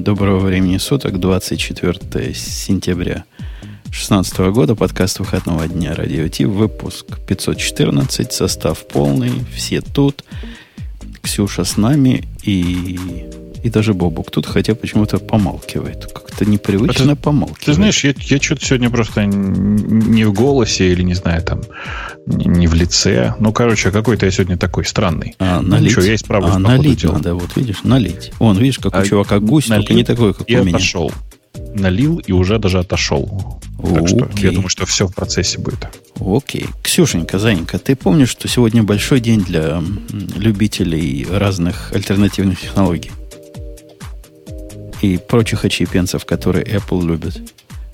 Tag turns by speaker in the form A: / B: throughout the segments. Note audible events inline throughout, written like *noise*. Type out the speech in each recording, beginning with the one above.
A: Доброго времени суток, 24 сентября 2016 года, подкаст выходного дня Радио Ти, выпуск 514, состав полный, все тут, Ксюша с нами и, и даже Бобук тут, хотя почему-то помалкивает, как-то непривычно а ты, помалкивает.
B: Ты знаешь, я, я что-то сегодня просто не в голосе или, не знаю, там, не в лице. Ну, короче, какой-то я сегодня такой странный.
A: А, ну, налить? Ничего, я исправлюсь. А, налить дела. надо, вот видишь, налить. Он, видишь, как а, у чувака гусь, налил, только не такой, как
B: я
A: у меня.
B: отошел. Налил и уже даже отошел. Так что я думаю, что все в процессе будет.
A: Окей. Ксюшенька, Занька, ты помнишь, что сегодня большой день для любителей разных альтернативных технологий? И прочих очепенцев, которые Apple любит.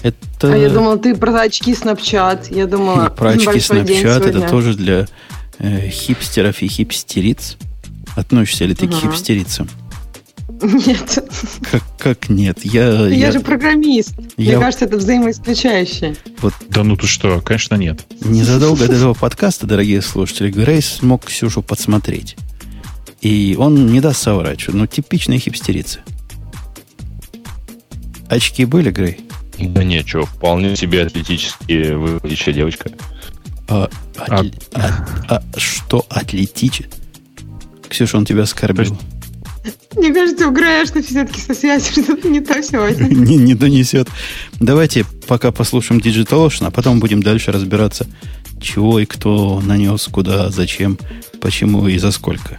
C: Это... А я думал, ты про очки Snapchat. Я думала,
A: про очки Snapchat это тоже для э, хипстеров и хипстериц. Относишься ли ты ага. к хипстерицам?
C: Нет.
A: Как, как нет? Я,
C: я, я же программист. Я... Мне кажется, это взаимоисключающее.
B: Вот. Да ну ты что, конечно, нет.
A: Незадолго до этого подкаста, дорогие слушатели, Грейс смог Ксюшу подсмотреть. И он не даст соврать, что ну, типичная хипстерица. Очки были, Грей?
D: Да нет, что, вполне себе атлетически выглядящая девочка.
A: А, а, а, а, что атлетиче? Ксюша, он тебя оскорбил.
C: Мне кажется, у Грэшна все-таки со связью что-то не то сегодня. *laughs*
A: не, не донесет. Давайте пока послушаем Digital Ocean, а потом будем дальше разбираться, чего и кто нанес, куда, зачем, почему и за сколько.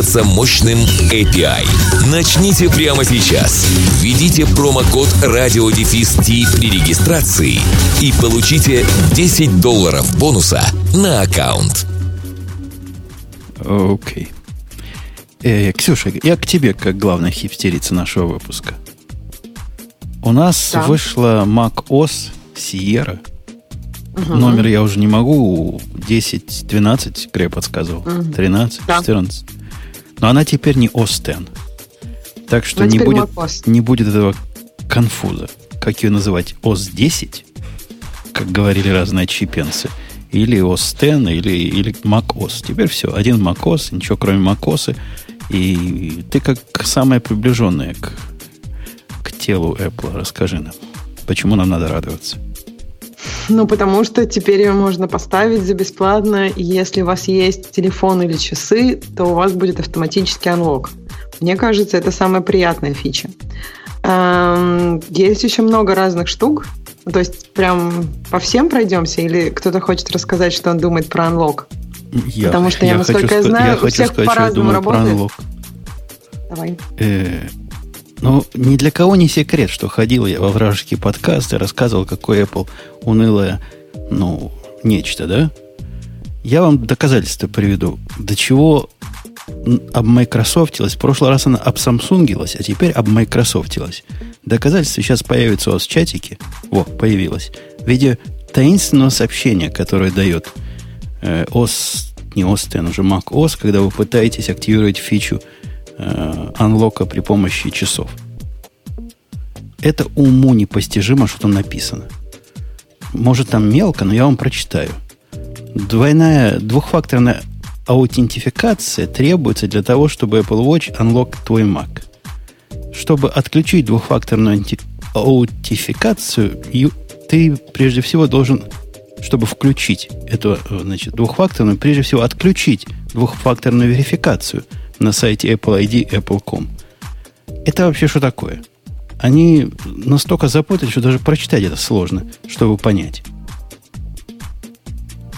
E: мощным мощным API. Начните прямо сейчас. Введите промокод радиодефис при регистрации и получите 10 долларов бонуса на аккаунт.
A: Окей. Okay. Э, Ксюша, я к тебе, как главная хипстерица нашего выпуска. У нас да. вышла Mac OS Sierra. Угу. Номер я уже не могу. 10, 12, Грей подсказывал. Угу. 13, да. 14. Но она теперь не OS Так что не будет, не будет этого конфуза. Как ее называть? OS 10? Как говорили разные чипенцы. Или X, или, или macOS. Теперь все. Один macOS, ничего кроме macOS. И ты как самая приближенная к, к телу Apple. Расскажи нам, почему нам надо радоваться.
C: Ну, потому что теперь ее можно поставить за бесплатно, и если у вас есть телефон или часы, то у вас будет автоматический анлог. Мне кажется, это самая приятная фича. Эм, есть еще много разных штук. То есть прям по всем пройдемся, или кто-то хочет рассказать, что он думает про анлог?
A: Я, Потому что я, я насколько хочу, я знаю, я у всех по-разному работает.
C: Давай.
A: Э, ну, ни для кого не секрет, что ходил я во вражеские подкасты, рассказывал, какой Apple унылое, ну, нечто, да? Я вам доказательства приведу, до чего обмайкрософтилась. В прошлый раз она обсамсунгилась, а теперь обмайкрософтилась. Доказательства сейчас появятся у вас в чатике. Во, появилось. В виде таинственного сообщения, которое дает э, OS, не X, уже Mac OS, когда вы пытаетесь активировать фичу анлока при помощи часов. Это уму непостижимо, что там написано. Может, там мелко, но я вам прочитаю. Двойная, двухфакторная аутентификация требуется для того, чтобы Apple Watch unlock твой Mac. Чтобы отключить двухфакторную аутентификацию, ты прежде всего должен, чтобы включить эту значит, двухфакторную, прежде всего отключить двухфакторную верификацию – на сайте Apple ID Apple.com. Это вообще что такое? Они настолько запутались, что даже прочитать это сложно, чтобы понять.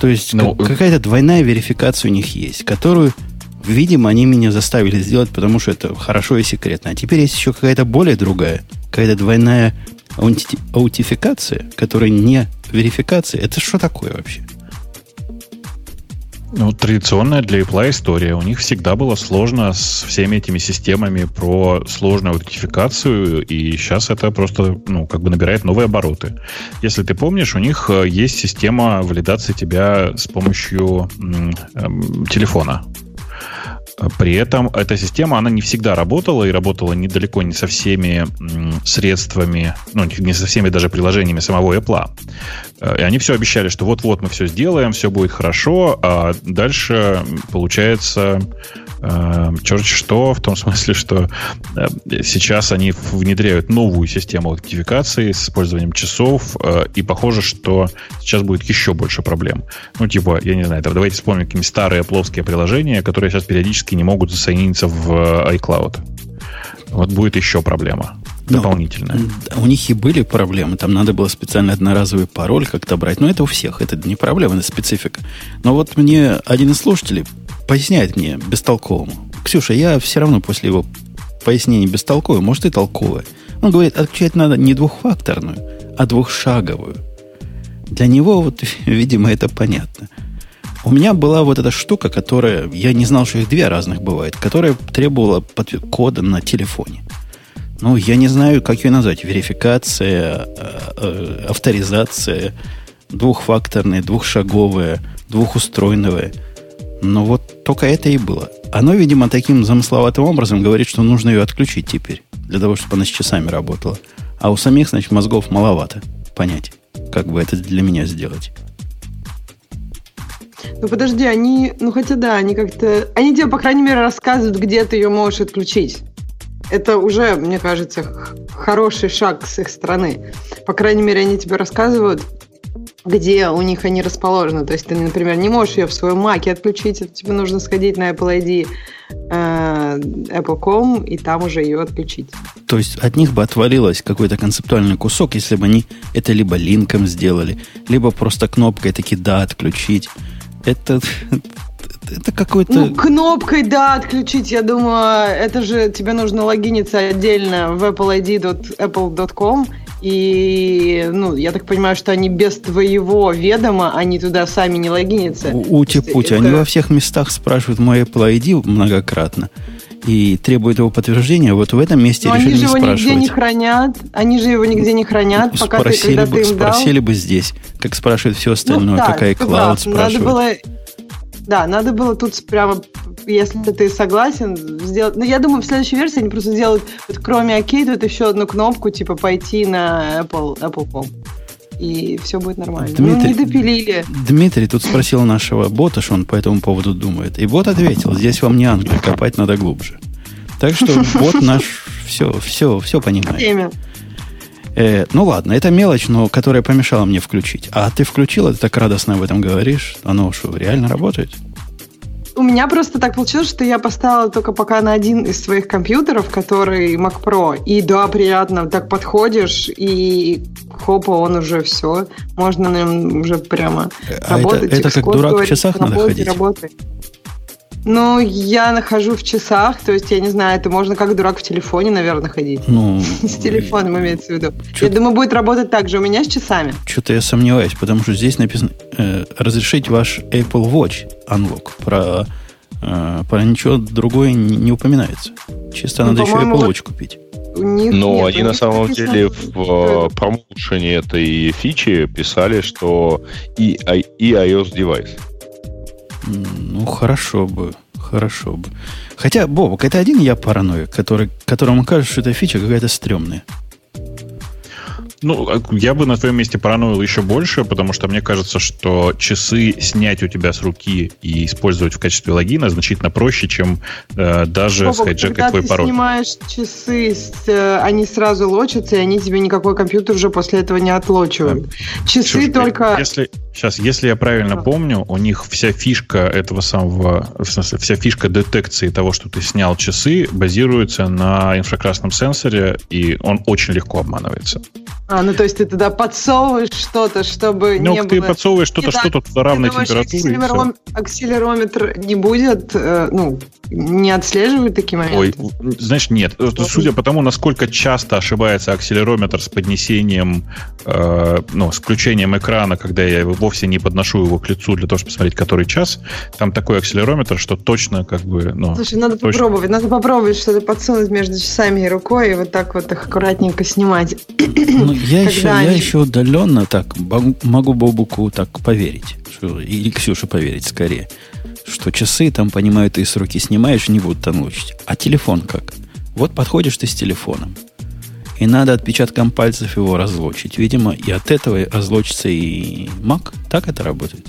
A: То есть ну, как, какая-то двойная верификация у них есть, которую, видимо, они меня заставили сделать, потому что это хорошо и секретно. А теперь есть еще какая-то более другая, какая-то двойная аутификация, которая не верификация. Это что такое вообще?
B: Ну, традиционная для Apple история. У них всегда было сложно с всеми этими системами про сложную аутентификацию, и сейчас это просто, ну, как бы набирает новые обороты. Если ты помнишь, у них э, есть система валидации тебя с помощью м, эм, телефона. При этом эта система, она не всегда работала и работала недалеко не со всеми средствами, ну, не со всеми даже приложениями самого Apple. Э, и они все обещали, что вот-вот мы все сделаем, все будет хорошо, а дальше получается черт что, в том смысле, что э, сейчас они внедряют новую систему аутентификации с использованием часов, э, и похоже, что сейчас будет еще больше проблем. Ну, типа, я не знаю, давайте вспомним какие-нибудь старые плоские приложения, которые сейчас периодически не могут засоединиться в э, iCloud. Вот будет еще проблема ну, дополнительная.
A: у них и были проблемы. Там надо было специально одноразовый пароль как-то брать. Но это у всех. Это не проблема, это специфика. Но вот мне один из слушателей поясняет мне бестолковому. Ксюша, я все равно после его пояснений бестолковый, может и толковый. Он говорит, отключать надо не двухфакторную, а двухшаговую. Для него, вот, *laughs* видимо, это понятно. У меня была вот эта штука, которая, я не знал, что их две разных бывает, которая требовала кода на телефоне. Ну, я не знаю, как ее назвать. Верификация, э, э, авторизация, двухфакторная, двухшаговая, двухустроенная – но вот только это и было. Оно, видимо, таким замысловатым образом говорит, что нужно ее отключить теперь, для того, чтобы она с часами работала. А у самих, значит, мозгов маловато понять, как бы это для меня сделать.
C: Ну подожди, они, ну хотя да, они как-то, они тебе, по крайней мере, рассказывают, где ты ее можешь отключить. Это уже, мне кажется, хороший шаг с их стороны. По крайней мере, они тебе рассказывают, где у них они расположены. То есть ты, например, не можешь ее в своем Mac отключить, тебе нужно сходить на Apple ID э, Apple.com и там уже ее отключить.
A: То есть от них бы отвалилось какой-то концептуальный кусок, если бы они это либо линком сделали, либо просто кнопкой таки «да» отключить. Это, *laughs* это какой-то...
C: Ну, кнопкой «да» отключить, я думаю, это же тебе нужно логиниться отдельно в appleid.apple.com и, ну, я так понимаю, что они без твоего ведома, они туда сами не логинятся.
A: Ути-пути. Это... Они во всех местах спрашивают мой Apple ID многократно и требуют его подтверждения, вот в этом месте Но решили
C: они же
A: его
C: спрашивать. нигде не хранят, они же его нигде не хранят, пока
A: спросили ты, когда бы, ты им Спросили дал. бы здесь, как спрашивают все остальное, ну, да, какая клауд спрашивают.
C: Надо было, да, надо было тут прямо если ты согласен, сделать... Ну, я думаю, в следующей версии они просто сделают, вот, кроме OK, тут еще одну кнопку, типа, пойти на Apple, Apple.com. И все будет нормально. Дмитрий, ну, не допилили.
A: Дмитрий тут спросил нашего бота, что он по этому поводу думает. И бот ответил, здесь вам не Англия, копать надо глубже. Так что *laughs* бот наш все, все, все понимает. Время. Э, ну ладно, это мелочь, но которая помешала мне включить. А ты включила, ты так радостно об этом говоришь. Оно что, реально работает?
C: У меня просто так получилось, что я поставила только пока на один из своих компьютеров, который Mac Pro. И да, приятно, так подходишь, и хопа, он уже все. Можно на нем уже прямо а работать.
A: Это, это как дурак говорить, в часах надо ходить?
C: Работай. Ну, я нахожу в часах, то есть, я не знаю, это можно как дурак в телефоне, наверное, ходить.
A: Ну, *laughs*
C: с телефоном имеется в виду. Я думаю, будет работать так же у меня с часами.
A: Что-то я сомневаюсь, потому что здесь написано э, разрешить ваш Apple Watch Unlock. Про, про ничего другое не, не упоминается. Чисто ну, надо еще Apple Watch купить.
D: Них Но нет, они на самом деле в э, промоушене этой фичи писали, что и, и iOS девайс.
A: Ну, хорошо бы. Хорошо бы. Хотя, Бобок, это один я параноик, который, которому кажется, что эта фича какая-то стрёмная.
B: Ну, а я бы на твоем месте параноил еще больше, потому что мне кажется, что часы снять у тебя с руки и использовать в качестве логина значительно проще, чем э, даже Бобок,
C: схайджекать твой пароль. Когда ты снимаешь часы, э, они сразу лочатся, и они тебе никакой компьютер уже после этого не отлочивают. Часы Слушай, только...
B: Если, сейчас, если я правильно да. помню, у них вся фишка этого самого, в смысле, вся фишка детекции того, что ты снял часы, базируется на инфракрасном сенсоре, и он очень легко обманывается.
C: А, ну то есть ты туда подсовываешь что-то, чтобы ну, не
B: ты было... подсовываешь что-то, что-то туда равной температуры.
C: Акселером... Акселерометр не будет, э, ну, не отслеживает такие моменты? Ой,
B: знаешь, нет. Что? Судя по тому, насколько часто ошибается акселерометр с поднесением, э, ну, с включением экрана, когда я его вовсе не подношу его к лицу для того, чтобы посмотреть, который час. Там такой акселерометр, что точно как бы... Ну,
C: Слушай, надо
B: точно...
C: попробовать. Надо попробовать что-то подсунуть между часами и рукой и вот так вот их аккуратненько снимать.
A: Ну, я, еще, они... я еще удаленно так могу Бобуку так поверить. Что, или Ксюше поверить скорее. Что часы там, понимают, ты с руки снимаешь, не будут там лучить. А телефон как? Вот подходишь ты с телефоном и надо отпечатком пальцев его разлочить. Видимо, и от этого разлочится и Mac. Так это работает?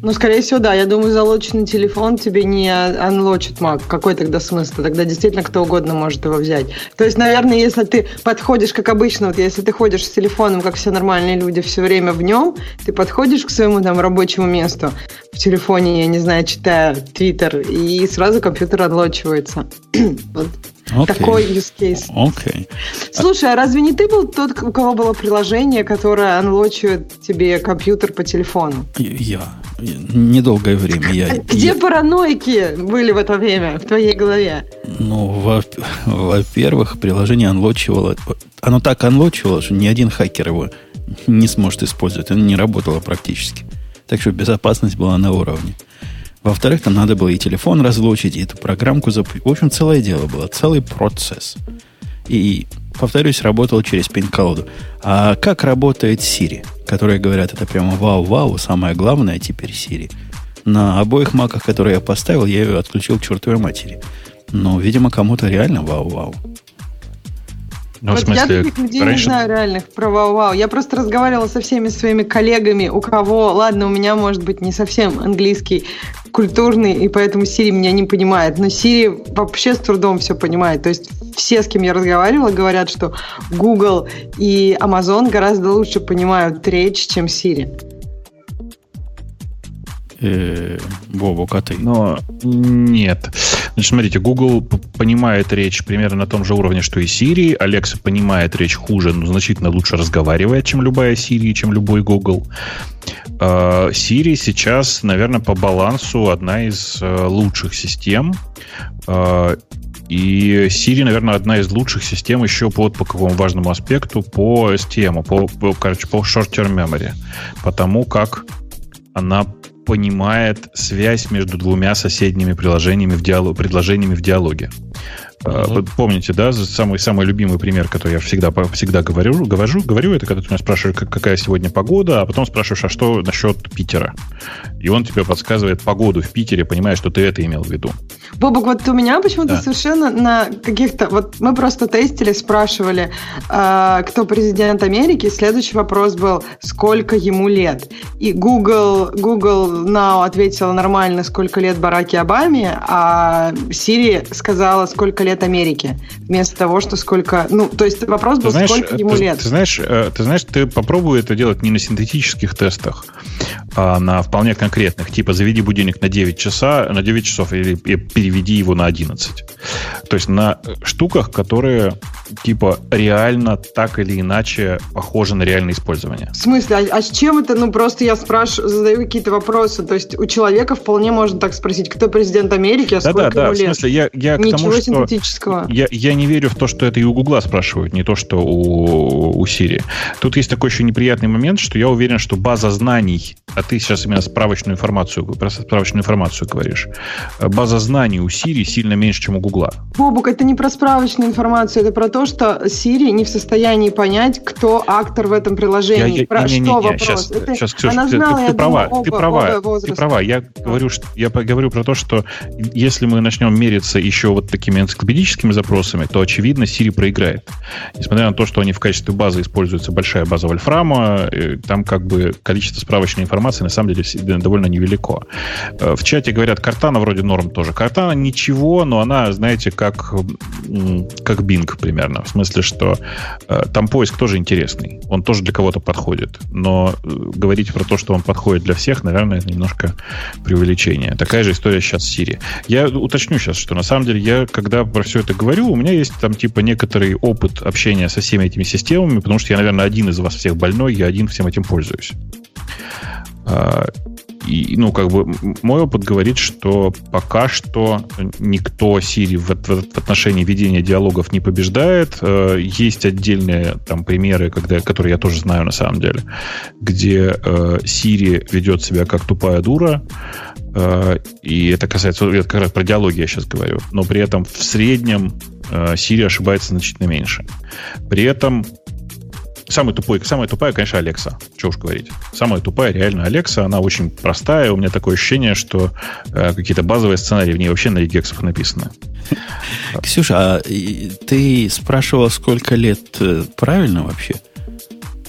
C: Ну, скорее всего, да. Я думаю, залоченный телефон тебе не анлочит Mac. Какой тогда смысл? Тогда действительно кто угодно может его взять. То есть, наверное, если ты подходишь, как обычно, вот если ты ходишь с телефоном, как все нормальные люди, все время в нем, ты подходишь к своему там рабочему месту в телефоне, я не знаю, читая Твиттер, и сразу компьютер анлочивается. *clears throat* вот Okay. Такой use case.
A: Okay.
C: Слушай, а разве не ты был тот, у кого было приложение, которое анлочивает тебе компьютер по телефону?
A: Я. Недолгое время. Я,
C: Где
A: я...
C: параноики были в это время в твоей голове?
A: Ну, во- во-первых, приложение анлочивало... Оно так анлочивало, что ни один хакер его не сможет использовать. Оно не работало практически. Так что безопасность была на уровне. Во-вторых, там надо было и телефон разлучить, и эту программку запустить. В общем, целое дело было, целый процесс. И, повторюсь, работал через пин-колоду. А как работает Siri, которые говорят, это прямо вау-вау, самое главное теперь Siri. На обоих маках, которые я поставил, я ее отключил к чертовой матери. Но, видимо, кому-то реально вау-вау.
C: Ну, вот смысле, *laughs* я таких людей раньше... не знаю реальных про вау-вау. Я просто разговаривала со всеми своими коллегами, у кого, ладно, у меня может быть не совсем английский культурный, и поэтому Сири меня не понимает. Но Сири вообще с трудом все понимает. То есть все, с кем я разговаривала, говорят, что Google и Amazon гораздо лучше понимают речь, чем Siri
A: э, Бобок, а ты?
B: Но нет. Значит, смотрите, Google понимает речь примерно на том же уровне, что и Siri. Alexa понимает речь хуже, но значительно лучше разговаривает, чем любая Siri, чем любой Google. А, Siri сейчас, наверное, по балансу одна из э, лучших систем. А, и Siri, наверное, одна из лучших систем еще по, по какому важному аспекту, по STM, по, по, короче, по short-term memory. Потому как она понимает связь между двумя соседними приложениями в диалог, предложениями в диалоге. Uh-huh. Вы помните, да, самый самый любимый пример, который я всегда всегда говорю, говорю, говорю, это когда ты меня спрашиваешь, какая сегодня погода, а потом спрашиваешь, а что насчет Питера? И он тебе подсказывает погоду в Питере, понимая, что ты это имел в виду.
C: Бобок, вот у меня почему-то да. совершенно на каких-то... Вот мы просто тестили, спрашивали, э, кто президент Америки. Следующий вопрос был, сколько ему лет. И Google, Google Now ответила нормально, сколько лет Бараке Обаме, а Siri сказала, сколько лет Америке. Вместо того, что сколько... Ну, то есть вопрос был, знаешь, сколько ему
B: ты,
C: лет.
B: Ты знаешь, э, ты знаешь, ты попробуй это делать не на синтетических тестах, а на вполне конкретных. Типа заведи будильник на 9 часа, на 9 часов или переведи его на 11. То есть на штуках, которые типа реально так или иначе похожи на реальное использование.
C: В смысле? А, а с чем это? Ну, просто я спрашиваю, задаю какие-то вопросы. То есть у человека вполне можно так спросить, кто президент Америки, а сколько
B: да, да,
C: ему
B: да. лет? В смысле, я, я к тому, что
C: синтетического.
B: Я, я не верю в то, что это и у Гугла спрашивают, не то, что у, у Siri. Тут есть такой еще неприятный момент, что я уверен, что база знаний, а ты сейчас именно справочную информацию, про справочную информацию говоришь, база знаний у Siri сильно меньше, чем у Гугла.
C: Бобук, это не про справочную информацию, это про то, что Siri не в состоянии понять, кто актор в этом приложении. Я, про не, не, что не, вопрос?
B: Сейчас, это, сейчас, Ксюша, она знала, ты, ты, ты права, думаю, оба, ты права, оба ты права. Я говорю, что, я говорю про то, что если мы начнем мериться еще вот такими энциклопедическими запросами, то, очевидно, Siri проиграет. Несмотря на то, что они в качестве базы используются большая база Вольфрама, э, там как бы количество справочной информации на самом деле довольно невелико. Э, в чате говорят, Картана вроде норм тоже. Картана ничего, но она, знаете, как, как Bing примерно. В смысле, что э, там поиск тоже интересный. Он тоже для кого-то подходит. Но говорить про то, что он подходит для всех, наверное, это немножко преувеличение. Такая же история сейчас с Siri. Я уточню сейчас, что на самом деле я, когда про все это говорю, у меня есть там типа некоторый опыт общения со всеми этими системами, потому что я, наверное, один из вас всех больной, я один всем этим пользуюсь. И, ну, как бы, мой опыт говорит, что пока что никто Siri в, в, в отношении ведения диалогов не побеждает. Э, есть отдельные там примеры, когда, которые я тоже знаю на самом деле, где э, Siri ведет себя как тупая дура, э, и это касается, это как раз про диалоги я сейчас говорю, но при этом в среднем э, Siri ошибается значительно меньше. При этом Самый тупой, самая тупая, конечно, Алекса. Что уж говорить. Самая тупая реально Алекса. Она очень простая. У меня такое ощущение, что э, какие-то базовые сценарии в ней вообще на регексах написаны.
A: Ксюша, а ты спрашивала, сколько лет э, правильно вообще?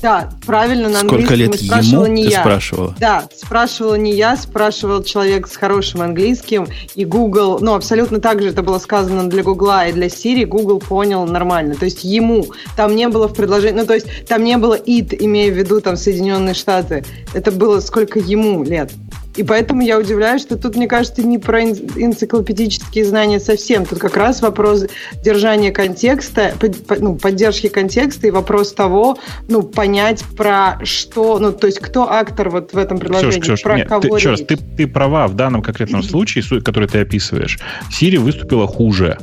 C: Да, правильно, на
A: Сколько лет ему не ты я. спрашивала?
C: Да, спрашивала не я, спрашивал человек с хорошим английским, и Google, ну, абсолютно так же это было сказано для Google и для Siri, Google понял нормально. То есть ему, там не было в предложении, ну, то есть там не было it, имея в виду там Соединенные Штаты. Это было сколько ему лет. И поэтому я удивляюсь, что тут, мне кажется, не про энциклопедические знания совсем. Тут как раз вопрос держания контекста, ну, поддержки контекста и вопрос того, ну, понять про что, ну, то есть кто актор вот в этом предложении, Ксюш, Ксюш, про нет, кого ты,
B: Еще раз, ты, ты права в данном конкретном *laughs* случае, который ты описываешь. Siri выступила хуже.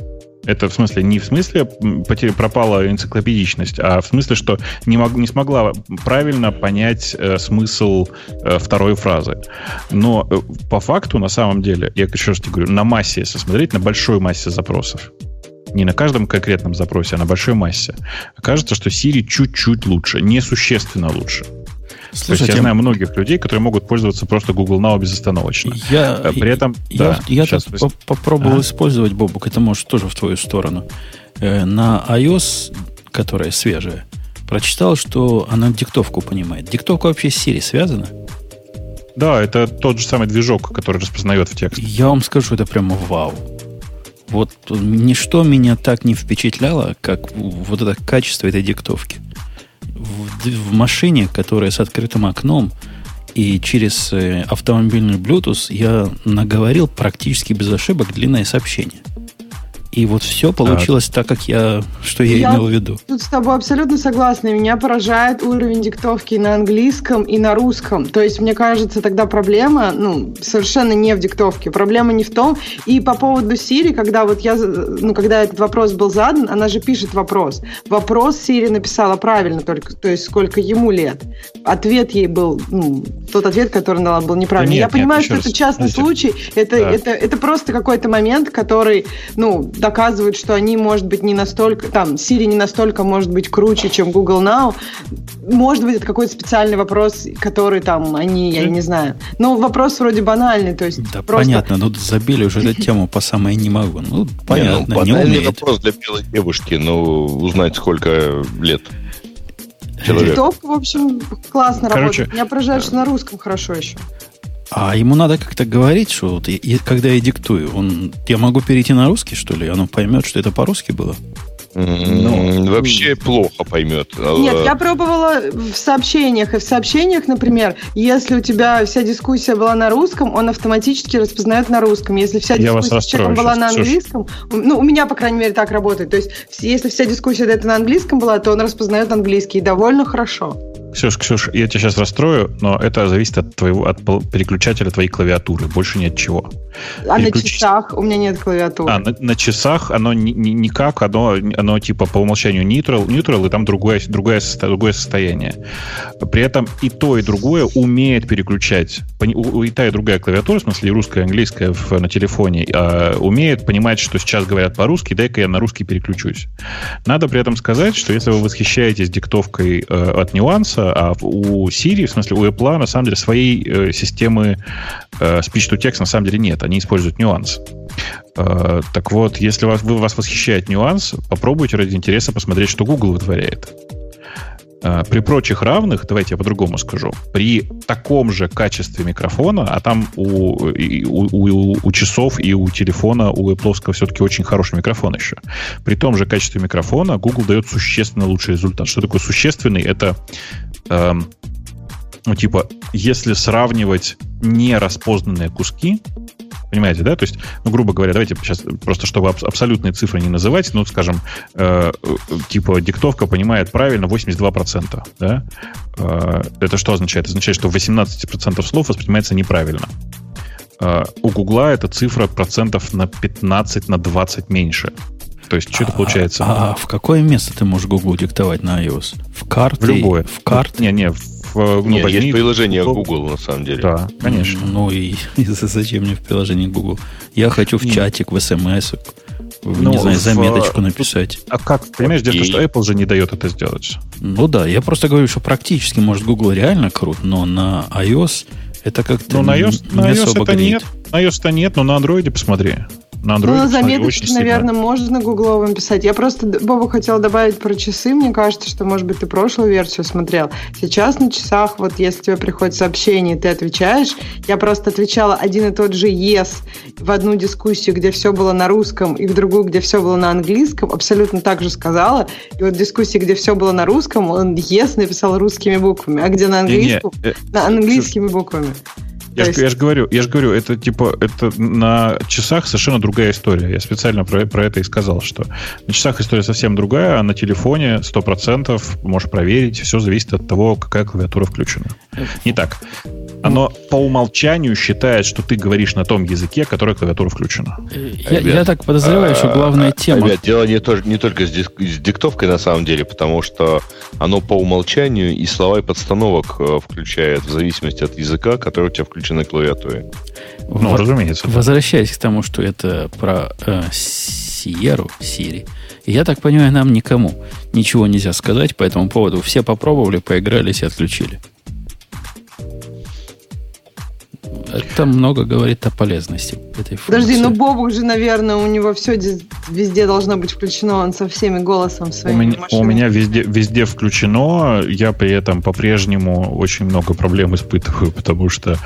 B: Это в смысле не в смысле потери, пропала энциклопедичность, а в смысле, что не, мог, не смогла правильно понять э, смысл э, второй фразы. Но э, по факту, на самом деле, я еще раз тебе говорю, на массе, если смотреть, на большой массе запросов, не на каждом конкретном запросе, а на большой массе, кажется, что Siri чуть-чуть лучше, несущественно лучше. Слушайте, То есть я знаю многих людей, которые могут пользоваться просто Google Now безостановочно.
A: Я, э, При этом... Я, да, я сейчас вы... попробовал а? использовать, Бобук, это может тоже в твою сторону. Э, на iOS, которая свежая, прочитал, что она диктовку понимает. Диктовка вообще с Siri связана?
B: Да, это тот же самый движок, который распознает в текст.
A: Я вам скажу, это прямо вау. Вот ничто меня так не впечатляло, как вот это качество этой диктовки в, машине, которая с открытым окном, и через э, автомобильный Bluetooth я наговорил практически без ошибок длинное сообщение. И вот все получилось так, так как я, что я, я имел в виду.
C: Тут с тобой абсолютно согласна. Меня поражает уровень диктовки на английском и на русском. То есть, мне кажется, тогда проблема, ну, совершенно не в диктовке. Проблема не в том. И по поводу Siri, когда вот я, ну, когда этот вопрос был задан, она же пишет вопрос. Вопрос Siri написала правильно только, то есть, сколько ему лет. Ответ ей был, ну, тот ответ, который дала, был неправильный. Да нет, я понимаю, нет, что это частный знаете, случай. Это, да. это, это просто какой-то момент, который, ну, доказывают, что они, может быть, не настолько, там, Siri не настолько может быть круче, чем Google Now. Может быть, это какой-то специальный вопрос, который там они, я не знаю. Ну, вопрос вроде банальный, то есть
A: Да, просто... понятно, ну, забили уже эту тему по самой не могу. Ну, понятно, не, ну, не
D: вопрос для белой девушки, ну, узнать, сколько лет
C: человек. TikTok, в общем, классно Короче, работает. Меня поражает, что на русском хорошо еще.
A: А ему надо как-то говорить, что вот, и, когда я диктую, он, я могу перейти на русский, что ли? Оно поймет, что это по-русски было?
D: Ну, вообще плохо поймет.
C: Нет, я пробовала в сообщениях. И в сообщениях, например, если у тебя вся дискуссия была на русском, он автоматически распознает на русском. Если вся дискуссия с человеком была на английском, ну, у меня, по крайней мере, так работает. То есть, если вся дискуссия это на английском была, то он распознает английский. И довольно хорошо.
B: Ксюш, Ксюш, я тебя сейчас расстрою, но это зависит от твоего от переключателя твоей клавиатуры, больше ни от чего.
C: А Переключ... на часах у меня нет клавиатуры. А,
B: на, на часах оно ни, ни, никак, оно, оно типа по умолчанию neutral, neutral и там другое, другое, другое состояние. При этом и то, и другое умеет переключать. И та, и другая клавиатура, в смысле и русская, и английская в, на телефоне, а, умеет понимать, что сейчас говорят по-русски, дай-ка я на русский переключусь. Надо при этом сказать, что если вы восхищаетесь диктовкой э, от нюанса, а у Siri, в смысле у Apple, на самом деле своей э, системы э, speech-to-text на самом деле нет. Они используют нюанс. Э, так вот, если вас, вы, вас восхищает нюанс, попробуйте ради интереса посмотреть, что Google вытворяет. Э, при прочих равных, давайте я по-другому скажу, при таком же качестве микрофона, а там у, у, у, у часов и у телефона, у Apple все-таки очень хороший микрофон еще. При том же качестве микрофона Google дает существенно лучший результат. Что такое существенный? Это эм, ну, типа, если сравнивать нераспознанные куски, Понимаете, да? То есть, ну, грубо говоря, давайте сейчас просто, чтобы аб- абсолютные цифры не называть, ну, скажем, э, э, типа диктовка понимает правильно 82%, да? Э, это что означает? Это означает, что 18% слов воспринимается неправильно. Э, у Гугла эта цифра процентов на 15, на 20 меньше. То есть, что это получается?
A: А, а в какое место ты можешь Google диктовать на iOS? В карты?
B: В любое.
A: В карты?
B: Не, не, в, ну,
D: Нет,
B: возьми
D: есть приложение
B: Google.
D: Google, на самом деле.
B: Да, конечно.
A: Ну и, *laughs* и зачем мне в приложении Google? Я хочу в
B: Не.
A: чатик, в смс, в,
B: Ну,
A: не знаю,
B: в-
A: заметочку написать.
B: А как? Понимаешь,
D: Окей.
B: что Apple же не дает это сделать.
A: Ну да, я просто говорю, что практически, может, Google реально крут, но на iOS это как-то
B: Ну, на iOS,
A: не
B: на iOS
A: особо
B: это
A: греет.
B: нет. На iOS это нет, но на Android посмотри. На Android
C: Ну, на
B: посмотри,
C: заметочки,
B: очень сильно.
C: наверное, можно гугловым писать. Я просто Бобу хотела добавить про часы. Мне кажется, что, может быть, ты прошлую версию смотрел. Сейчас на часах, вот если тебе приходит сообщение, ты отвечаешь. Я просто отвечала один и тот же yes в одну дискуссию, где все было на русском, и в другую, где все было на английском. Абсолютно так же сказала. И вот в дискуссии, где все было на русском, он yes написал русскими буквами, а где на английском,
B: э,
C: на английскими буквами.
B: Я же,
C: есть-
B: говорю, я же говорю, это типа это на часах совершенно другая история. Я специально про, про это и сказал, что на часах история совсем другая, а на телефоне 100% можешь проверить. Все зависит от того, какая клавиатура включена. Не так. Оно по умолчанию считает, что ты говоришь на том языке, который клавиатура включена.
A: Я, я так подозреваю, что главная
D: А,
A: тема...
D: Ребят, дело не, то- не только с, диск- с диктовкой на самом деле, потому что оно по умолчанию и слова и подстановок э, включает в зависимости от языка, который у тебя включен на клавиатуре.
B: Ну,
A: Во-
B: разумеется.
A: Возвращаясь к тому, что это про э, Сиеру, Сири, я так понимаю, нам никому ничего нельзя сказать по этому поводу. Все попробовали, поигрались и отключили. Это много говорит о полезности этой функции.
C: Подожди, ну Бобук же, наверное, у него все везде должно быть включено, он со всеми голосом
B: У
C: своим.
B: меня, у меня везде, везде включено, я при этом по-прежнему очень много проблем испытываю, *laughs* потому что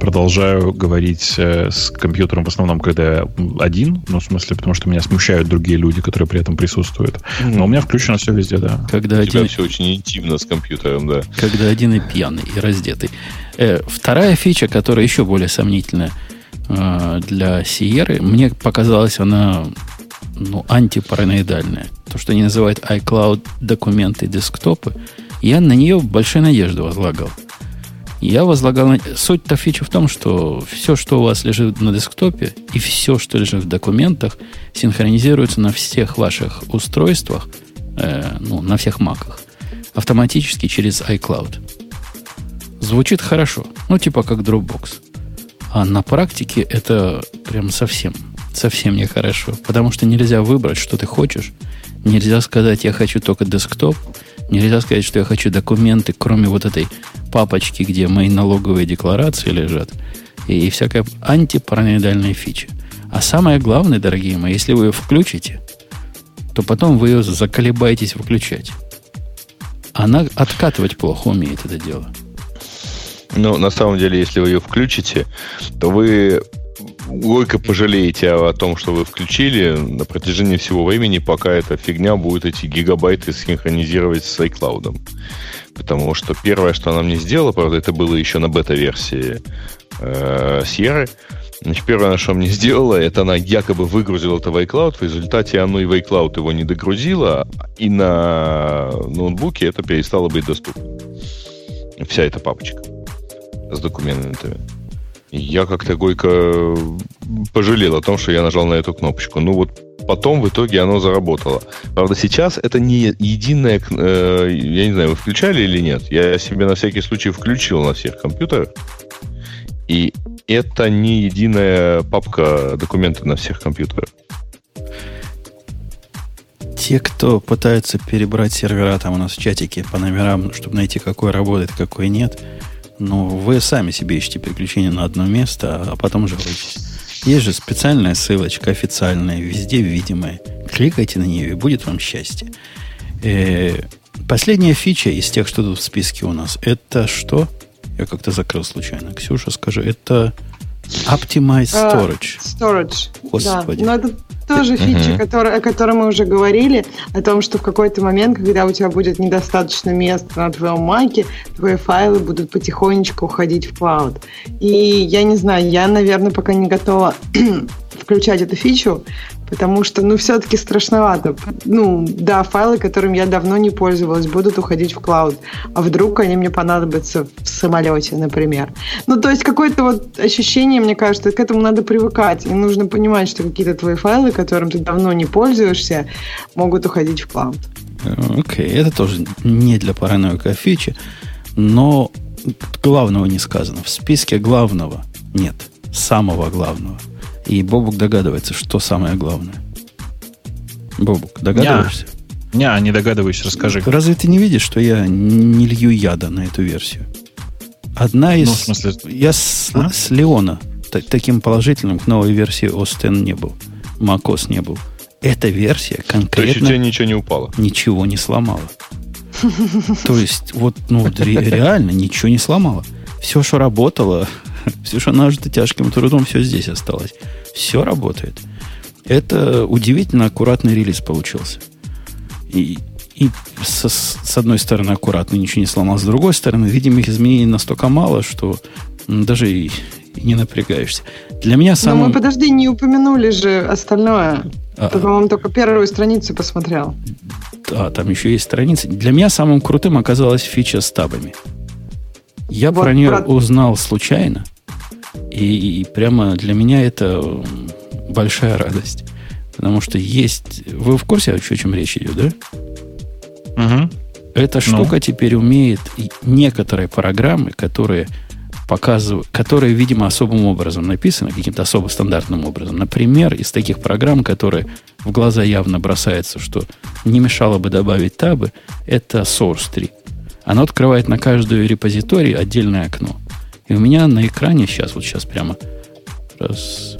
B: продолжаю говорить э, с компьютером в основном, когда я один, ну, в смысле, потому что меня смущают другие люди, которые при этом присутствуют. Но у меня включено все везде, да.
A: Когда
D: У тебя
A: один,
D: все очень интимно с компьютером, да.
A: когда один и пьяный, и раздетый. Э, вторая фича, которая еще более сомнительная э, для Сиеры, мне показалась она ну, антипараноидальная. То, что они называют iCloud документы десктопы, я на нее большие надежды возлагал. Я возлагал... Суть-то фичи в том, что все, что у вас лежит на десктопе, и все, что лежит в документах, синхронизируется на всех ваших устройствах, э, ну, на всех маках, автоматически через iCloud. Звучит хорошо. Ну, типа как Dropbox. А на практике это прям совсем, совсем нехорошо. Потому что нельзя выбрать, что ты хочешь. Нельзя сказать, я хочу только десктоп. Нельзя сказать, что я хочу документы, кроме вот этой папочки, где мои налоговые декларации лежат. И, и всякая антипараноидальная фича. А самое главное, дорогие мои, если вы ее включите, то потом вы ее заколебаетесь выключать. Она откатывать плохо умеет это дело.
D: Ну, на самом деле, если вы ее включите, то вы горько пожалеете о, том, что вы включили на протяжении всего времени, пока эта фигня будет эти гигабайты синхронизировать с iCloud. Потому что первое, что она мне сделала, правда, это было еще на бета-версии э, Sierra, Значит, первое, что мне сделала, это она якобы выгрузила это в iCloud, в результате оно и в iCloud его не догрузило, и на ноутбуке это перестало быть доступно. Вся эта папочка с документами. Я как-то горько пожалел о том, что я нажал на эту кнопочку. Ну вот потом в итоге оно заработало. Правда, сейчас это не единое... э, я не знаю, вы включали или нет. Я себе на всякий случай включил на всех компьютерах. И это не единая папка документов на всех компьютерах.
A: Те, кто пытаются перебрать сервера там у нас в чатике по номерам, чтобы найти, какой работает, какой нет, ну, вы сами себе ищете переключение на одно место, а потом жалуетесь. Есть же специальная ссылочка, официальная, везде видимая. Кликайте на нее, и будет вам счастье. Э, последняя фича из тех, что тут в списке у нас, это что? Я как-то закрыл случайно. Ксюша, скажи, это Optimize
C: А,
A: Storage.
C: Storage.
A: Господи.
C: Да. Но это тоже фича, который, о которой мы уже говорили, о том, что в какой-то момент, когда у тебя будет недостаточно места на твоем маке, твои файлы будут потихонечку уходить в клауд. И я не знаю, я, наверное, пока не готова включать эту фичу, потому что, ну, все-таки страшновато. Ну, да, файлы, которым я давно не пользовалась, будут уходить в клауд. А вдруг они мне понадобятся в самолете, например. Ну, то есть какое-то вот ощущение, мне кажется, к этому надо привыкать. И нужно понимать, что какие-то твои файлы, которым ты давно не пользуешься, могут уходить в клауд.
A: Окей, okay. это тоже не для параноика фичи, но главного не сказано. В списке главного нет, самого главного – и Бобук догадывается, что самое главное. Бобук, догадываешься?
B: Не, не догадываюсь, расскажи.
A: Разве ты не видишь, что я не лью яда на эту версию? Одна из... Ну, в смысле... Я с, а? с Леона таким положительным к новой версии OS X не был. macOS не был. Эта версия конкретно... То есть у
D: тебя ничего не упало?
A: Ничего не сломала. *laughs* То есть, вот, ну, реально ничего не сломала. Все, что работало, что нажито тяжким трудом, все здесь осталось. Все работает. Это удивительно аккуратный релиз получился. И, и со, с одной стороны аккуратно, ничего не сломал, с другой стороны, видимых изменений настолько мало, что даже и, и не напрягаешься. Для меня самым...
C: Но мы, подожди, не упомянули же остальное. А, Ты, по-моему, только первую страницу посмотрел.
A: Да, там еще есть страницы. Для меня самым крутым оказалась фича с табами. Я вот про нее про... узнал случайно. И, и прямо для меня это большая радость. Потому что есть... Вы в курсе, о чем речь идет, да?
B: Угу.
A: Эта ну. штука теперь умеет некоторые программы, которые показывают, которые, видимо, особым образом написаны, каким-то особо стандартным образом. Например, из таких программ, которые в глаза явно бросается, что не мешало бы добавить табы, это Source 3. Оно открывает на каждую репозиторий отдельное окно. И у меня на экране сейчас, вот сейчас прямо раз,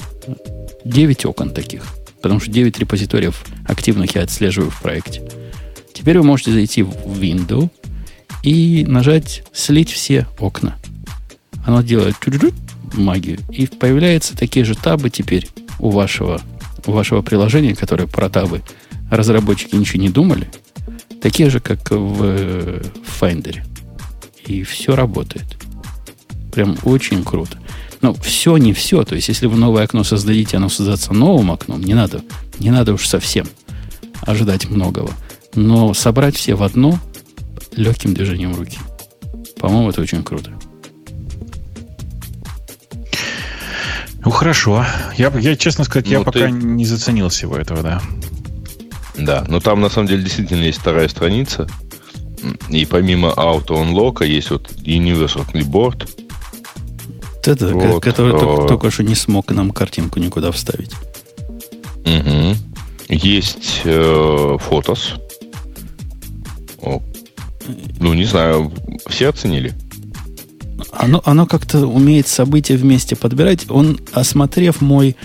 A: 9 окон таких. Потому что 9 репозиториев активных я отслеживаю в проекте. Теперь вы можете зайти в Window и нажать «Слить все окна». Оно делает магию. И появляются такие же табы теперь у вашего, у вашего приложения, которое про табы разработчики ничего не думали. Такие же, как в, в Finder. И все работает. Прям очень круто. Но все не все. То есть, если вы новое окно создадите, оно создастся новым окном, не надо, не надо уж совсем ожидать многого. Но собрать все в одно легким движением руки. По-моему, это очень круто.
B: Ну хорошо. Я, я честно сказать, ну, я ты... пока не заценил всего этого, да.
D: Да, но там на самом деле действительно есть вторая страница. И помимо Auto Unlock есть вот Universal Clipboard,
A: это, вот, который а... только, только что не смог нам картинку никуда вставить.
D: Угу. Есть э, фотос. О. Ну, не знаю, все оценили.
A: Оно, оно как-то умеет события вместе подбирать. Он, осмотрев мой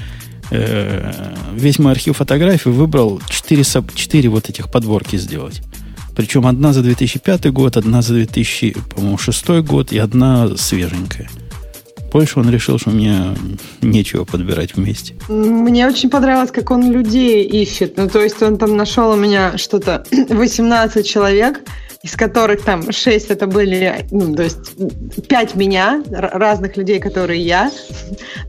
A: э, весь мой архив фотографий, выбрал 4, 4 вот этих подборки сделать. Причем одна за 2005 год, одна за 2006 год и одна свеженькая. Больше он решил, что мне нечего подбирать вместе.
C: Мне очень понравилось, как он людей ищет. Ну, то есть он там нашел у меня что-то *clears throat* 18 человек, из которых там 6 это были, ну, то есть 5 меня, разных людей, которые я. *laughs*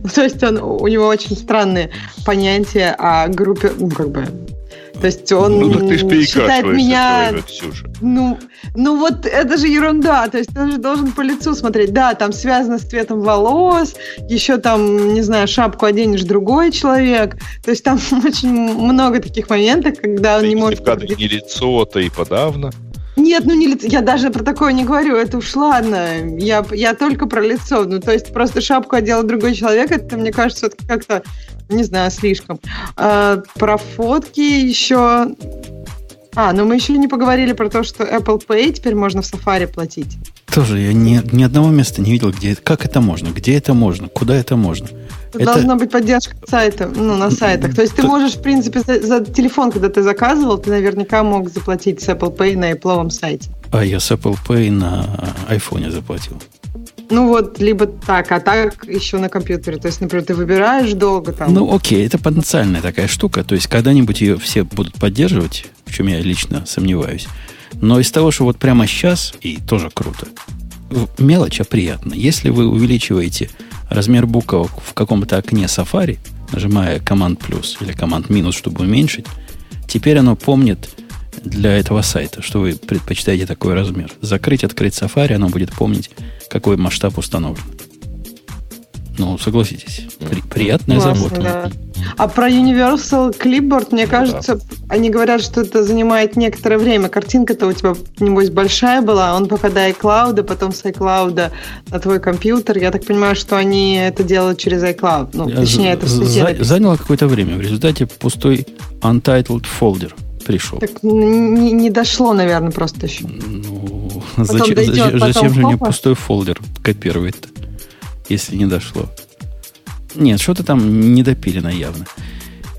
C: Ну, то есть он, у него очень странные понятия о группе, ну, как бы, то есть он ну, так ты считает меня... Ну, ну вот это же ерунда. То есть он же должен по лицу смотреть. Да, там связано с цветом волос, еще там, не знаю, шапку оденешь другой человек. То есть там *laughs* очень много таких моментов, когда он да не может...
D: кадре не лицо, то и подавно.
C: Нет, ну не лицо. Я даже про такое не говорю. Это уж ладно. Я, я только про лицо. Ну, то есть просто шапку одел другой человек, это, мне кажется, как-то не знаю, слишком. А, про фотки еще... А, но мы еще не поговорили про то, что Apple Pay теперь можно в Safari платить.
A: Тоже я ни, ни одного места не видел, где как это можно, где это можно, куда это можно.
C: Тут это... Должна быть поддержка сайта, ну, на сайтах. То есть ты можешь, в принципе, за, за телефон, когда ты заказывал, ты наверняка мог заплатить с Apple Pay на Apple сайте.
A: А я с Apple Pay на iPhone заплатил.
C: Ну вот, либо так, а так еще на компьютере. То есть, например, ты выбираешь долго там.
A: Ну окей, это потенциальная такая штука. То есть когда-нибудь ее все будут поддерживать, в чем я лично сомневаюсь. Но из того, что вот прямо сейчас, и тоже круто, мелочь, а приятно. Если вы увеличиваете размер буквок в каком-то окне Safari, нажимая команд плюс или команд минус, чтобы уменьшить, теперь оно помнит для этого сайта, что вы предпочитаете такой размер. Закрыть, открыть Safari, оно будет помнить, какой масштаб установлен. Ну, согласитесь, при, приятная
C: Классно,
A: забота.
C: да. А про Universal Clipboard, мне кажется, они говорят, что это занимает некоторое время. Картинка-то у тебя, небось, большая была, он пока до iCloud, потом с iCloud на твой компьютер. Я так понимаю, что они это делают через iCloud. Ну,
A: Я
C: точнее, это в
A: за- заняло какое-то время. В результате пустой untitled folder пришел.
C: Так не, не дошло, наверное, просто еще.
A: Ну, зачем,
C: дойдет,
A: зачем-
C: потом
A: зачем же мне пустой фолдер копировать-то, если не дошло? Нет, что-то там недопилено явно.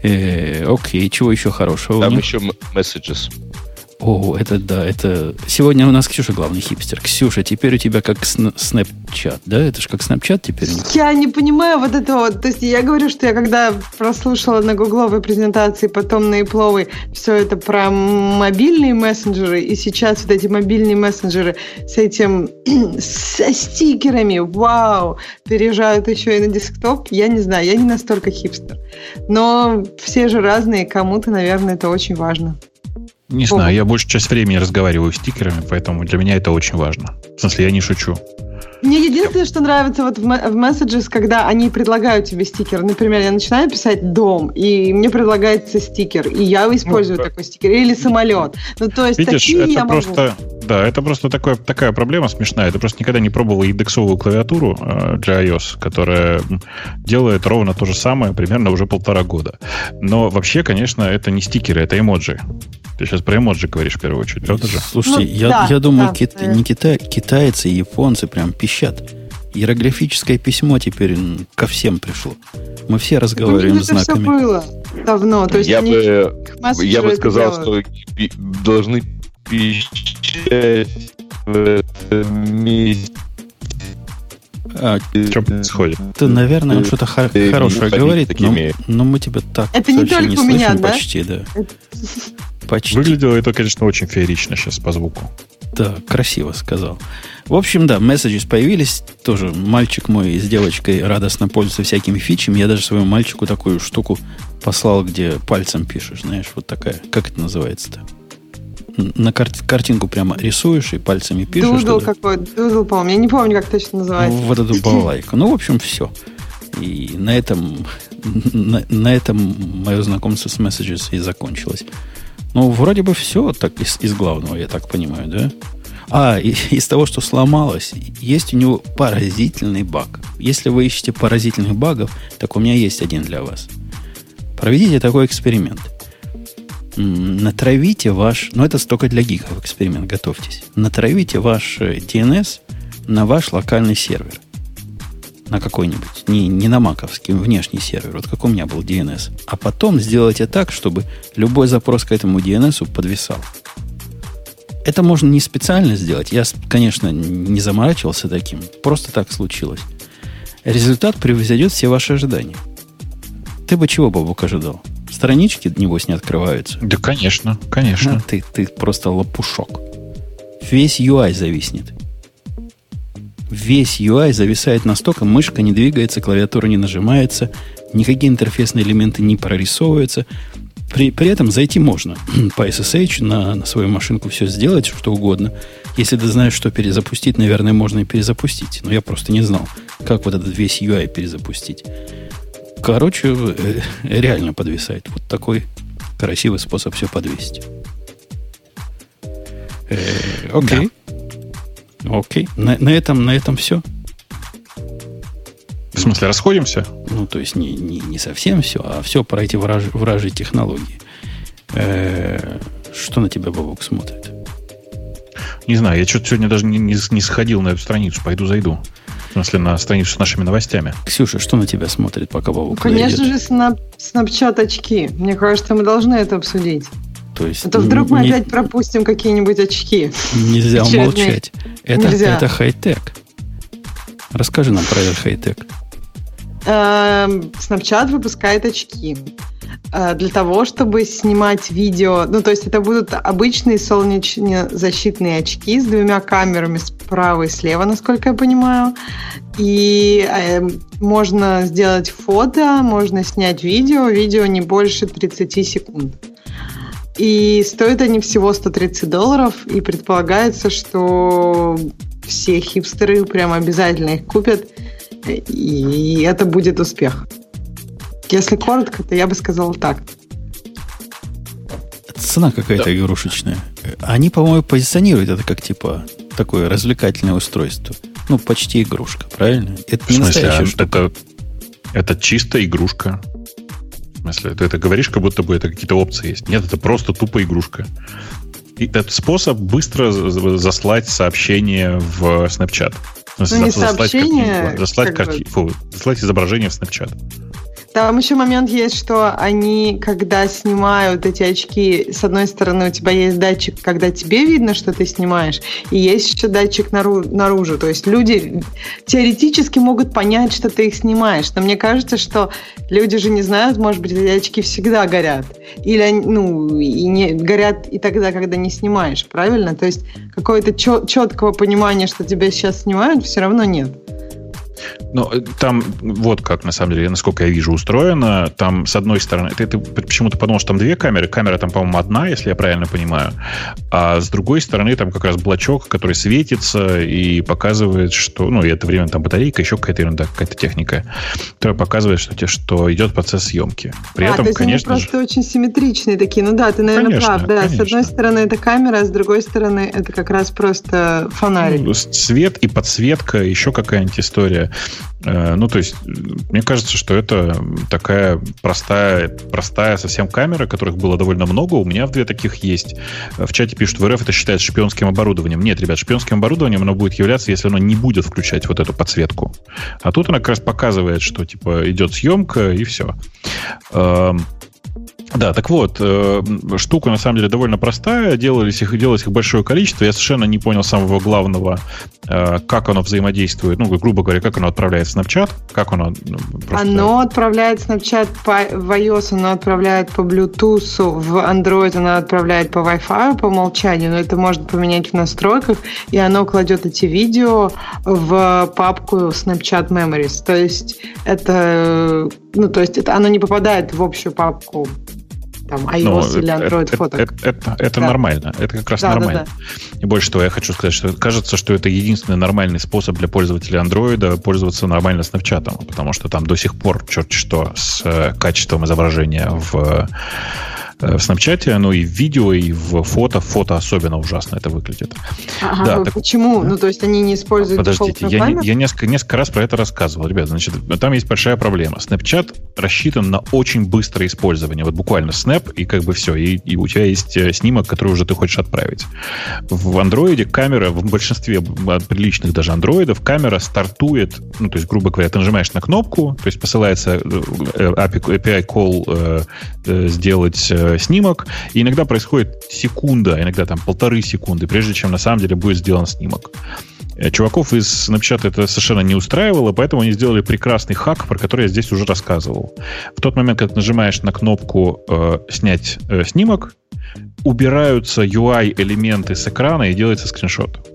A: Э, окей, чего еще хорошего?
D: Там еще messages.
A: О, это да, это... Сегодня у нас Ксюша главный хипстер. Ксюша, теперь у тебя как Snapchat, да? Это же как Snapchat теперь?
C: Я не понимаю вот этого. То есть я говорю, что я когда прослушала на гугловой презентации, потом на ипловой все это про мобильные мессенджеры, и сейчас вот эти мобильные мессенджеры с этим, *clears throat* со стикерами, вау, переезжают еще и на десктоп, я не знаю, я не настолько хипстер. Но все же разные, кому-то, наверное, это очень важно.
B: Не знаю, я большую часть времени разговариваю стикерами, поэтому для меня это очень важно. В смысле, я не шучу.
C: Мне единственное, что нравится вот в, ме- в Messages, когда они предлагают тебе стикер. Например, я начинаю писать дом, и мне предлагается стикер, и я использую
B: Ну,
C: такой стикер. Или самолет. Ну, то есть
B: Видишь,
C: такие
B: это
C: я могу.
B: Да, это просто такое, такая проблема смешная. Ты просто никогда не пробовал индексовую клавиатуру э, для iOS, которая делает ровно то же самое примерно уже полтора года. Но вообще, конечно, это не стикеры, это эмоджи. Ты сейчас про эмоджи говоришь в первую очередь, правда же?
A: Слушайте,
C: Ну,
A: я,
C: да,
A: я думаю,
C: да,
A: кит- не кита- китайцы и японцы прям пищат. Иероглифическое письмо теперь ко всем пришло. Мы все
C: У них
A: разговариваем
C: это все
A: знаками.
C: было давно. То есть
D: я бы, я бы сказал,
C: делают.
D: что должны пищать в этом месте.
A: А,
B: Что происходит?
A: ты, наверное, он что-то хор- хорошее
D: не
A: говорит, но,
D: такими.
A: но мы тебя так
C: Это не только у меня,
A: слышим
C: да?
A: почти, да.
C: Это-
A: Почти.
B: Выглядело это, конечно, очень феерично сейчас по звуку.
A: Да, красиво сказал. В общем, да, messages появились. Тоже мальчик мой с девочкой радостно пользуются всякими фичами. Я даже своему мальчику такую штуку послал, где пальцем пишешь, знаешь, вот такая. Как это называется-то? На кар- картинку прямо рисуешь и пальцами пишешь. Doodle
C: какой Doodle, по-моему. Я не помню, как точно называется.
A: Вот эту балалайку. Ну, в общем, все. И на этом, на, на этом мое знакомство с Messages и закончилось. Ну, вроде бы все так из, из главного, я так понимаю, да? А, и- из того, что сломалось, есть у него поразительный баг. Если вы ищете поразительных багов, так у меня есть один для вас. Проведите такой эксперимент. Натравите ваш... Ну, это только для гиков эксперимент, готовьтесь. Натравите ваш э, DNS на ваш локальный сервер. На какой-нибудь. Не, не на маковский, внешний сервер. Вот как у меня был DNS. А потом сделайте так, чтобы любой запрос к этому DNS подвисал. Это можно не специально сделать. Я, конечно, не заморачивался таким. Просто так случилось. Результат превзойдет все ваши ожидания. Ты бы чего, Бабук, ожидал? Странички, небось, не открываются.
B: Да, конечно,
A: А
B: конечно.
A: ты, ты просто лопушок. Весь UI зависнет. Весь UI зависает настолько, мышка не двигается, клавиатура не нажимается, никакие интерфейсные элементы не прорисовываются. При, при этом зайти можно *clears throat* по SSH на, на свою машинку все сделать, что угодно. Если ты знаешь, что перезапустить, наверное, можно и перезапустить. Но я просто не знал, как вот этот весь UI перезапустить. Короче, э, реально подвисает. Вот такой красивый способ все подвесить. Э, Окей. Окей. На, на этом, на этом все.
B: В смысле, расходимся?
A: Ну, то есть не, не, не совсем все, а все про эти вражи, вражьи технологии. Э, Что на тебя Бабук смотрит?
B: Не знаю, я что-то сегодня даже не, не, не сходил на эту страницу. Пойду зайду. В смысле, на страницу с нашими новостями.
A: Ксюша, что на тебя смотрит, пока Бабук
C: Конечно
A: зайдет?
C: же, снап, Snapchat очки. Мне кажется, мы должны это обсудить.
A: То есть
C: А то вдруг мы
A: не-
C: опять пропустим какие-нибудь очки.
A: нельзя умолчать. Это,
C: Нельзя.
A: это хай-тек. Расскажи нам про этот хай-тек.
C: Эм, Snapchat выпускает очки для того, чтобы снимать видео. Ну, то есть это будут обычные солнечно-защитные очки с двумя камерами справа и слева, насколько я понимаю. И э, можно сделать фото, можно снять видео. Видео не больше 30 секунд. И стоят они всего 130 долларов, и предполагается, что все хипстеры прям обязательно их купят и это будет успех. Если коротко, то я бы сказала так.
A: Цена какая-то да. игрушечная. Они, по-моему, позиционируют это как типа такое развлекательное устройство. Ну, почти игрушка, правильно?
B: Это не настоящая а штука. Это, это чисто игрушка. В смысле, ты это говоришь, как будто бы это какие-то опции есть. Нет, это просто тупо игрушка. И это способ быстро заслать сообщение в Snapchat.
C: Ну, не сообщение.
B: Заслать, карти... Фу, заслать изображение в Snapchat.
C: Там еще момент есть, что они, когда снимают эти очки, с одной стороны, у тебя есть датчик, когда тебе видно, что ты снимаешь, и есть еще датчик наружу. То есть люди теоретически могут понять, что ты их снимаешь. Но мне кажется, что люди же не знают, может быть, эти очки всегда горят. Или они, ну, и не горят и тогда, когда не снимаешь, правильно? То есть какого-то четкого понимания, что тебя сейчас снимают, все равно нет.
B: Ну, э, там вот как, на самом деле, насколько я вижу, устроено. Там, с одной стороны, ты, ты почему-то подумал, что там две камеры. Камера там, по-моему, одна, если я правильно понимаю. А с другой стороны, там как раз блочок, который светится и показывает, что... Ну, и это время там батарейка, еще какая-то ерунда, какая-то техника, которая показывает, что, что идет процесс съемки. При а, этом,
C: то есть
B: конечно
C: они просто же... очень симметричные такие. Ну да, ты, наверное, конечно, прав. Да, конечно. с одной стороны это камера, а с другой стороны это как раз просто фонарик. Ну,
B: свет и подсветка, еще какая-нибудь история. Э, ну, то есть, мне кажется, что это такая простая, простая совсем камера, которых было довольно много. У меня в две таких есть. В чате пишут, в РФ это считается шпионским оборудованием. Нет, ребят, шпионским оборудованием оно будет являться, если оно не будет включать вот эту подсветку. А тут она как раз показывает, что, типа, идет съемка, и все. Да, так вот, э, штука на самом деле довольно простая. Делались их, делалось их большое количество. Я совершенно не понял самого главного, э, как оно взаимодействует. Ну, грубо говоря, как оно отправляет в Snapchat, как оно
C: ну, просто... Оно отправляет Snapchat по, в iOS, оно отправляет по Bluetooth, в Android оно отправляет по Wi-Fi по умолчанию, но это можно поменять в настройках, и оно кладет эти видео в папку Snapchat Memories. То есть это, ну, то есть это оно не попадает в общую папку там iOS ну, или Android это, фоток.
B: Это, это, это да. нормально. Это как раз да, нормально. Да, да. И больше того, я хочу сказать, что кажется, что это единственный нормальный способ для пользователей Android пользоваться нормально Snapchat, потому что там до сих пор черт что с э, качеством изображения в в Snapchat, ну и в видео, и в фото. Фото особенно ужасно это выглядит.
C: Ага, да, так, почему? Ну, то есть они не используют
B: Подождите, я, я несколько, несколько раз про это рассказывал. Ребят, значит, там есть большая проблема. Snapchat рассчитан на очень быстрое использование. Вот буквально Snap, и как бы все. И, и у тебя есть э, снимок, который уже ты хочешь отправить. В Android камера, в большинстве приличных даже андроидов, камера стартует, ну, то есть, грубо говоря, ты нажимаешь на кнопку, то есть посылается э, API call э, сделать Э, снимок, и иногда происходит секунда, иногда там полторы секунды, прежде чем на самом деле будет сделан снимок. Э, чуваков из Snapchat это совершенно не устраивало, поэтому они сделали прекрасный хак, про который я здесь уже рассказывал. В тот момент, когда нажимаешь на кнопку э, «Снять э, снимок», убираются UI-элементы с экрана и делается скриншот.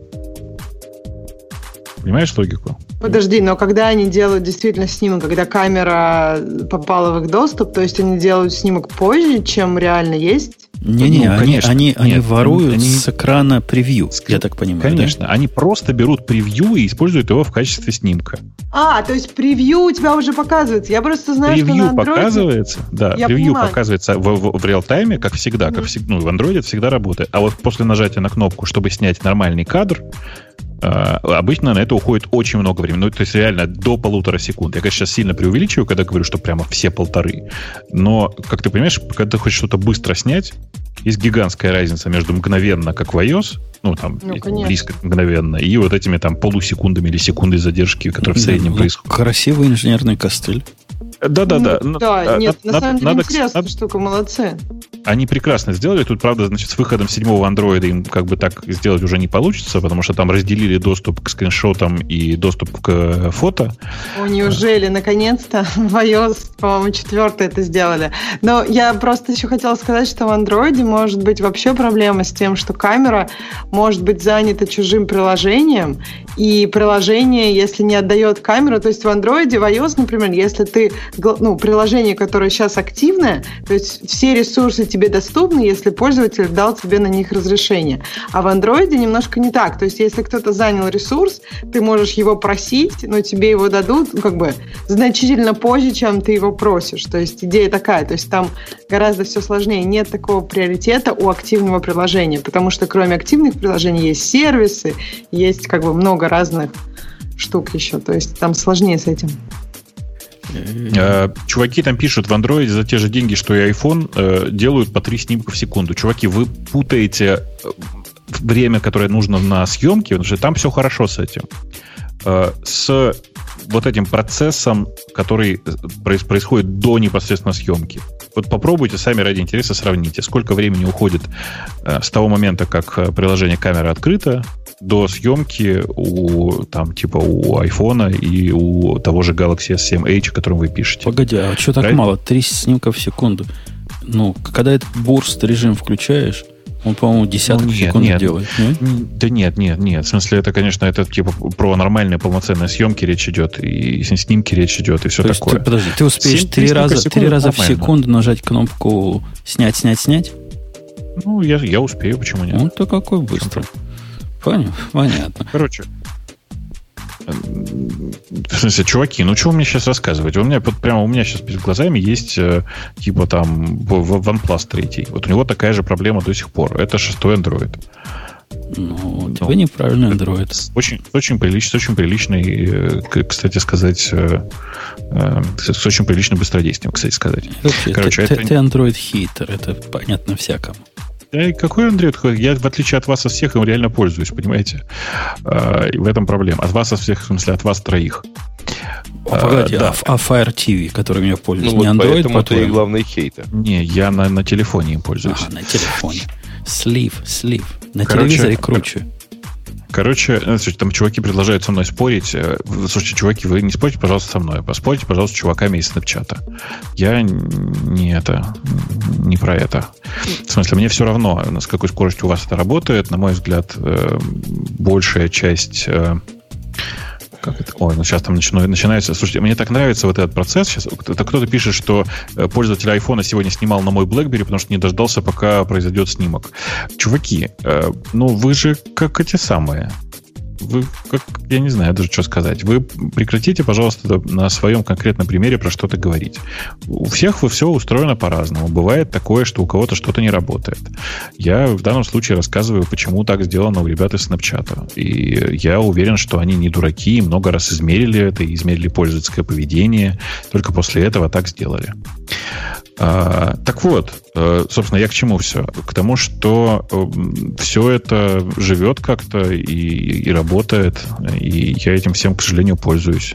B: Понимаешь логику?
C: Подожди, но когда они делают действительно снимок, когда камера попала в их доступ, то есть они делают снимок позже, чем реально есть?
A: Не-не, ну, они, они, они воруют они... с экрана превью, я так понимаю.
B: Конечно, да? они просто берут превью и используют его в качестве снимка.
C: А, то есть превью у тебя уже показывается. Я просто знаю,
B: превью
C: что на
B: Android... показывается, да, я превью понимаю. показывается в, в, в реал-тайме, как всегда, mm-hmm. как всегда, ну, в Android это всегда работает. А вот после нажатия на кнопку, чтобы снять нормальный кадр, обычно на это уходит очень много времени. Ну, то есть реально до полутора секунд. Я, конечно, сейчас сильно преувеличиваю, когда говорю, что прямо все полторы. Но, как ты понимаешь, когда ты хочешь что-то быстро снять, есть гигантская разница между мгновенно, как в iOS, ну, там, ну, близко мгновенно, и вот этими там полусекундами или секундой задержки, которые в среднем ну, происходят.
A: Красивый инженерный костыль.
B: Да-да-да.
C: Ну, да, нет, на самом деле интересная штука, молодцы.
B: они прекрасно сделали. Тут, правда, значит, с выходом седьмого андроида им как бы так сделать уже не получится, потому что там разделили доступ к скриншотам и доступ к э, фото.
C: О, неужели? Наконец-то *laughs* в iOS, по-моему, четвертый это сделали. Но я просто еще хотела сказать, что в андроиде может быть вообще проблема с тем, что камера может быть занята чужим приложением, и приложение, если не отдает камеру, то есть в андроиде, в iOS, например, если ты, ну, приложение, которое сейчас активное, то есть все ресурсы тебе доступны, если пользователь дал тебе на них разрешение. А в андроиде немножко не так. То есть если кто-то занял ресурс, ты можешь его просить, но тебе его дадут ну, как бы значительно позже, чем ты его просишь. То есть идея такая. То есть там гораздо все сложнее. Нет такого приоритета у активного приложения, потому что кроме активных приложений есть сервисы, есть как бы много разных штук еще. То есть там сложнее с этим.
B: Э, чуваки там пишут в Android за те же деньги, что и iPhone, э, делают по 3 снимка в секунду. Чуваки, вы путаете э, время, которое нужно на съемке, потому что там все хорошо с этим. С вот этим процессом, который происходит до непосредственно съемки. Вот попробуйте сами ради интереса сравните, сколько времени уходит с того момента, как приложение камеры открыто, до съемки у там типа у айфона и у того же Galaxy S7H, о котором вы пишете.
A: Погоди, а что так Right? мало? Три снимка в секунду. Ну, когда этот бурст режим включаешь, он, по-моему, десяток ну, нет, секунд нет. делает.
B: Нет? Да нет, нет, нет. В смысле, это, конечно, это типа про нормальные полноценные съемки речь идет, и снимки речь идет, и все То такое.
A: Ты, подожди, ты успеешь три раза, три раза в секунду нажать кнопку снять, снять, снять?
B: Ну, я, я успею, почему нет?
A: Ну, то какой быстрый. Понятно. Понятно.
B: Короче, в смысле, чуваки, ну что вы мне сейчас рассказывать? У меня вот прямо у меня сейчас перед глазами есть э, типа там OnePlus 3. Вот у него такая же проблема до сих пор. Это шестой Android.
A: Ну, у тебя ну, неправильный Android.
B: Очень, очень приличный, очень приличный, э, кстати сказать, э, с очень приличным быстродействием, кстати сказать.
A: Вообще, Короче, ты, это... ты Android хитер, это понятно всякому.
B: Я, какой Android? Я, в отличие от вас, от всех им реально пользуюсь, понимаете? А, в этом проблема. От вас, от всех, в смысле, от вас троих.
A: А, погоди, да. а, а Fire TV, которым я пользуюсь,
D: ну, не вот Android, поэтому это и главный хейтер.
B: Не, я на, на телефоне им пользуюсь.
A: А, на телефоне. Слив, слив. На Короче, телевизоре круче.
B: Короче, э, слушайте, там чуваки предлагают со мной спорить. Э, слушайте, чуваки, вы не спорьте, пожалуйста, со мной. Поспорьте, пожалуйста, с чуваками из Снапчата. Я не это, не про это. В смысле, мне все равно, с какой скоростью у вас это работает. На мой взгляд, э, большая часть как это? Ой, ну сейчас там начинается. Слушайте, мне так нравится вот этот процесс. Сейчас кто-то, кто-то пишет, что э, пользователь айфона сегодня снимал на мой BlackBerry, потому что не дождался, пока произойдет снимок. Чуваки, э, ну вы же как эти самые вы, как, я не знаю даже, что сказать. Вы прекратите, пожалуйста, на своем конкретном примере про что-то говорить. У всех все устроено по-разному. Бывает такое, что у кого-то что-то не работает. Я в данном случае рассказываю, почему так сделано у ребят из Snapchat. И я уверен, что они не дураки, много раз измерили это, измерили пользовательское поведение. Только после этого так сделали. А, так вот, э, собственно, я к чему все? К тому, что э, все это живет как-то и, и работает, и я этим всем, к сожалению, пользуюсь.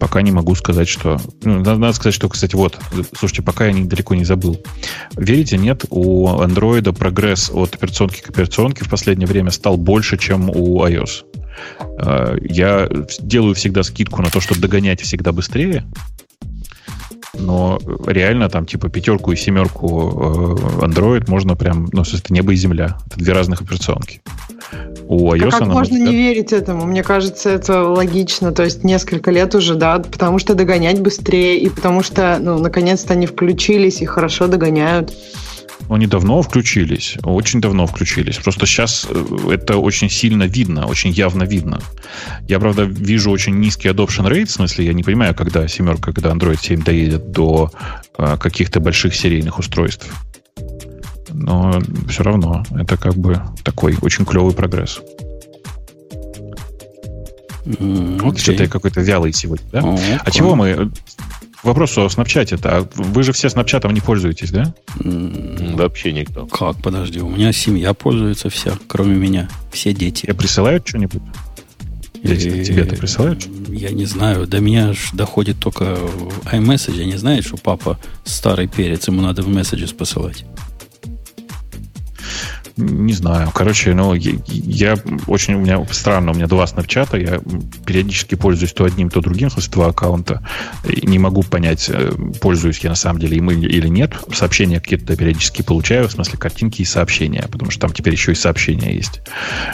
B: Пока не могу сказать, что... Ну, надо, сказать, что, кстати, вот, слушайте, пока я недалеко не забыл. Верите, нет, у Android прогресс от операционки к операционке в последнее время стал больше, чем у iOS. А, я делаю всегда скидку на то, что догонять всегда быстрее, но реально там типа пятерку и семерку э, Android можно прям, ну, это небо и земля. Это две разных операционки.
C: У iOS, а как можно взгляд... не верить этому? Мне кажется, это логично. То есть несколько лет уже, да, потому что догонять быстрее, и потому что, ну, наконец-то они включились и хорошо догоняют.
B: Они давно включились, очень давно включились. Просто сейчас э, это очень сильно видно, очень явно видно. Я, правда, вижу очень низкий adoption rate, в смысле, я не понимаю, когда семерка, когда Android 7 доедет до э, каких-то больших серийных устройств. Но все равно это как бы такой очень клевый прогресс. Okay. Что-то я какой-то вялый сегодня, да? Okay. А чего мы вопрос о снапчате-то. А вы же все снапчатом не пользуетесь, да?
D: Вообще никто.
A: Как, подожди, у меня семья пользуется вся, кроме меня. Все дети.
B: Я присылают что-нибудь? Или тебе это присылают?
A: Я не знаю. До меня ж доходит только iMessage. Я не знаю, что папа старый перец, ему надо в Messages посылать.
B: Не знаю. Короче, ну, я, я очень... У меня странно, у меня два снапчата, я периодически пользуюсь то одним, то другим, в два аккаунта. И не могу понять, э, пользуюсь я на самом деле им или нет. Сообщения какие-то периодически получаю, в смысле, картинки и сообщения, потому что там теперь еще и сообщения есть.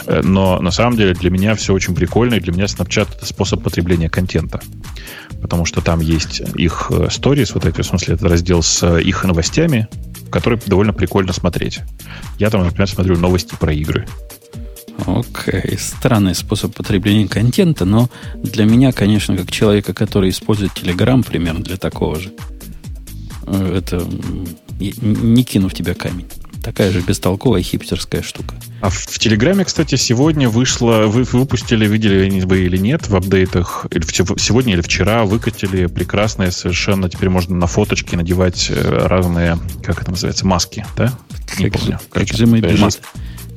B: Э, но на самом деле для меня все очень прикольно, и для меня Snapchat — это способ потребления контента. Потому что там есть их э, stories, вот эти, в смысле, это раздел с их новостями, который довольно прикольно смотреть. Я там, например, смотрю новости про игры.
A: Окей, okay. странный способ потребления контента, но для меня, конечно, как человека, который использует Telegram примерно для такого же, э, это не кину в тебя камень. Такая же бестолковая хипстерская штука.
B: А в Телеграме, кстати, сегодня вышло, вы выпустили, видели вы или нет, в апдейтах, или сегодня или вчера выкатили прекрасные совершенно, теперь можно на фоточки надевать э, разные, как это называется, маски, да?
A: Не как помню. Как, без, маски.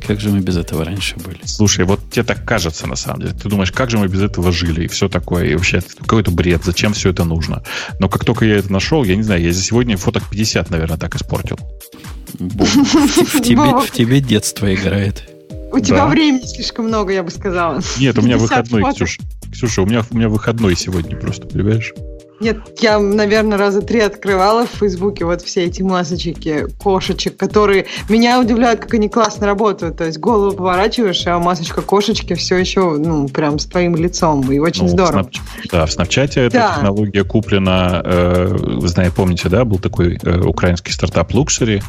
A: Как же мы без этого раньше были?
B: Слушай, вот тебе так кажется на самом деле. Ты думаешь, как же мы без этого жили и все такое, и вообще какой-то бред, зачем все это нужно? Но как только я это нашел, я не знаю, я за сегодня фоток 50, наверное, так испортил. *laughs*
A: В тебе, в тебе детство играет.
C: У тебя времени слишком много, я бы сказала.
B: Нет, у меня выходной, Ксюша. Ксюша, у меня, у меня выходной сегодня просто, понимаешь?
C: Нет, я, наверное, раза три открывала в Фейсбуке вот все эти масочки кошечек, которые меня удивляют, как они классно работают. То есть голову поворачиваешь, а масочка кошечки все еще, ну, прям с твоим лицом. И очень ну, здорово.
B: В Snap... Да, в Снапчате эта да. технология куплена, э, вы знаете, помните, да, был такой э, украинский стартап Luxury,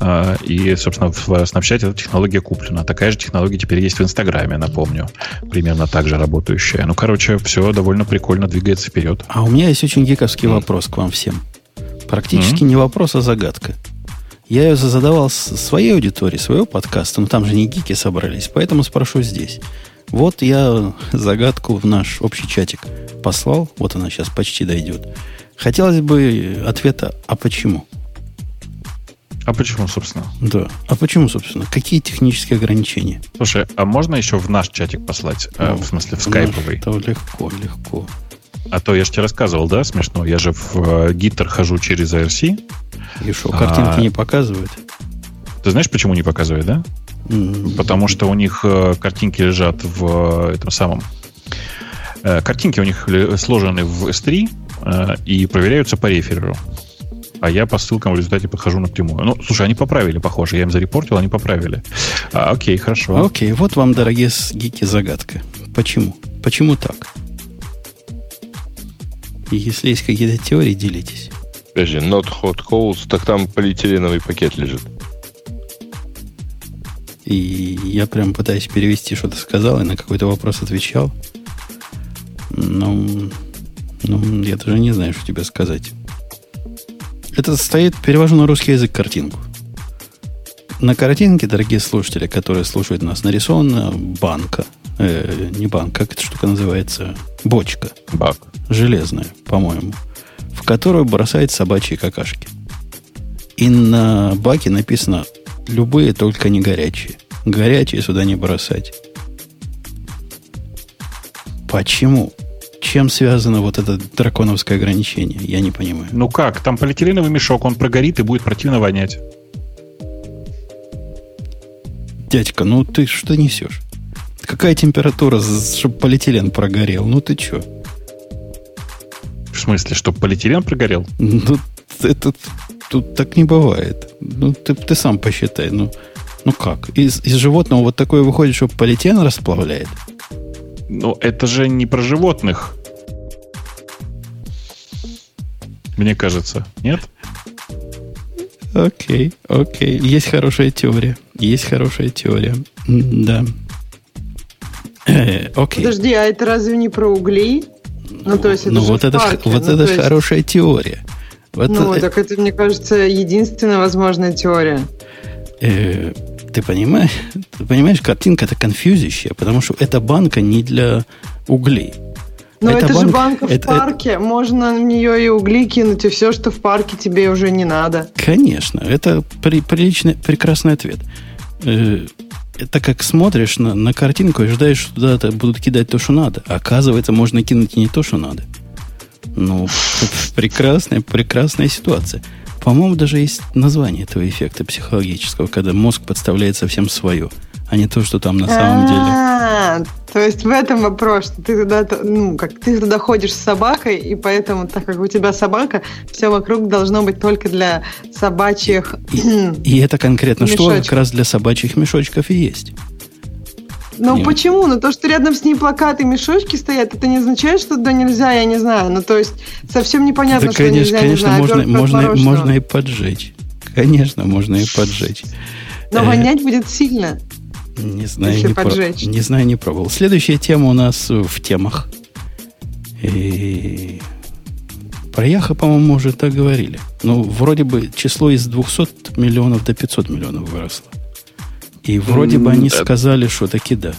B: э, и, собственно, в Снапчате эта технология куплена. Такая же технология теперь есть в Инстаграме, напомню. Примерно так же работающая. Ну, короче, все довольно прикольно двигается вперед.
A: А у меня есть очень гиковский вопрос к вам всем. Практически не вопрос, а загадка. Я ее задавал своей аудитории, своего подкаста, но там же не гики собрались, поэтому спрошу здесь. Вот я загадку в наш общий чатик послал, вот она сейчас почти дойдет. Хотелось бы ответа, а почему?
B: А почему, собственно?
A: Да. А почему, собственно? Какие технические ограничения?
B: Слушай, а можно еще в наш чатик послать? Э, ну, в смысле, в скайповый?
A: Это легко, легко.
B: А то я же тебе рассказывал, да, смешно. Я же в Гиттер хожу через IRC.
A: И что, картинки а... не показывают?
B: Ты знаешь, почему не показывает, да? Mm-hmm. Потому что у них э, картинки лежат в этом самом... Э, картинки у них сложены в S3 э, и проверяются по рефереру. А я по ссылкам в результате подхожу напрямую. Ну, слушай, они поправили, похоже. Я им зарепортил, они поправили. А, окей, хорошо.
A: Окей, вот вам, дорогие гики, загадка. Почему? Почему так? И если есть какие-то теории, делитесь.
D: Подожди, not hot coals, так там полиэтиленовый пакет лежит.
A: И я прям пытаюсь перевести, что ты сказал, и на какой-то вопрос отвечал. Ну, ну, я даже не знаю, что тебе сказать. Это стоит, перевожу на русский язык картинку. На картинке, дорогие слушатели, которые слушают нас, нарисована банка. Э, не банка, как эта штука называется? Бочка.
D: Бак
A: железная, по-моему, в которую бросает собачьи какашки. И на баке написано любые, только не горячие. Горячие сюда не бросать. Почему? Чем связано вот это драконовское ограничение? Я не понимаю.
B: Ну как? Там полиэтиленовый мешок, он прогорит и будет противно вонять.
A: Дядька, ну ты что несешь? Какая температура, чтобы полиэтилен прогорел? Ну ты что?
B: В смысле, чтобы полиэтилен прогорел?
A: Ну, это тут так не бывает. Ну, ты, ты сам посчитай. Ну, ну как? Из, из животного вот такое выходит, что полиэтилен расплавляет?
B: Ну, это же не про животных. Мне кажется, нет?
A: Окей, окей. Есть хорошая теория. Есть хорошая теория. Да.
C: Э, окей. Подожди, а это разве не про угли?
A: Ну, то есть это ну, вот это, вот ну, это есть... хорошая теория.
C: Вот ну, это... так это, мне кажется, единственная возможная теория.
A: Э, ты понимаешь, ты понимаешь, картинка это конфьюзящая, потому что эта банка не для углей.
C: Но это, это банк, же банка в это, парке, это... можно в нее и угли кинуть, и все, что в парке тебе уже не надо.
A: Конечно, это при, приличный, прекрасный ответ. Э, это как смотришь на, на картинку и ждаешь, что туда будут кидать то, что надо. Оказывается, можно кинуть и не то, что надо. Ну, прекрасная, прекрасная ситуация. По-моему, даже есть название этого эффекта психологического, когда мозг подставляет совсем свое, а не то, что там на самом деле.
C: А, то есть в этом вопрос, что ты туда, ну, как ты туда ходишь с собакой, и поэтому, так как у тебя собака, все вокруг должно быть только для собачьих.
A: И, и *clears throat* это конкретно что как раз для собачьих мешочков и есть.
C: Ну почему? Ну то, что рядом с ней плакаты и мешочки стоят, это не означает, что туда нельзя, я не знаю. Ну то есть совсем непонятно,
A: да,
C: что
A: конечно,
C: нельзя,
A: конечно,
C: не
A: знаю, можно, можно, можно и поджечь. Конечно, можно и поджечь.
C: Но э, вонять будет сильно.
A: Не знаю, не, про... не знаю, не пробовал. Следующая тема у нас в темах. И... Про Яха, по-моему, уже так говорили. Ну, вроде бы число из 200 миллионов до 500 миллионов выросло. И вроде бы они сказали, что таки да.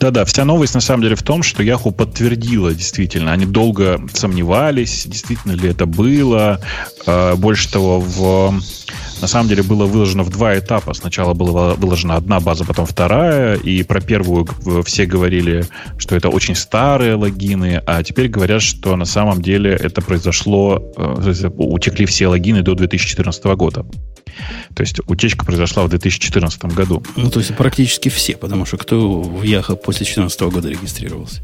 B: Да-да, вся новость на самом деле в том, что Яху подтвердила действительно. Они долго сомневались, действительно ли это было. А, больше того, в на самом деле было выложено в два этапа. Сначала была выложена одна база, потом вторая, и про первую все говорили, что это очень старые логины, а теперь говорят, что на самом деле это произошло, э, утекли все логины до 2014 года. То есть утечка произошла в 2014 году.
A: Ну, то есть практически все, потому что кто в Яха после 2014 года регистрировался?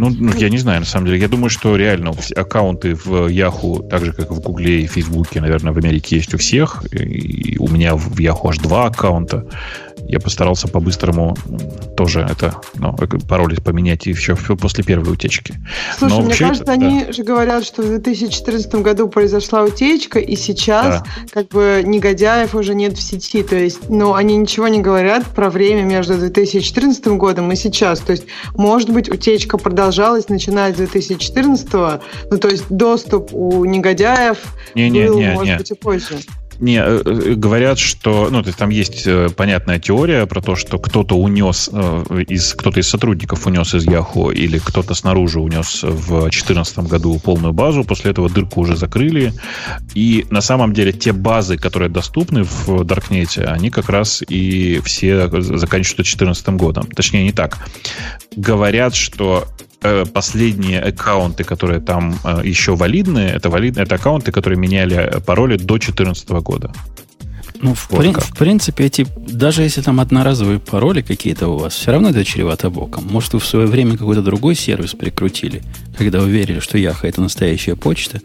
B: Ну, ну, я не знаю, на самом деле. Я думаю, что реально аккаунты в Yahoo, так же, как и в Гугле и Фейсбуке, наверное, в Америке есть у всех. И у меня в Yahoo аж два аккаунта я постарался по-быстрому тоже это, ну, пароль поменять еще после первой утечки.
C: Слушай, Но мне кажется, это, они да. же говорят, что в 2014 году произошла утечка, и сейчас да. как бы негодяев уже нет в сети. То есть, ну, они ничего не говорят про время между 2014 годом и сейчас. То есть, может быть, утечка продолжалась, начиная с 2014, ну, то есть, доступ у негодяев не, был, не, не, может не. быть, и позже.
B: Не, э, э, говорят, что, ну, то есть там есть э, понятная теория про то, что кто-то унес из, кто-то из сотрудников унес из Yahoo или кто-то снаружи унес в 2014 году полную базу, после этого дырку уже закрыли, и на самом деле те базы, которые доступны в Даркнете, они как раз и все заканчиваются 2014 годом. Точнее, не так. Говорят, что последние аккаунты, которые там э, еще валидны, это валидные это аккаунты, которые меняли пароли до 2014 года.
A: Ну, в, вот при, в принципе, эти, даже если там одноразовые пароли какие-то у вас, все равно это чревато боком. Может, вы в свое время какой-то другой сервис прикрутили, когда уверили, что Яха это настоящая почта,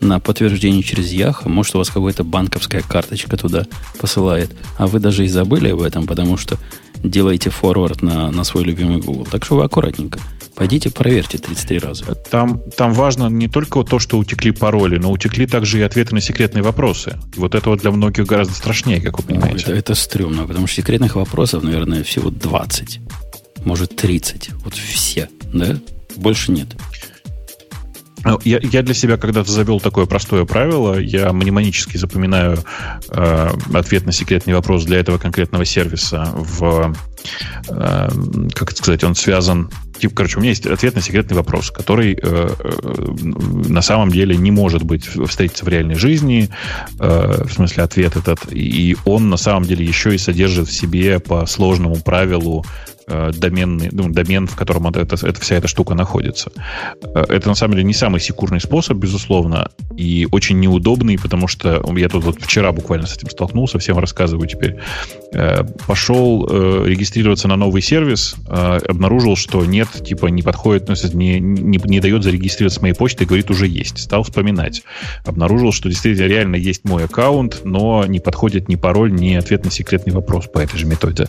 A: на подтверждение через Яха. Может, у вас какая-то банковская карточка туда посылает, а вы даже и забыли об этом, потому что делаете форвард на, на свой любимый Google. Так что вы аккуратненько. Пойдите проверьте 33 раза.
B: Там, там важно не только то, что утекли пароли, но утекли также и ответы на секретные вопросы. И вот это вот для многих гораздо страшнее, как вы понимаете.
A: это, это стрёмно, потому что секретных вопросов, наверное, всего 20. Может, 30. Вот все, да? Больше нет.
B: Ну, я, я для себя когда-то завел такое простое правило. Я мнемонически запоминаю э, ответ на секретный вопрос для этого конкретного сервиса в, э, как это сказать, он связан типа, короче, у меня есть ответ на секретный вопрос, который э, э, на самом деле не может быть встретиться в реальной жизни, э, в смысле ответ этот, и он на самом деле еще и содержит в себе по сложному правилу доменный, ну, домен, в котором это, это, вся эта штука находится. Э, это на самом деле не самый секурный способ, безусловно, и очень неудобный, потому что я тут вот вчера буквально с этим столкнулся, всем рассказываю теперь. Э, пошел регистрироваться на новый сервис, обнаружил, что нет, типа не подходит, ну, не, не, не дает зарегистрироваться с моей почтой, говорит, уже есть. Стал вспоминать. Обнаружил, что действительно реально есть мой аккаунт, но не подходит ни пароль, ни ответ на секретный вопрос по этой же методе.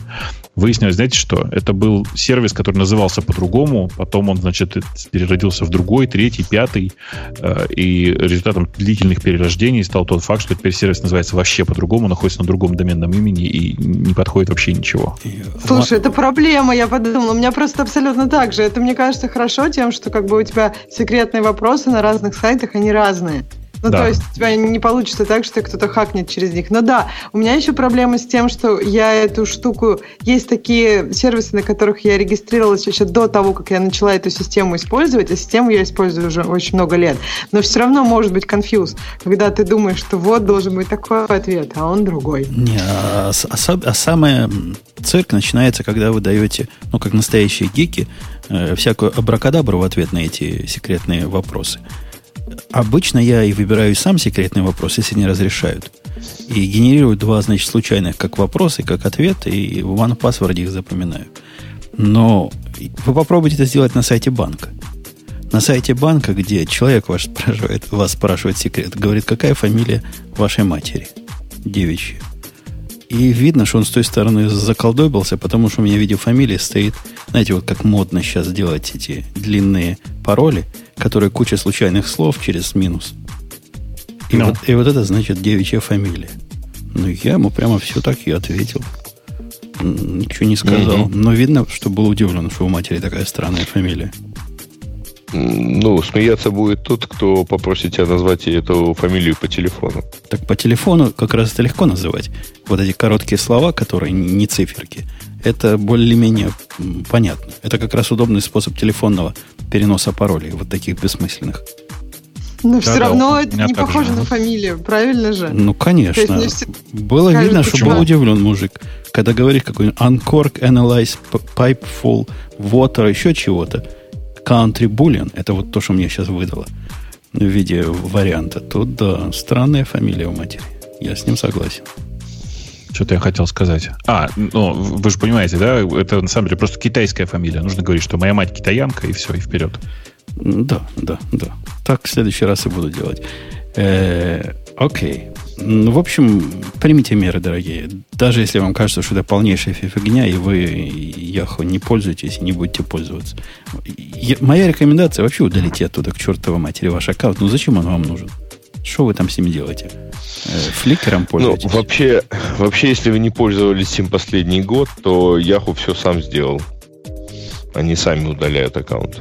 B: Выяснилось, знаете что? Это был сервис, который назывался по-другому, потом он, значит, переродился в другой, третий, пятый, э, и результатом длительных перерождений стал тот факт, что теперь сервис называется вообще по-другому, находится на другом доменном имени и не подходит вообще ничего.
C: Слушай, это проблема, я подумала. У меня просто абсолютно так же. Это, мне кажется, хорошо тем, что как бы у тебя секретные вопросы на разных сайтах, они разные. Ну,
B: Да.
C: то есть у тебя не получится так, что кто-то хакнет через них. Но да, у меня еще проблема с тем, что я эту штуку... Есть такие сервисы, на которых я регистрировалась еще до того, как я начала эту систему использовать, а систему я использую уже очень много лет. Но все равно может быть конфьюз, когда ты думаешь, что вот должен быть такой ответ, а он другой.
A: Не, а, а а самое цирк начинается, когда вы даете, ну, как настоящие гики, э, всякую абракадабру в ответ на эти секретные вопросы. Обычно я и выбираю сам секретный вопрос, если не разрешают. И генерирую два, значит, случайных как вопросы, как ответ, и в OnePassword их запоминаю. Но вы попробуйте это сделать на сайте банка. На сайте банка, где человек ваш спрашивает, вас спрашивает секрет, говорит, какая фамилия вашей матери? Девичья. И видно, что он с той стороны заколдобился, потому что у меня в виде фамилии стоит, знаете, вот как модно сейчас делать эти длинные пароли, которые куча случайных слов через минус. И,
B: Ну.
A: вот, и вот это значит девичья фамилия. Ну, я ему прямо все так и ответил. Ничего не сказал. Но видно, что был удивлен, что у матери такая странная фамилия.
D: Ну, смеяться будет тот, кто попросит тебя назвать эту фамилию по телефону.
A: Так по телефону как раз это легко называть. Вот эти короткие слова, которые не циферки, это более-менее понятно. Это как раз удобный способ телефонного переноса паролей, вот таких бессмысленных.
C: Но все
B: Да-да,
C: равно это не похоже
B: же.
C: на фамилию, правильно же?
A: Ну, конечно.
C: То есть мне все-
A: Было
C: кажется,
A: видно, что
C: почему?
A: был удивлен мужик, когда говорит какой-нибудь uncork, analyze, p- pipe full, water, еще чего-то. Country boolean, это вот то, что мне сейчас выдало в виде варианта. Тут, да, странная фамилия у матери. Я с ним согласен.
B: Что-то я хотел сказать. А, ну, вы же понимаете, да, это на самом деле просто китайская фамилия. Нужно говорить, что моя мать китаянка, и все, и вперед.
A: Да, да, да. Так в следующий раз и буду делать. Э, Окей. Ну, в общем, примите меры, дорогие. Даже если вам кажется, что это полнейшая фи- фигня, и вы Яху не пользуетесь и не будете пользоваться. Я- моя рекомендация вообще удалите оттуда к чертовой матери ваш аккаунт. Ну, зачем он вам нужен? Что вы там с ним делаете? Э, Фликером
D: Ну,
A: пользуетесь?
D: вообще, вообще, если вы не пользовались им последний год, то Яху все сам сделал. Они сами удаляют аккаунт.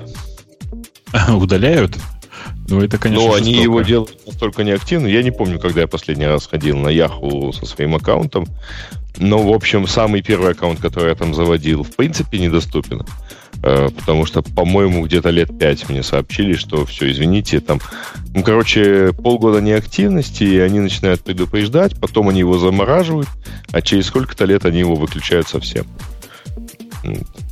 D: *laughs*
B: Удаляют? Ну, это, конечно,
D: Но они
B: жестоко.
D: его делают настолько неактивно. Я не помню, когда я последний раз ходил на Яху со своим аккаунтом. Но, в общем, самый первый аккаунт, который я там заводил, в принципе, недоступен. Э, Потому что, по-моему, где-то лет пять мне сообщили, что все, извините, там, ну, короче, полгода неактивности, и они начинают предупреждать, потом они его замораживают, а через сколько-то лет они его выключают совсем.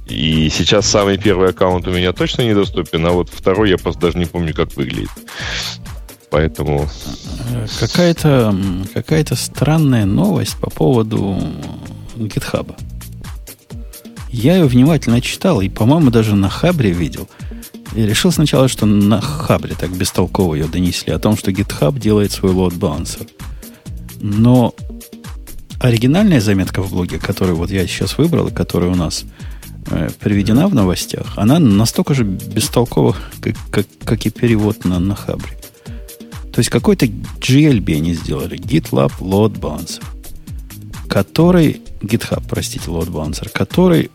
D: И сейчас самый первый аккаунт у меня точно недоступен, а вот второй я просто даже не помню, как выглядит. Поэтому
A: Какая-то какая странная новость по поводу GitHub. Я ее внимательно читал и, по-моему, даже на Хабре видел. И решил сначала, что на Хабре так бестолково ее донесли о том, что GitHub делает свой load balancer. Но оригинальная заметка в блоге, которую вот я сейчас выбрал, и которая у нас э, приведена в новостях, она настолько же бестолкова, как, как, как и перевод на, на Хабре. То есть какой-то GLB они сделали, GitLab Load Balancer, который, GitHub, простите, Load Balancer, который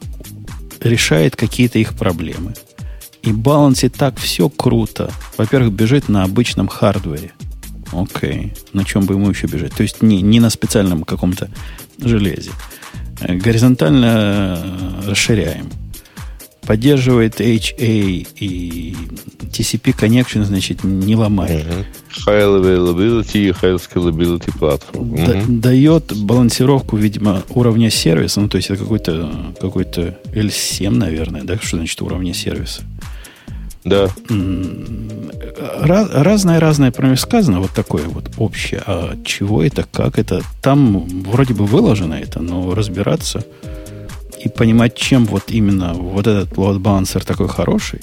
A: решает какие-то их проблемы. И балансит так все круто. Во-первых, бежит на обычном хардвере. Окей. На чем бы ему еще бежать? То есть не, не на специальном каком-то железе. Э, Горизонтально э, расширяем. Поддерживает HA и TCP connection, значит, не ломает.
D: Мгм. High availability, high scalability platform.
A: Да-
D: Мгм.
A: дает балансировку, видимо, уровня сервиса. Ну, то есть это какой-то какой L7, наверное, да? Что значит уровня сервиса?
D: Да.
A: Ra- разное-разное про них сказано, вот такое вот общее. А чего это, как это? Там вроде бы выложено это, но разбираться и понимать, чем вот именно вот этот load balancer такой хороший,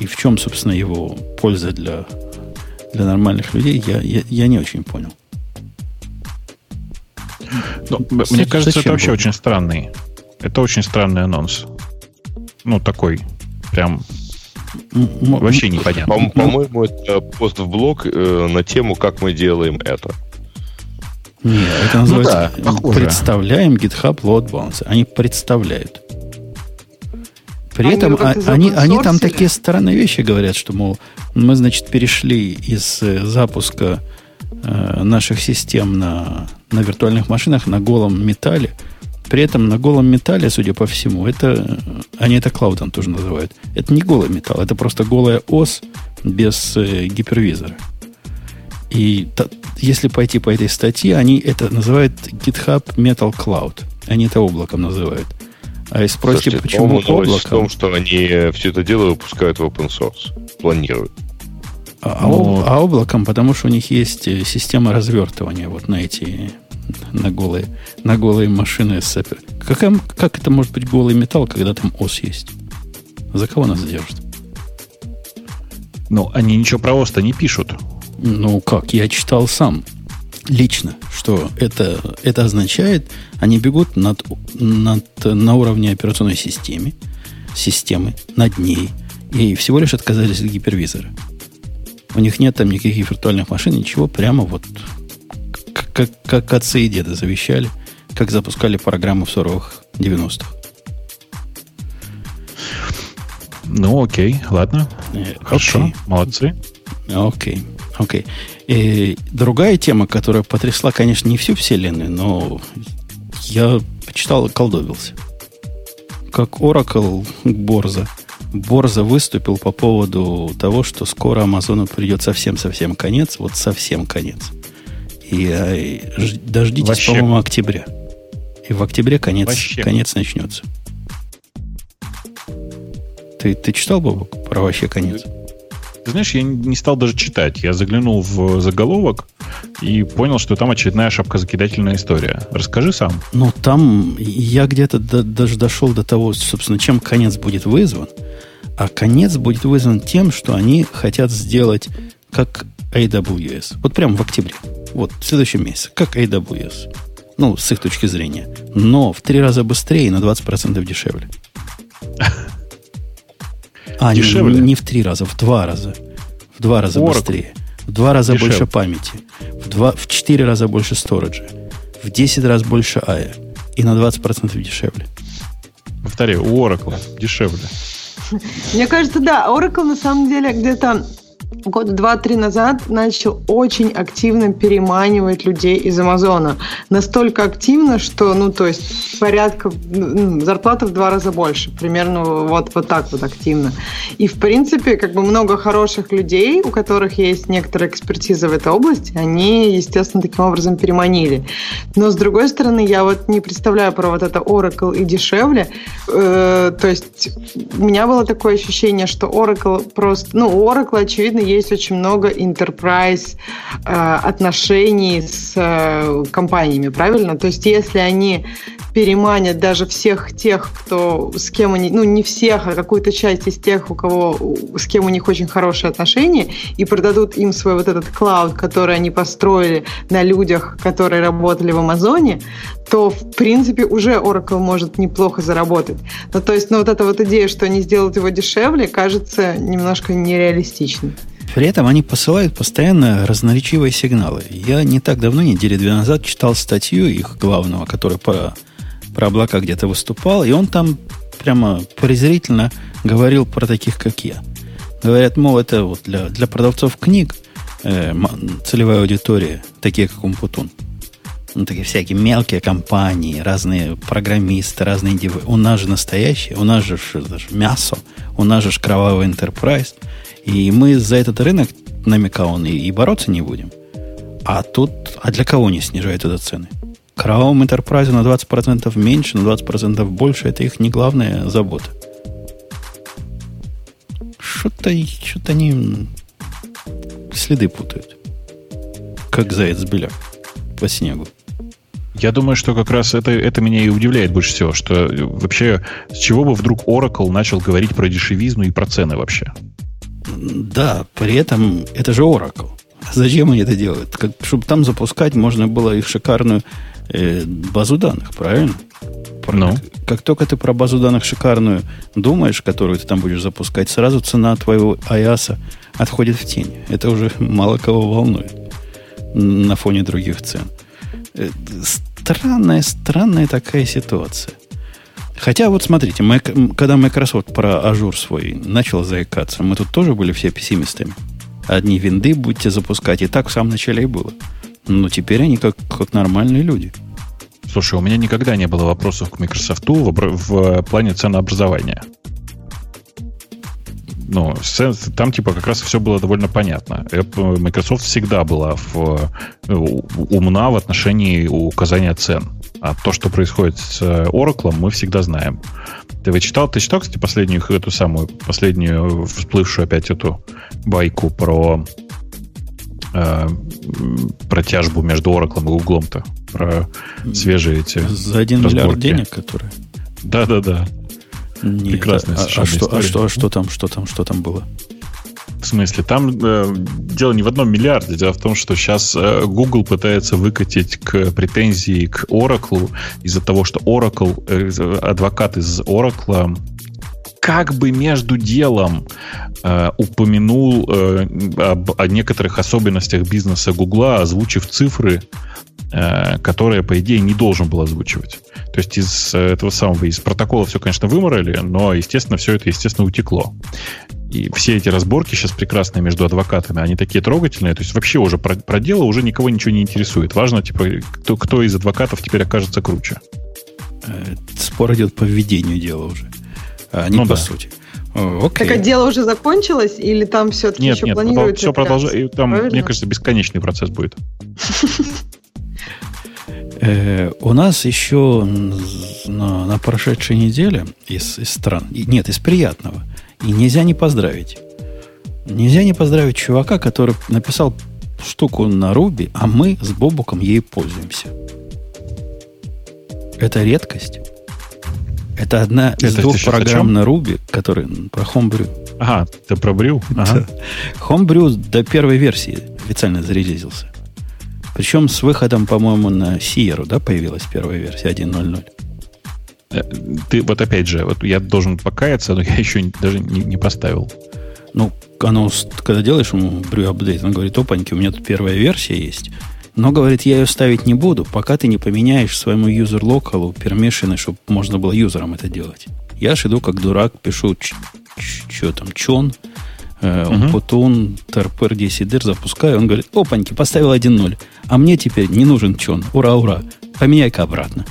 A: и в чем, собственно, его польза для, для нормальных людей, я, я, я не очень понял.
B: Ну,
A: С-
B: мне кажется, это вообще
A: было?
B: очень странный. Это очень странный анонс. Ну, такой, прям вообще непонятно.
D: По- По-моему, это пост в блог э, на тему, как мы делаем это.
A: Нет, это называется
B: да, похоже.
A: представляем GitHub Load Balancer. Они представляют. При
C: Они
A: этом а- они, они там такие странные вещи говорят, что, мол, Мы, значит, перешли из э, запуска э, наших систем на, на виртуальных машинах на голом металле. При этом на голом металле, судя по всему, это они это клаудом тоже называют. Это не голый металл, это просто голая ось без э, гипервизора. И та, если пойти по этой статье, они это называют GitHub Metal Cloud. Они это облаком называют. А если спросите, Слушайте, почему облаком... в
D: том, что они все это дело выпускают в open source. Планируют.
A: А, а Но... а облаком, потому что у них есть э, система развертывания вот на эти на голые, на голые машины сапер. Как, как это может быть голый металл, когда там ос есть? За кого нас держат?
B: Ну, они ничего про ос не пишут.
A: Ну как, я читал сам лично, что это, это означает, они бегут над, над, на уровне операционной системы, системы, над ней, и всего лишь отказались от гипервизора. У них нет там никаких виртуальных машин, ничего, прямо вот как, как, отцы и деды завещали, как запускали программы в 40-х, 90-х.
B: Ну, окей, ладно. Э, Хорошо, окей. молодцы.
A: Окей. Окей. И другая тема, которая потрясла, конечно, не всю вселенную, но я почитал и колдовился. Как Oracle Борза. Борза выступил по поводу того, что скоро Амазону придет совсем-совсем конец, вот совсем конец. И, и дождитесь, Вообще. по-моему, октября. И в октябре конец, конец начнется. Ты, ты читал, Бобок, про вообще конец?
B: Ты знаешь, я не стал даже читать. Я заглянул в заголовок и понял, что там очередная шапкозакидательная история. Расскажи сам.
A: Ну, там я где-то до, даже дошел до того, собственно, чем конец будет вызван. А конец будет вызван тем, что они хотят сделать как AWS. Вот прямо в октябре. Вот, в следующем месяце. Как AWS. Ну, с их точки зрения. Но в три раза быстрее и на 20% дешевле. А, Дешевле? Не, не в три раза, в два раза. В два раза Oracle. быстрее. В два раза Дешевле. больше памяти. В, два, в четыре раза больше сториджа. В 10 раз больше AIR. И на 20% дешевле.
B: Повтори, у Oracle дешевле.
C: Мне кажется, да, Oracle на самом деле где-то года два-три назад начал очень активно переманивать людей из Амазона. Настолько активно, что, ну, то есть порядка, ну, зарплата в два раза больше. Примерно вот, вот так вот активно. И, в принципе, как бы много хороших людей, у которых есть некоторая экспертиза в этой области, они, естественно, таким образом переманили. Но, с другой стороны, я вот не представляю про вот это Oracle и дешевле. Э, то есть у меня было такое ощущение, что Oracle просто... Ну, у Oracle, очевидно, есть очень много enterprise э, отношений с э, компаниями, правильно? То есть если они переманят даже всех тех, кто с кем они, ну не всех, а какую-то часть из тех, у кого с кем у них очень хорошие отношения, и продадут им свой вот этот клауд, который они построили на людях, которые работали в Амазоне, то в принципе уже Oracle может неплохо заработать. Ну, то есть, ну вот эта вот идея, что они сделают его дешевле, кажется немножко нереалистичной.
A: При этом они посылают постоянно разноречивые сигналы. Я не так давно, недели две назад, читал статью их главного, который про, про облака где-то выступал, и он там прямо презрительно говорил про таких, как я. Говорят, мол, это вот для, для продавцов книг э, целевая аудитория, такие как Умпутун. Ну, такие всякие мелкие компании, разные программисты, разные дивы. У нас же настоящие, у нас же, же мясо, у нас же кровавый enterprise – и мы за этот рынок, намекал он, и, и бороться не будем. А тут, а для кого не снижают это цены? Кровавому Enterprise на 20% меньше, на 20% больше, это их не главная забота. Что-то что они следы путают. Как заяц беляк по снегу.
B: Я думаю, что как раз это, это меня и удивляет больше всего, что вообще с чего бы вдруг Oracle начал говорить про дешевизну и про цены вообще?
A: Да, при этом это же Oracle. Зачем они это делают? Как, чтобы там запускать можно было их шикарную э, базу данных, правильно?
B: Ну.
A: Как только ты про базу данных шикарную думаешь, которую ты там будешь запускать, сразу цена твоего АЯСа отходит в тень. Это уже мало кого волнует на фоне других цен. Э, странная, странная такая ситуация. Хотя вот смотрите, мы, когда Microsoft про Azure свой начал заикаться, мы тут тоже были все пессимистами. Одни винды будете запускать, и так в самом начале и было. Но теперь они как, как нормальные люди.
B: Слушай, у меня никогда не было вопросов к Microsoft в, в плане ценообразования. Ну, там типа как раз все было довольно понятно. Microsoft всегда была в, э, умна в отношении указания цен. А то, что происходит с Oracle, мы всегда знаем. Ты вы читал, ты читал, кстати, последнюю эту самую, последнюю всплывшую опять эту байку про э, про тяжбу между Oracle и Google-то? Про свежие эти
A: За один разборки. миллиард денег, которые?
B: Да-да-да.
A: Прекрасная а, а, что, а что, а что там, что там, что там было?
B: В смысле, там э, дело не в одном миллиарде. Дело в том, что сейчас э, Google пытается выкатить к претензии к Oracle из-за того, что Oracle, э, адвокат из Oracle как бы между делом э, упомянул э, об, о некоторых особенностях бизнеса Гугла, озвучив цифры, э, которые, по идее, не должен был озвучивать. То есть из этого самого, из протокола все, конечно, выморали, но, естественно, все это, естественно, утекло. И все эти разборки сейчас прекрасные между адвокатами, они такие трогательные. То есть вообще уже про, про дело уже никого ничего не интересует. Важно, типа, кто, кто из адвокатов теперь окажется круче.
A: Э, спор идет по введению дела уже, а не ну, по да. сути.
C: окей. Так а дело уже закончилось или там все-таки
B: нет,
C: еще
B: нет,
C: планируется?
B: Все продолжается. Там, Правильно? мне кажется, бесконечный процесс будет. *laughs*
A: Э, у нас еще на, на прошедшей неделе из, из стран, нет, из приятного, и нельзя не поздравить. Нельзя не поздравить чувака, который написал штуку на Руби, а мы с Бобуком ей пользуемся. Это редкость. Это одна из Это двух программ на Руби, которые про Homebrew.
B: Ага, ты про Brew? Ага.
A: Homebrew до первой версии официально зарелизился. Причем с выходом, по-моему, на Sierra, да, появилась первая версия 1.0.0.
B: Ты вот опять же, вот я должен покаяться, но я еще даже не, не поставил.
A: Ну, оно, когда делаешь ему брю апдейт, он говорит, опаньки, у меня тут первая версия есть. Но, говорит, я ее ставить не буду, пока ты не поменяешь своему user локалу пермешины, чтобы можно было юзерам это делать. Я ж иду как дурак, пишу, что там, чон, э, uh-huh. Путун, Десидер, запускаю. Он говорит, опаньки, поставил 1.0. А мне теперь не нужен чон. Ура, ура. Поменяй-ка обратно.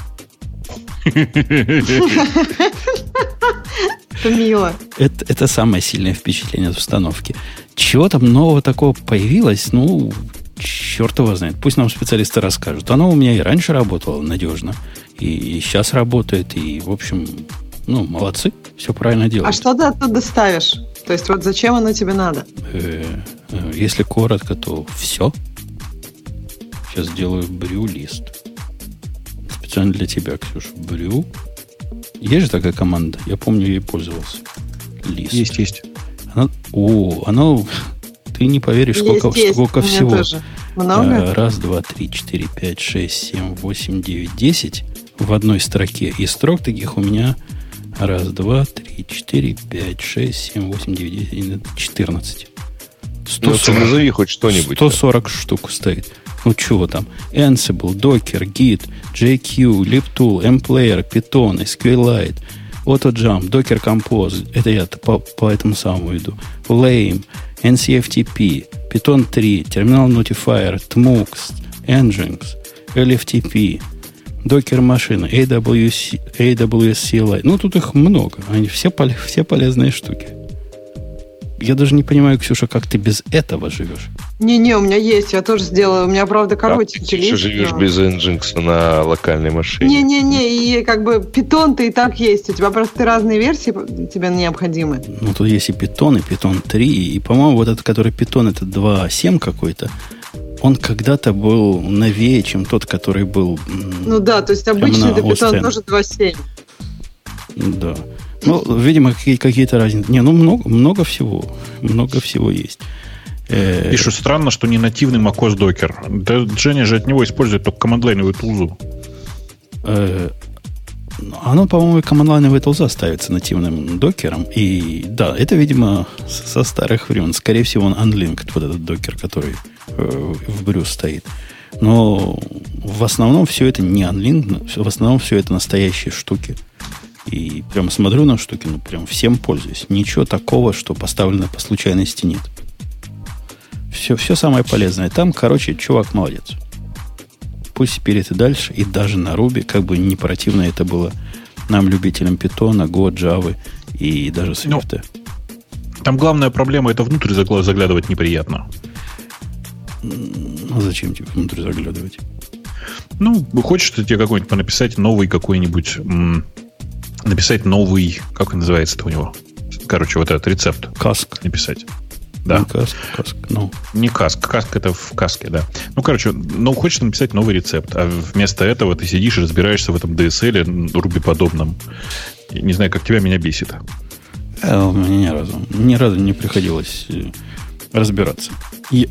C: Это мило.
A: Это, это самое сильное впечатление от установки. Чего там нового такого появилось, ну, черт его знает. Пусть нам специалисты расскажут. Оно у меня и раньше работало надежно, и, и сейчас работает, и, в общем, ну, молодцы, все правильно делают.
C: А что ты оттуда ставишь? То есть вот зачем оно тебе надо?
A: Э, э, если коротко, то все. Сейчас сделаю брю-лист специально для тебя, Ксюша. Брю. Есть же такая команда? Я помню, я ей пользовался.
B: Лист. Есть, есть.
A: Она, о, оно... Ты не поверишь, сколько, есть, сколько всего. Тоже.
C: Много?
A: А, раз, два, три, четыре, пять, шесть, семь, восемь, девять, десять в одной строке. И строк таких у меня раз, два, три, четыре, пять, шесть, семь, восемь, девять, десять, четырнадцать.
D: 140, ну, назови хоть что-нибудь.
A: 140 штук стоит. Ну, чего там? Ansible, Docker, Git, JQ, LibTool, MPlayer, Python, SQLite, AutoJump, Docker Compose. Это я по, по этому самому иду. Lame, NCFTP, Python 3, Terminal Notifier, TMUX, Nginx, LFTP, Docker машина, AWS, AWS CLI. Ну, тут их много. Они все, все полезные штуки я даже не понимаю, Ксюша, как ты без этого живешь.
C: Не-не, у меня есть, я тоже сделала. У меня, правда, коротенький
D: Как ты живешь без Nginx на локальной машине?
C: Не-не-не, и как бы питон ты и так есть. У тебя просто разные версии тебе необходимы.
A: Ну, тут есть и питон, и питон 3, и, по-моему, вот этот, который питон, это 2.7 какой-то. Он когда-то был новее, чем тот, который был...
C: Ну да, то есть обычный питон тоже 2.7.
A: Да. Ну, видимо, какие-то разницы. Не, ну много, много всего. Много всего есть.
B: Э, Пишут, странно, что не нативный macOS Docker. Да Женя же от него использует только командлайновую тулзу.
A: Э, оно, по-моему, командлайновая тулза ставится нативным докером. И да, это, видимо, со старых времен. Скорее всего, он unlinked, вот этот докер, который э, в брюс стоит. Но в основном все это не unlinked, в основном все это настоящие штуки – И прям смотрю на штуки, ну, прям всем пользуюсь. Ничего такого, что поставлено по случайности нет. Все, все самое полезное. Там, короче, чувак молодец. Пусть теперь и дальше, и даже на Руби, как бы не противно это было нам, любителям питона, Go, Java и даже Swift.
B: Ну, там главная проблема это внутрь заглядывать неприятно.
A: Ну, зачем тебе внутрь заглядывать?
B: Ну, хочешь тебе какой-нибудь написать новый какой-нибудь написать новый, как называется-то у него? Короче, вот этот рецепт.
A: Каск.
B: Написать. Да.
A: Не каск, каск, ну.
B: Не каск. Каск это в каске, да. Ну, короче, ну, хочешь написать новый рецепт, а вместо этого ты сидишь и разбираешься в этом DSL, Руби подобном. Не знаю, как тебя меня бесит.
A: У меня ни разу, ни разу не приходилось э, разбираться. И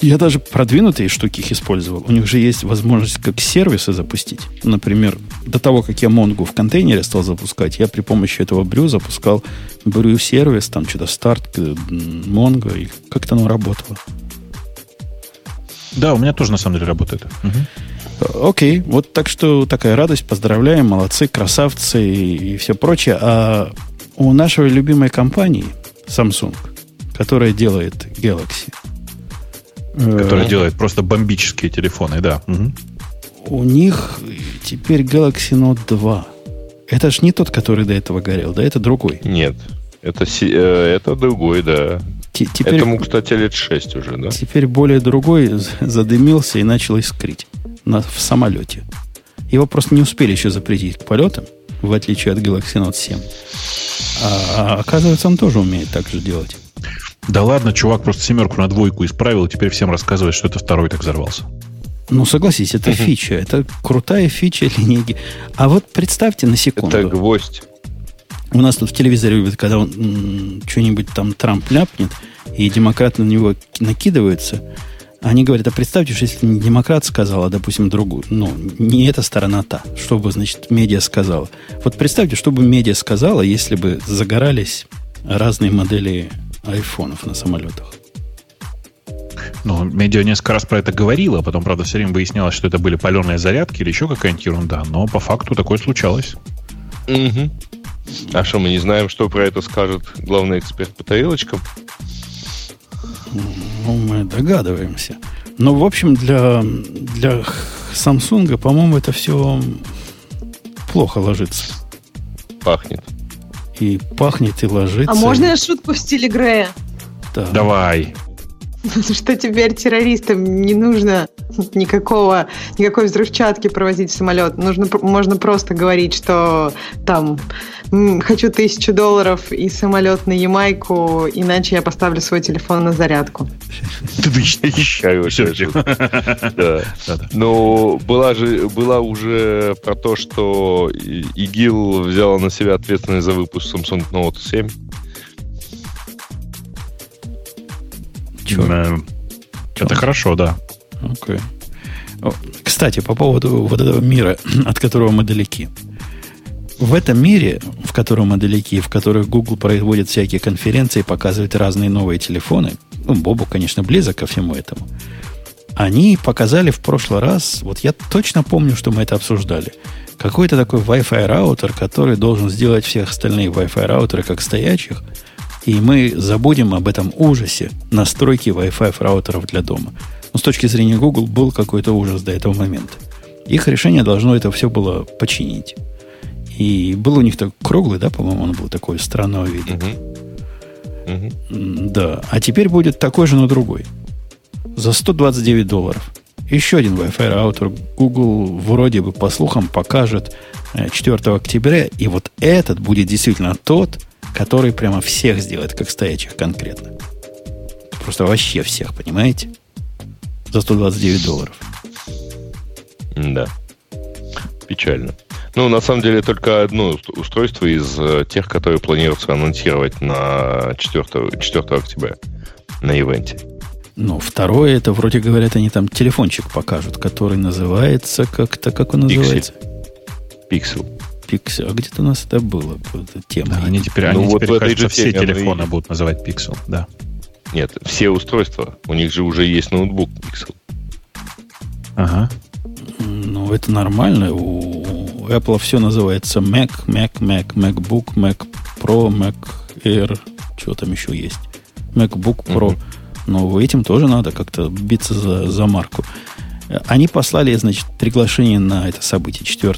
A: я даже продвинутые штуки их использовал. У них же есть возможность как сервисы запустить. Например, до того, как я Монгу в контейнере стал запускать, я при помощи этого брю запускал брю сервис, там что-то старт, Монго, и как-то оно работало.
B: Да, у меня тоже на самом деле работает.
A: Угу. Окей, вот так что такая радость, поздравляем, молодцы, красавцы и, и все прочее. А у нашей любимой компании Samsung, которая делает Galaxy,
B: Который делает просто бомбические телефоны, да. Угу.
A: У них теперь Galaxy Note 2. Это ж не тот, который до этого горел, да? Это другой.
D: Нет, это, э, это другой, да.
A: Теперь,
D: Этому, кстати, лет 6 уже, да?
A: Теперь более другой задымился и начал искрить на, в самолете. Его просто не успели еще запретить к полетам, в отличие от Galaxy Note 7. А, а оказывается, он тоже умеет так же делать.
B: Да ладно, чувак просто семерку на двойку исправил, и теперь всем рассказывает, что это второй так взорвался.
A: Ну, согласись, это фича. Это крутая фича линейки. А вот представьте на секунду.
D: Это гвоздь.
A: У нас тут в телевизоре любят, когда он что-нибудь там Трамп ляпнет, и демократы на него накидываются. Они говорят, а представьте, что если не демократ сказал, а, допустим, другую, ну, не эта сторона та, что бы, значит, медиа сказала. Вот представьте, что бы медиа сказала, если бы загорались разные модели айфонов на самолетах.
B: Ну, медиа несколько раз про это говорила, потом, правда, все время выяснялось, что это были паленые зарядки или еще какая-нибудь ерунда, но по факту такое случалось.
D: Угу. А что, мы не знаем, что про это скажет главный эксперт по тарелочкам?
A: Ну, мы догадываемся. Но, в общем, для, для Samsung, по-моему, это все плохо ложится.
D: Пахнет
A: и пахнет, и ложится.
C: А можно я шутку в стиле Грея?
B: Да. Давай. *laughs*
C: Что теперь террористам не нужно никакого, никакой взрывчатки провозить в самолет. Нужно, можно просто говорить, что там хочу тысячу долларов и самолет на Ямайку, иначе я поставлю свой телефон на зарядку.
D: Ну, была же была уже про то, что ИГИЛ взял на себя ответственность за выпуск Samsung Note 7.
B: Чего? Это хорошо, да.
A: Okay. Кстати, по поводу вот этого мира, *clears throat* от которого мы далеки. В этом мире, в котором мы далеки, в котором Google производит всякие конференции, показывает разные новые телефоны, ну, Бобу, конечно, близок ко всему этому, они показали в прошлый раз, вот я точно помню, что мы это обсуждали, какой-то такой Wi-Fi раутер, который должен сделать всех остальные Wi-Fi раутеры как стоячих, и мы забудем об этом ужасе настройки Wi-Fi раутеров для дома. Но с точки зрения Google был какой-то ужас до этого момента. Их решение должно это все было починить. И был у них такой круглый, да, по-моему, он был такой странного вида. Угу. Угу. Да. А теперь будет такой же, но другой. За 129 долларов. Еще один Wi-Fi раутер Google вроде бы по слухам покажет 4 э, октября. И вот этот будет действительно тот, который прямо всех сделает, как стоячих конкретно. Просто вообще всех, понимаете? За 129 долларов.
D: Да. Печально. Ну, на самом деле, только одно устройство из э, тех, которые планируется анонсировать на 4, 4 октября на ивенте.
A: Ну, второе, это вроде говорят, они там телефончик покажут, который называется как-то, как он называется?
D: Пиксел.
A: Пиксел. А где-то у нас это было, эта тема.
B: Да, они теперь, ну, они вот теперь кажется, все телефоны они... будут называть Pixel, да.
D: Нет, все устройства. У них же уже есть ноутбук Pixel.
A: Ага. Ну, это нормально. У у Apple все называется Mac, Mac, Mac, MacBook, Mac Pro, Mac Air, что там еще есть. MacBook Pro. Uh-huh. Но этим тоже надо как-то биться за, за марку. Они послали, значит, приглашение на это событие 4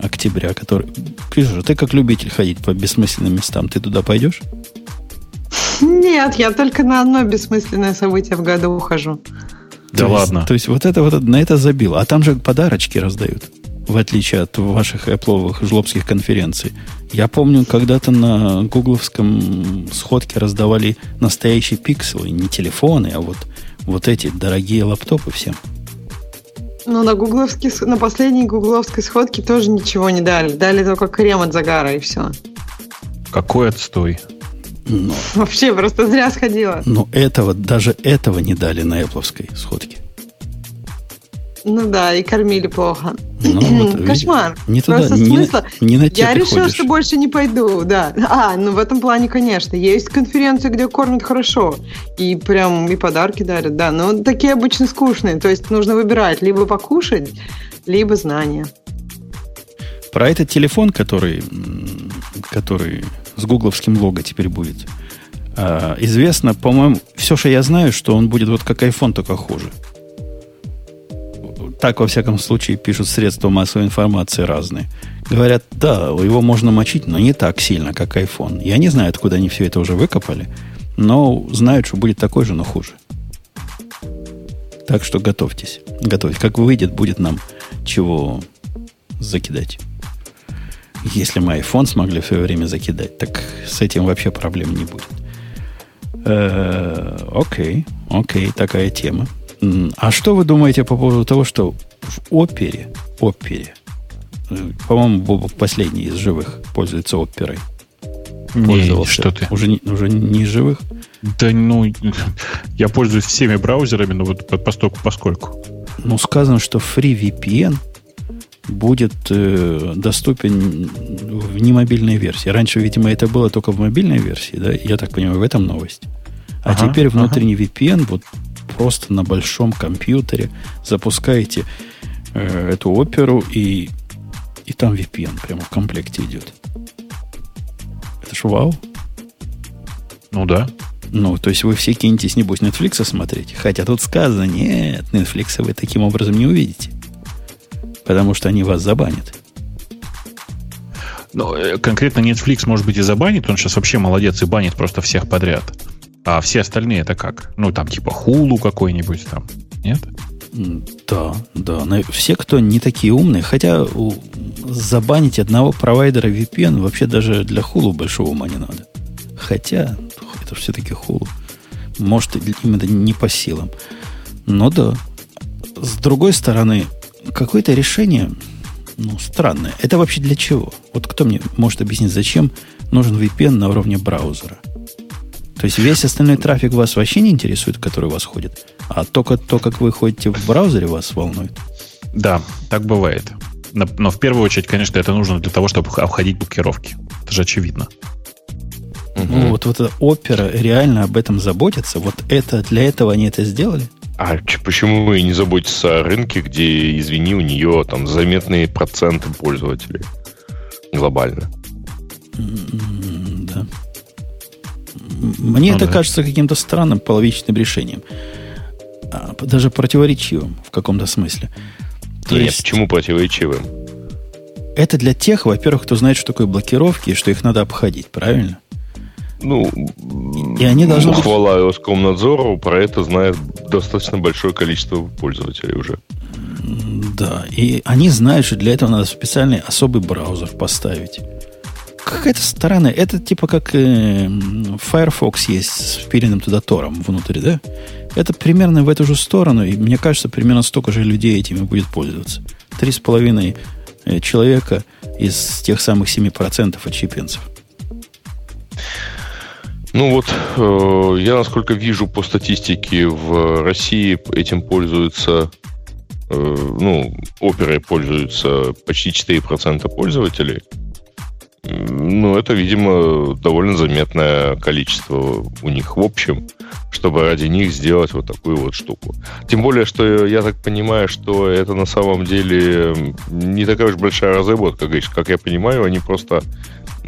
A: октября, который... Ксюша, ты как любитель ходить по бессмысленным местам, ты туда пойдешь?
C: Нет, я только на одно бессмысленное событие в году ухожу.
B: Да
A: то
B: ладно.
A: Есть, то есть вот это вот на это забило. А там же подарочки раздают, в отличие от ваших Apple жлобских конференций. Я помню, когда-то на гугловском сходке раздавали настоящие пикселы, не телефоны, а вот, вот эти дорогие лаптопы всем.
C: Ну, на, гугловский, на последней гугловской сходке тоже ничего не дали. Дали только крем от загара и все.
B: Какой отстой.
C: Но, Вообще, просто зря сходила.
A: Но этого, даже этого не дали на Apple сходке.
C: Ну да, и кормили плохо.
A: Ну, вот,
C: Кошмар.
A: Не туда, Просто не, смысла. Не на
C: Я решила,
A: ходишь.
C: что больше не пойду, да. А, ну в этом плане, конечно. Есть конференции, где кормят хорошо. И прям и подарки дарят, да. Но такие обычно скучные. То есть нужно выбирать либо покушать, либо знания.
A: Про этот телефон, который, который с гугловским лого теперь будет, а, известно, по-моему, все, что я знаю, что он будет вот как iPhone, только хуже так, во всяком случае, пишут средства массовой информации разные. Говорят, да, его можно мочить, но не так сильно, как iPhone. Я не знаю, откуда они все это уже выкопали, но знают, что будет такой же, но хуже. Так что готовьтесь. Готовьтесь. Как выйдет, будет нам чего закидать. Если мы iPhone смогли в свое время закидать, так с этим вообще проблем не будет. Э, окей, окей, такая тема. А что вы думаете по поводу того, что в опере, опере, э, по-моему, Бобок последний из живых пользуется оперой.
B: Не, что ты.
A: Уже, не, уже не из живых?
B: Да, ну, *laughs* я пользуюсь всеми браузерами, но вот постоку поскольку.
A: Ну, сказано, что FreeVPN будет э, доступен в немобильной версии. Раньше, видимо, это было только в мобильной версии, да? Я так понимаю, в этом новость. А ага, теперь внутренний ага. VPN вот просто на большом компьютере запускаете э, эту оперу, и, и там VPN прямо в комплекте идет. Это ж вау.
B: Ну да.
A: Ну, то есть вы все кинетесь, небось, Netflix смотреть. Хотя тут сказано, нет, Netflix вы таким образом не увидите. Потому что они вас забанят.
B: Ну, э, конкретно Netflix, может быть, и забанит. Он сейчас вообще молодец и банит просто всех подряд. А все остальные это как? Ну, там типа хулу какой-нибудь там. Нет?
A: Да, да. Все, кто не такие умные, хотя забанить одного провайдера VPN вообще даже для хулу большого ума не надо. Хотя это все-таки хулу. Может, им это не по силам. Но да. С другой стороны, какое-то решение ну, странное. Это вообще для чего? Вот кто мне может объяснить, зачем нужен VPN на уровне браузера? То есть весь остальной трафик вас вообще не интересует, который у вас ходит, а только то, как вы ходите в браузере, вас волнует.
B: Да, так бывает. Но в первую очередь, конечно, это нужно для того, чтобы обходить блокировки. Это же очевидно.
A: Ну, вот, вот опера реально об этом заботится. Вот это для этого они это сделали?
D: А почему вы не заботитесь о рынке, где, извини, у нее там заметные проценты пользователей глобально?
A: Мне ну, это да. кажется каким-то странным половичным решением. А, даже противоречивым в каком-то смысле.
D: То Нет, есть, почему противоречивым?
A: Это для тех, во-первых, кто знает, что такое блокировки и что их надо обходить, правильно?
D: Ну, и они должны ну, хвала Роскомнадзору, про это знает достаточно большое количество пользователей уже.
A: Да, и они знают, что для этого надо специальный особый браузер поставить какая-то странная. Это типа как э, Firefox есть с впиленным туда Тором внутри, да? Это примерно в эту же сторону, и мне кажется, примерно столько же людей этими будет пользоваться. Три с половиной э, человека из тех самых 7% отщепенцев.
D: Ну вот, э, я насколько вижу по статистике, в России этим пользуются, э, ну, оперой пользуются почти 4% пользователей – ну, это, видимо, довольно заметное количество у них в общем. чтобы ради них сделать вот такую вот штуку. Тем более, что я так понимаю, что это на самом деле не такая уж большая разработка, как я понимаю, они просто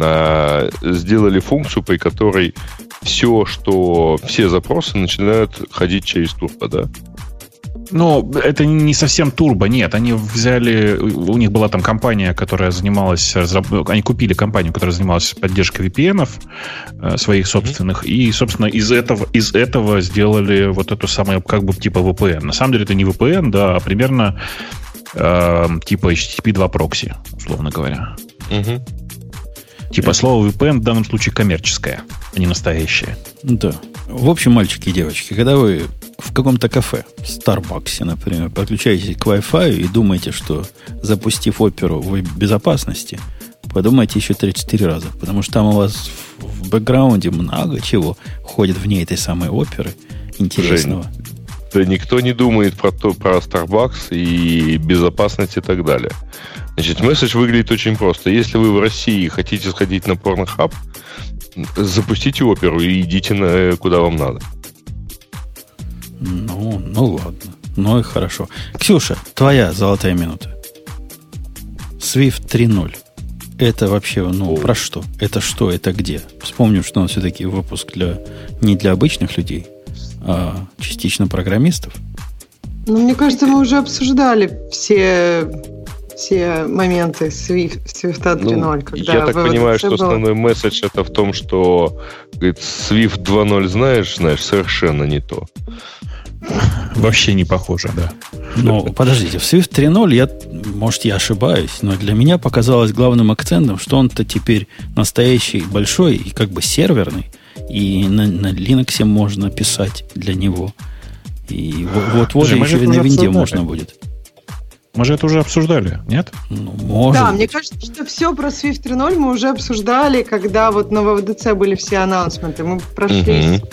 D: а, сделали функцию, при которой все, что все запросы начинают ходить через турбо, да?
B: Ну, это не совсем турбо, нет. Они взяли, у них была там компания, которая занималась, они купили компанию, которая занималась поддержкой VPN э, своих собственных, mm-hmm. и, собственно, из этого, из этого сделали вот эту самую, как бы, типа VPN. На самом деле это не VPN, да, а примерно э, типа HTTP 2 прокси, условно говоря. Mm-hmm. Типа слово VPN в данном случае коммерческое, а не настоящее.
A: Да. В общем, мальчики и девочки, когда вы в каком-то кафе, в Старбаксе, например, подключаетесь к Wi-Fi и думаете, что запустив оперу в безопасности, подумайте еще 34 раза, потому что там у вас в бэкграунде много чего ходит вне этой самой оперы интересного. Жень,
D: да никто не думает про, то, про Starbucks и безопасность и так далее. Значит, месседж выглядит очень просто. Если вы в России хотите сходить на Pornhub, запустите оперу и идите на, куда вам надо.
A: Ну, ну ладно. Ну и хорошо. Ксюша, твоя золотая минута. Swift 3.0. Это вообще, ну, О. про что? Это что? Это где? Вспомним, что он все-таки выпуск для не для обычных людей, а частично программистов.
C: Ну, мне кажется, мы уже обсуждали все все моменты Swift, Swift 3.0. Ну,
D: когда я так понимаю, что было... основной месседж это в том, что говорит, Swift 2.0 знаешь, знаешь, совершенно не то.
B: Вообще не похоже, да.
A: Но подождите, в Swift 3.0 я, может, я ошибаюсь, но для меня показалось главным акцентом, что он-то теперь настоящий большой и как бы серверный, и на, на Linux можно писать для него. И вот-вот еще и на винде можно будет.
B: Мы же это уже обсуждали, нет?
C: Ну, может да, мне кажется, что все про Swift 3.0 мы уже обсуждали, когда вот на ВВДЦ были все анонсменты. Мы прошли угу.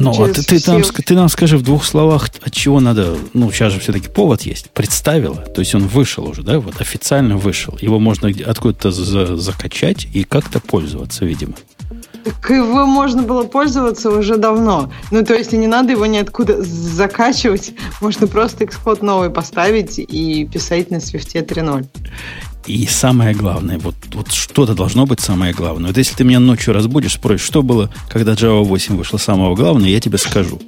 A: Ну, а ты, ты, там, ты нам скажи в двух словах, от чего надо, ну, сейчас же все-таки повод есть, представила, то есть он вышел уже, да, вот официально вышел. Его можно откуда-то за, закачать и как-то пользоваться, видимо.
C: Так его можно было пользоваться уже давно. Ну, то есть не надо его ниоткуда закачивать. Можно просто Xcode новый поставить и писать на Swift 3.0.
A: И самое главное, вот, вот что-то должно быть самое главное. Вот если ты меня ночью разбудишь, спросишь, что было, когда Java 8 вышло самого главного, я тебе скажу.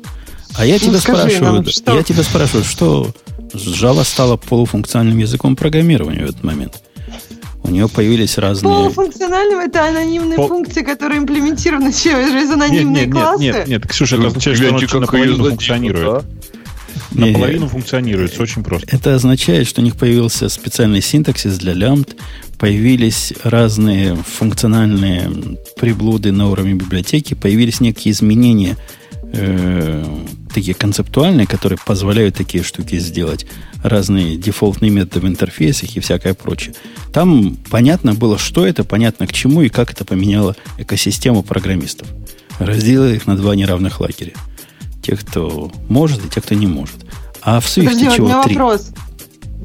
A: А я ну, тебя спрашиваю, нам, что? я тебя спрашиваю, что Java стала полуфункциональным языком программирования в этот момент. У нее появились разные...
C: Полуфункциональным это анонимные Пол... функции, которые имплементированы через анонимные
B: нет,
C: нет, классы.
B: Нет, нет, нет, Ксюша, это означает, что она функционирует. Да? Наполовину функционирует, очень просто.
A: Это означает, что у них появился специальный синтаксис для лямбд, появились разные функциональные приблуды на уровне библиотеки, появились некие изменения э, такие концептуальные, которые позволяют такие штуки сделать, разные дефолтные методы в интерфейсах и всякое прочее. Там понятно было, что это, понятно к чему и как это поменяло экосистему программистов. Разделили их на два неравных лагеря. Те, кто может, и те, кто не может. А в Swift Подожди, чего? Три. вопрос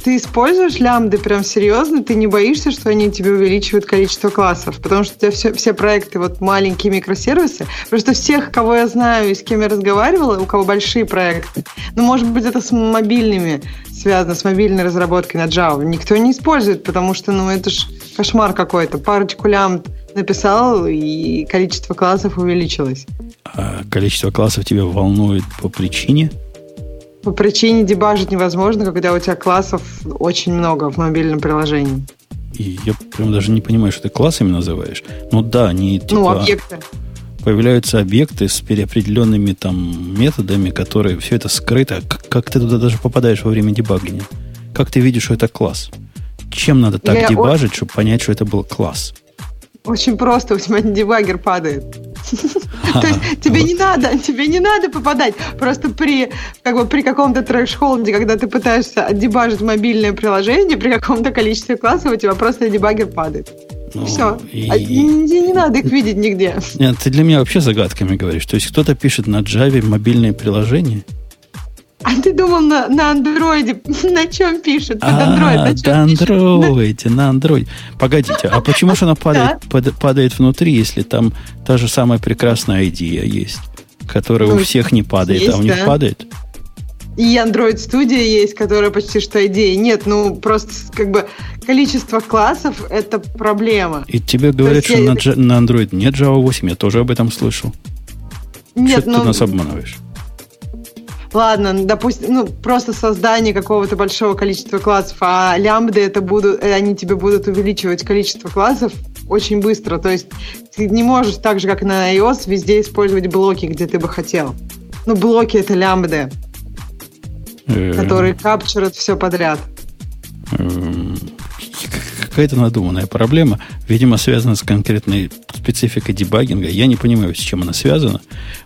C: ты используешь лямбды прям серьезно? Ты не боишься, что они тебе увеличивают количество классов? Потому что у тебя все, все проекты вот маленькие микросервисы. Просто всех, кого я знаю и с кем я разговаривала, у кого большие проекты, ну, может быть, это с мобильными связано, с мобильной разработкой на Java, никто не использует, потому что, ну, это ж кошмар какой-то. Парочку лямбд написал, и количество классов увеличилось.
A: А количество классов тебя волнует по причине?
C: По причине дебажить невозможно, когда у тебя классов очень много в мобильном приложении.
A: И я прям даже не понимаю, что ты классами называешь. Ну да, они
C: типа... Ну, объекты.
A: Появляются объекты с переопределенными там методами, которые все это скрыто. Как, как ты туда даже попадаешь во время дебагинга? Как ты видишь, что это класс? Чем надо так я дебажить, о... чтобы понять, что это был класс?
C: Очень просто, у тебя дебаггер падает. То есть тебе не надо, тебе не надо попадать. Просто при, как бы, при каком-то трэш-холде, когда ты пытаешься отдебажить мобильное приложение, при каком-то количестве классов у тебя просто дебаггер падает. Ну, Все. И... А, не, не надо их видеть нигде.
A: Нет, ты для меня вообще загадками говоришь. То есть кто-то пишет на Java мобильное приложение,
C: а ты думал на, на андроиде, *laughs* на чем пишет?
A: Под а, Android, на чем андроиде, на андроиде. Погодите, а *laughs* почему же она падает, падает внутри, если там та же самая прекрасная идея есть? которая
C: Ну,
A: у всех не падает, а у них
C: да.
A: падает.
C: И Android Studio есть, которая почти что идея. Нет, ну просто как бы количество классов это проблема.
A: И тебе говорят, что
C: я-
A: на, на Android нет Java 8, я тоже об этом слышал.
C: Нет,
A: что
C: ну
A: ты нас обманываешь?
C: Ладно, ну, допустим, ну просто создание какого-то большого количества классов, а лямбды это будут, э, они тебе будут увеличивать количество классов очень быстро. То есть ты не можешь так же, как на iOS, везде использовать блоки, где ты бы хотел. Ну, блоки это лямбды,
A: Э,
C: которые капчурят все подряд.
A: Эм, Какая-то надуманная проблема, видимо, связана с конкретной спецификой дебагинга. Я не понимаю, с чем она связана.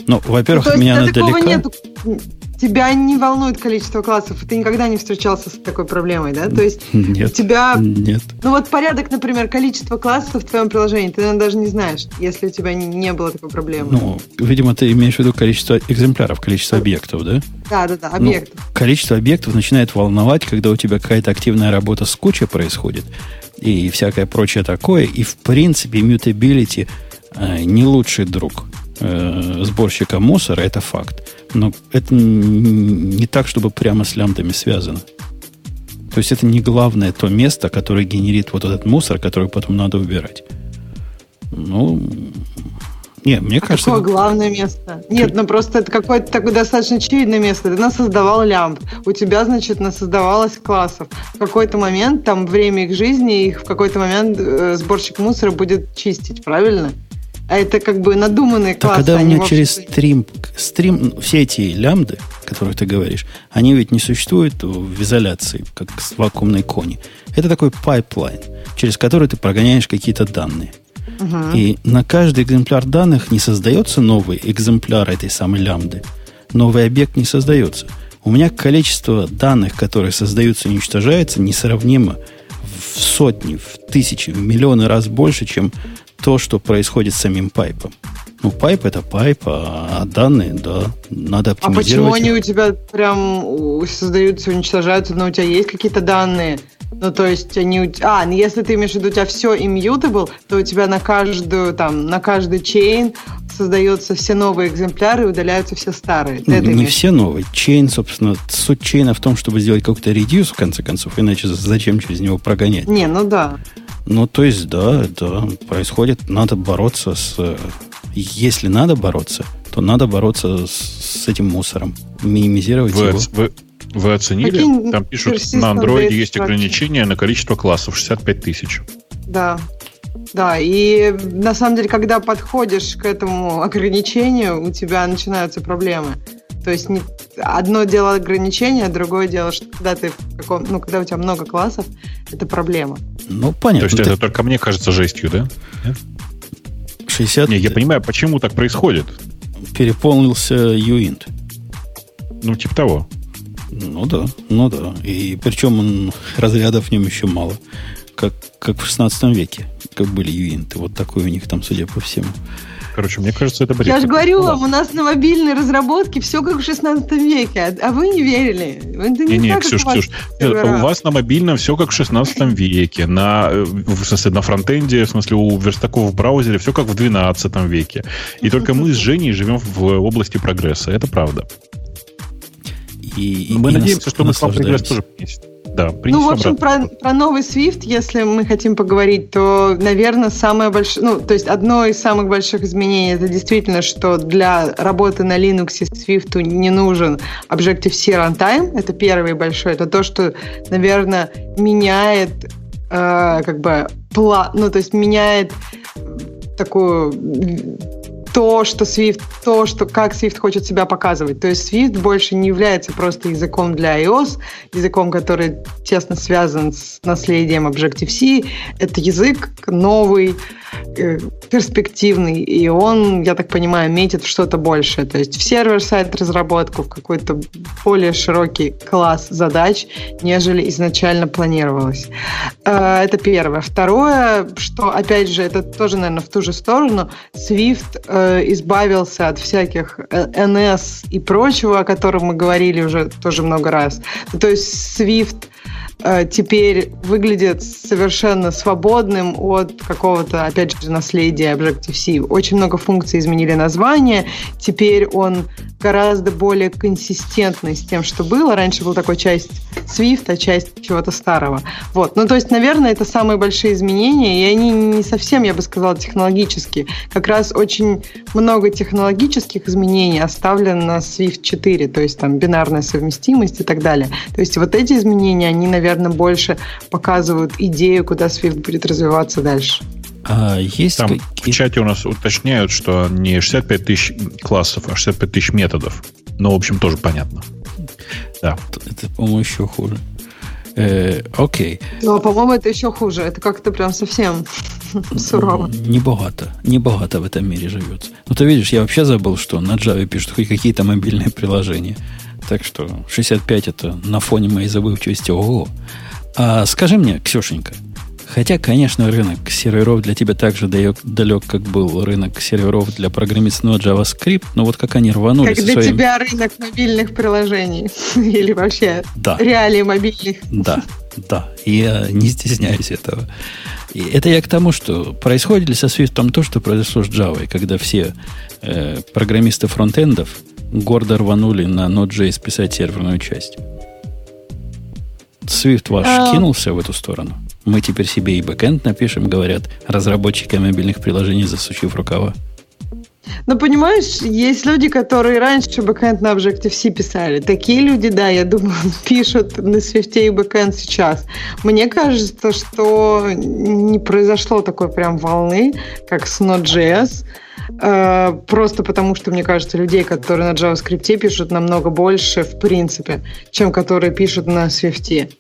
A: Но, во-первых,
C: Ну,
A: меня она далека.
C: нету. Тебя не волнует количество классов, и ты никогда не встречался с такой проблемой, да? То есть у
A: Нет,
C: тебя
A: нет.
C: Ну вот порядок, например, количество классов в твоем приложении, ты, наверное, даже не знаешь, если у тебя не- было такой проблемы.
A: Ну, видимо, ты имеешь в виду количество экземпляров, количество объектов, да?
C: да, да, да,
A: Ну,
C: объектов.
A: количество объектов начинает волновать, когда у тебя какая-то активная работа с кучей происходит и всякое прочее такое. И, в принципе, mutability э, не лучший друг э, сборщика мусора, это факт. Но это не так, чтобы прямо с лямбдами связано. То есть это не главное то место, которое генерит вот этот мусор, который потом надо убирать. Ну, не, мне кажется...
C: Какое главное место? Нет, ну просто это какое-то такое достаточно очевидное место. Ты насоздавал лямб. У тебя, значит, насоздавалось классов. В какой-то момент, там, время их жизни, их в какой-то момент э, сборщик мусора будет чистить, правильно? А это как бы надуманные
A: Так
C: классы.
A: когда у меня
C: вовсе-
A: через stream, stream, ну, все эти лямбды, о которых ты говоришь, они ведь не существуют в изоляции, как с вакуумные кони. Это такой pipeline, через который ты прогоняешь какие-то данные.
C: Мгм.
A: И на каждый экземпляр данных не создается новый экземпляр этой самой лямбды. Новый объект не создается. У меня количество данных, которые создаются и уничтожаются, несравнимо в сотни, в тысячи, в миллионы раз больше, чем то, что происходит с самим pipe ом. Ну, pipe это pipe, а данные, да, надо
C: А почему
A: оптимизировать.
C: они у тебя прям создаются, уничтожаются, но у тебя есть какие-то данные? Ну, то есть они у тебя... А, ну, если ты имеешь в виду, у тебя все immutable, то у тебя на каждую, там, на каждый chain создаются все новые экземпляры и удаляются все старые. Ты
A: не
C: имеешь?
A: все новые. Чейн, собственно, суть чейна в том, чтобы сделать какой-то редюс, в конце концов, иначе зачем через него прогонять?
C: Не, ну да.
A: Ну, то есть, да, да, происходит, надо бороться с... Если надо бороться, то надо бороться с, с этим мусором, минимизировать
B: Вы,
A: его.
B: вы- вы оценили?
C: Какие
B: Там пишут, на Android
C: data
B: есть
C: structure?
B: ограничение на количество классов 65 тысяч.
C: Да. Да, и на самом деле, когда подходишь к этому ограничению, у тебя начинаются проблемы. То есть не, одно дело ограничение, другое дело, что когда ты в каком, ну, когда у тебя много классов, это проблема.
A: Ну, понятно.
B: То есть
A: ты-
B: это только мне кажется жестью, да?
A: 60
B: Не, я понимаю, почему так происходит.
A: переполнился юинт.
B: Ну, типа того.
A: Ну да, ну да. И причем он, разрядов в нем еще мало. Как, как в 16 веке, как были юинты. Вот такой у них там, судя по всему.
B: Короче, мне кажется, это бред.
C: Я же говорю вам, у нас на мобильной разработке все как в 16 веке, а- а вы не верили. Это не,
B: Не, не,
C: так,
B: Ксюш,
C: у вас
B: Ксюш,
C: сервера.
B: у вас на мобильном все как в 16 веке. На, э, в смысле, на фронтенде, в смысле, у верстаков в браузере все как в 12 веке. И только мы с Женей живем в области прогресса. Это правда.
A: И, и-
B: Мы
A: и
B: надеемся,
A: нас-
B: что мы к вам прогресс тоже принесем. Да,
C: Ну, в общем,
B: обратно.
C: про, про новый Swift, если мы хотим поговорить, то, наверное, самое большое, ну, то есть одно из самых больших изменений, это действительно, что для работы на Linux Swift не нужен Objective-C Runtime, это первый большой, это то, что, наверное, меняет э, как бы пла, ну, то есть меняет такую то, что Swift, то, что как Swift хочет себя показывать. То есть Swift больше не является просто языком для iOS, языком, который тесно связан с наследием Objective-C. Это язык новый, э, перспективный, и он, я так понимаю, метит в что-то большее. То есть в сервер-сайт разработку, в какой-то более широкий класс задач, нежели изначально планировалось. Э, Это первое. Второе, что, опять же, это тоже, наверное, в ту же сторону, Swift э, избавился от всяких э, NS и прочего, о котором мы говорили уже тоже много раз. То есть Swift э, теперь выглядит совершенно свободным от какого-то, опять же, наследия Objective-C. Очень много функций изменили название. Теперь он гораздо более консистентный с тем, что было. Раньше был такой часть Swift, а часть чего-то старого. Вот. Ну, то есть, наверное, это самые большие изменения, и они не совсем, я бы сказала, технологические. Как раз очень много технологических изменений оставлено на Swift 4, то есть там бинарная совместимость и так далее. То есть вот эти изменения, они, наверное, больше показывают идею, куда Swift будет развиваться дальше.
B: А есть Там какие... в чате у нас уточняют, что не 65 тысяч классов, а 65 тысяч методов. Ну, в общем, тоже понятно.
A: Да. Это, по-моему, еще хуже. Э, окей.
C: Ну, а по-моему, это еще хуже. Это как-то прям совсем *laughs* сурово.
A: Небогато. Небогато в этом мире живется. Ну, ты видишь, я вообще забыл, что на Java пишут хоть какие-то мобильные приложения. Так что 65 это на фоне моей забывчивости. Ого. А скажи мне, Ксюшенька, Хотя, конечно, рынок серверов для тебя так же далек, далек, как был рынок серверов для программистного JavaScript, но вот как они рванули
C: Как для своим... тебя рынок мобильных приложений *laughs* или вообще да. реалии мобильных.
A: Да, да, я не стесняюсь этого. И это я к тому, что происходит ли со Swift то, что произошло с Java, когда все э, программисты фронтендов гордо рванули на Node.js писать серверную часть. Swift ваш а... кинулся в эту сторону? Мы теперь себе и бэкэнд напишем, говорят разработчики мобильных приложений, засучив рукава.
C: Ну, понимаешь, есть люди, которые раньше бэкэнд на Objective-C писали. Такие люди, да, я думаю, *laughs* пишут на Swift и бэкэнд сейчас. Мне кажется, что не произошло такой прям волны, как с Node.js. Э, просто потому, что, мне кажется, людей, которые на JavaScript пишут, намного больше, в принципе, чем которые пишут на Swift.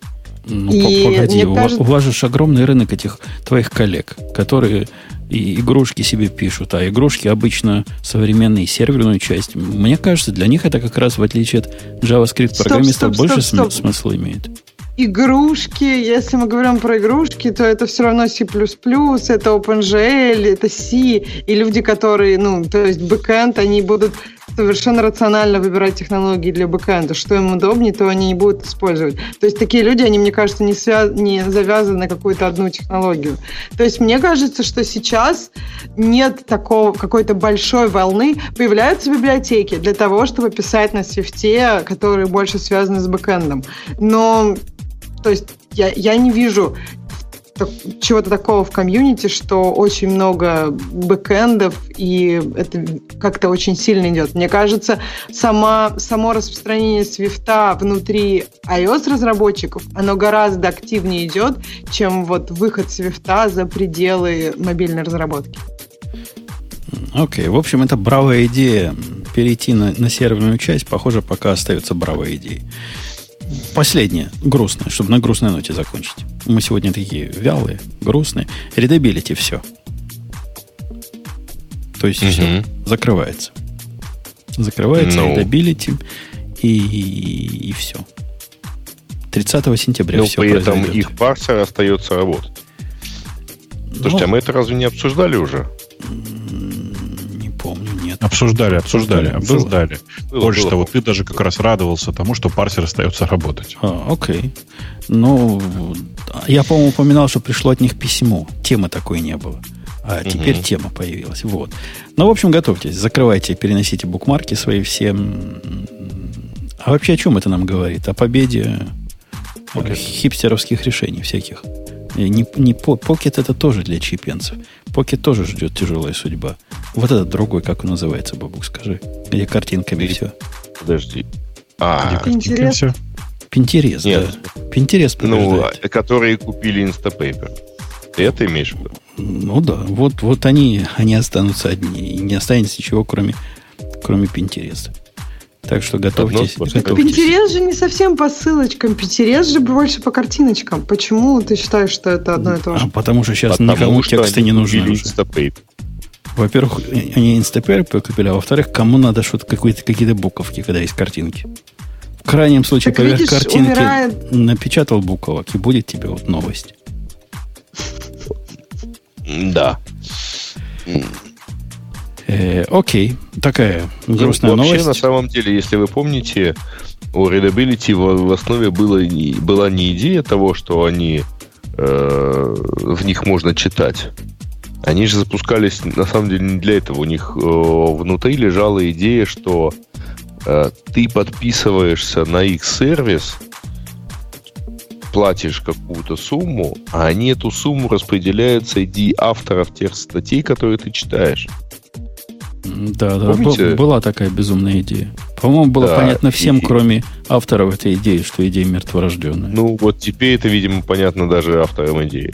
A: Ну, и погоди, у, кажется... у вас же огромный рынок этих твоих коллег, которые и игрушки себе пишут, а игрушки обычно современные, серверную часть. Мне кажется, для них это как раз, в отличие от JavaScript программистов, больше стоп, стоп. смысла имеет.
C: Игрушки, если мы говорим про игрушки, то это все равно C++, это OpenGL, это C, и люди, которые, ну, то есть бэкэнд, они будут совершенно рационально выбирать технологии для бэкэнда. Что им удобнее, то они и будут использовать. То есть такие люди, они, мне кажется, не, свя... не завязаны на какую-то одну технологию. То есть мне кажется, что сейчас нет такого какой-то большой волны. Появляются библиотеки для того, чтобы писать на свифте, которые больше связаны с бэкэндом. Но то есть я, я не вижу чего-то такого в комьюнити, что очень много бэкэндов, и это как-то очень сильно идет. Мне кажется, сама, само распространение свифта внутри iOS-разработчиков, оно гораздо активнее идет, чем вот выход свифта за пределы мобильной разработки.
A: Окей, okay. в общем, это бравая идея перейти на, на серверную часть, похоже, пока остается бравой идеей. Последнее, грустное, чтобы на грустной ноте закончить. Мы сегодня такие вялые, грустные. Readability все. То есть угу. все закрывается. Закрывается ну. Ну. Readability и, и, и все. 30 сентября
D: Но
A: все
D: при этом их парсер остается работать. Слушайте, Но... а мы это разве не обсуждали уже?
B: Обсуждали, обсуждали, обсуждали. Было, Больше было. того, ты даже как раз радовался тому, что парсер остается работать.
A: А, окей. Ну, я, по-моему, упоминал, что пришло от них письмо. Темы такой не было. А теперь угу. тема появилась. Вот. Ну, в общем, готовьтесь. Закрывайте, переносите букмарки свои все. А вообще о чем это нам говорит? О победе okay. хипстеровских решений всяких. Не, не, Pocket это тоже для чипенцев. Pocket тоже ждет тяжелая судьба. Вот этот другой, как он называется, Бабук, скажи. Где картинками все.
D: Подожди.
C: А, Пинтерес.
A: Пинтерес, да. Пинтерес
D: Ну, которые купили Instapaper. Ты это имеешь в виду?
A: Ну да, вот, вот они, они останутся одни. И не останется ничего, кроме, кроме Пинтереса. Так что готовьтесь. готовьтесь.
C: Пинтерес же не совсем по ссылочкам. Пинтерес же больше по картиночкам. Почему ты считаешь, что это одно и то же?
A: А потому что сейчас потому никому что тексты не нужны уже. Во-первых, они Instapaper купили, а во-вторых, кому надо что-то какие-то буковки, когда есть картинки. В крайнем случае, так, поверх видишь, картинки умирает... напечатал буковок, и будет тебе вот новость.
D: Да.
A: Э, окей, такая грустная ну,
D: вообще,
A: новость.
D: на самом деле, если вы помните, у Readability в, в основе было, была не идея того, что они э, в них можно читать. Они же запускались, на самом деле, не для этого. У них э, внутри лежала идея, что э, ты подписываешься на их сервис, платишь какую-то сумму, а они эту сумму распределяют среди авторов тех статей, которые ты читаешь.
A: Да, да, Помните? была такая безумная идея. По-моему, было да, понятно всем, и... кроме авторов этой идеи, что идея мертворожденная.
D: Ну, вот теперь это, видимо, понятно даже авторам идеи.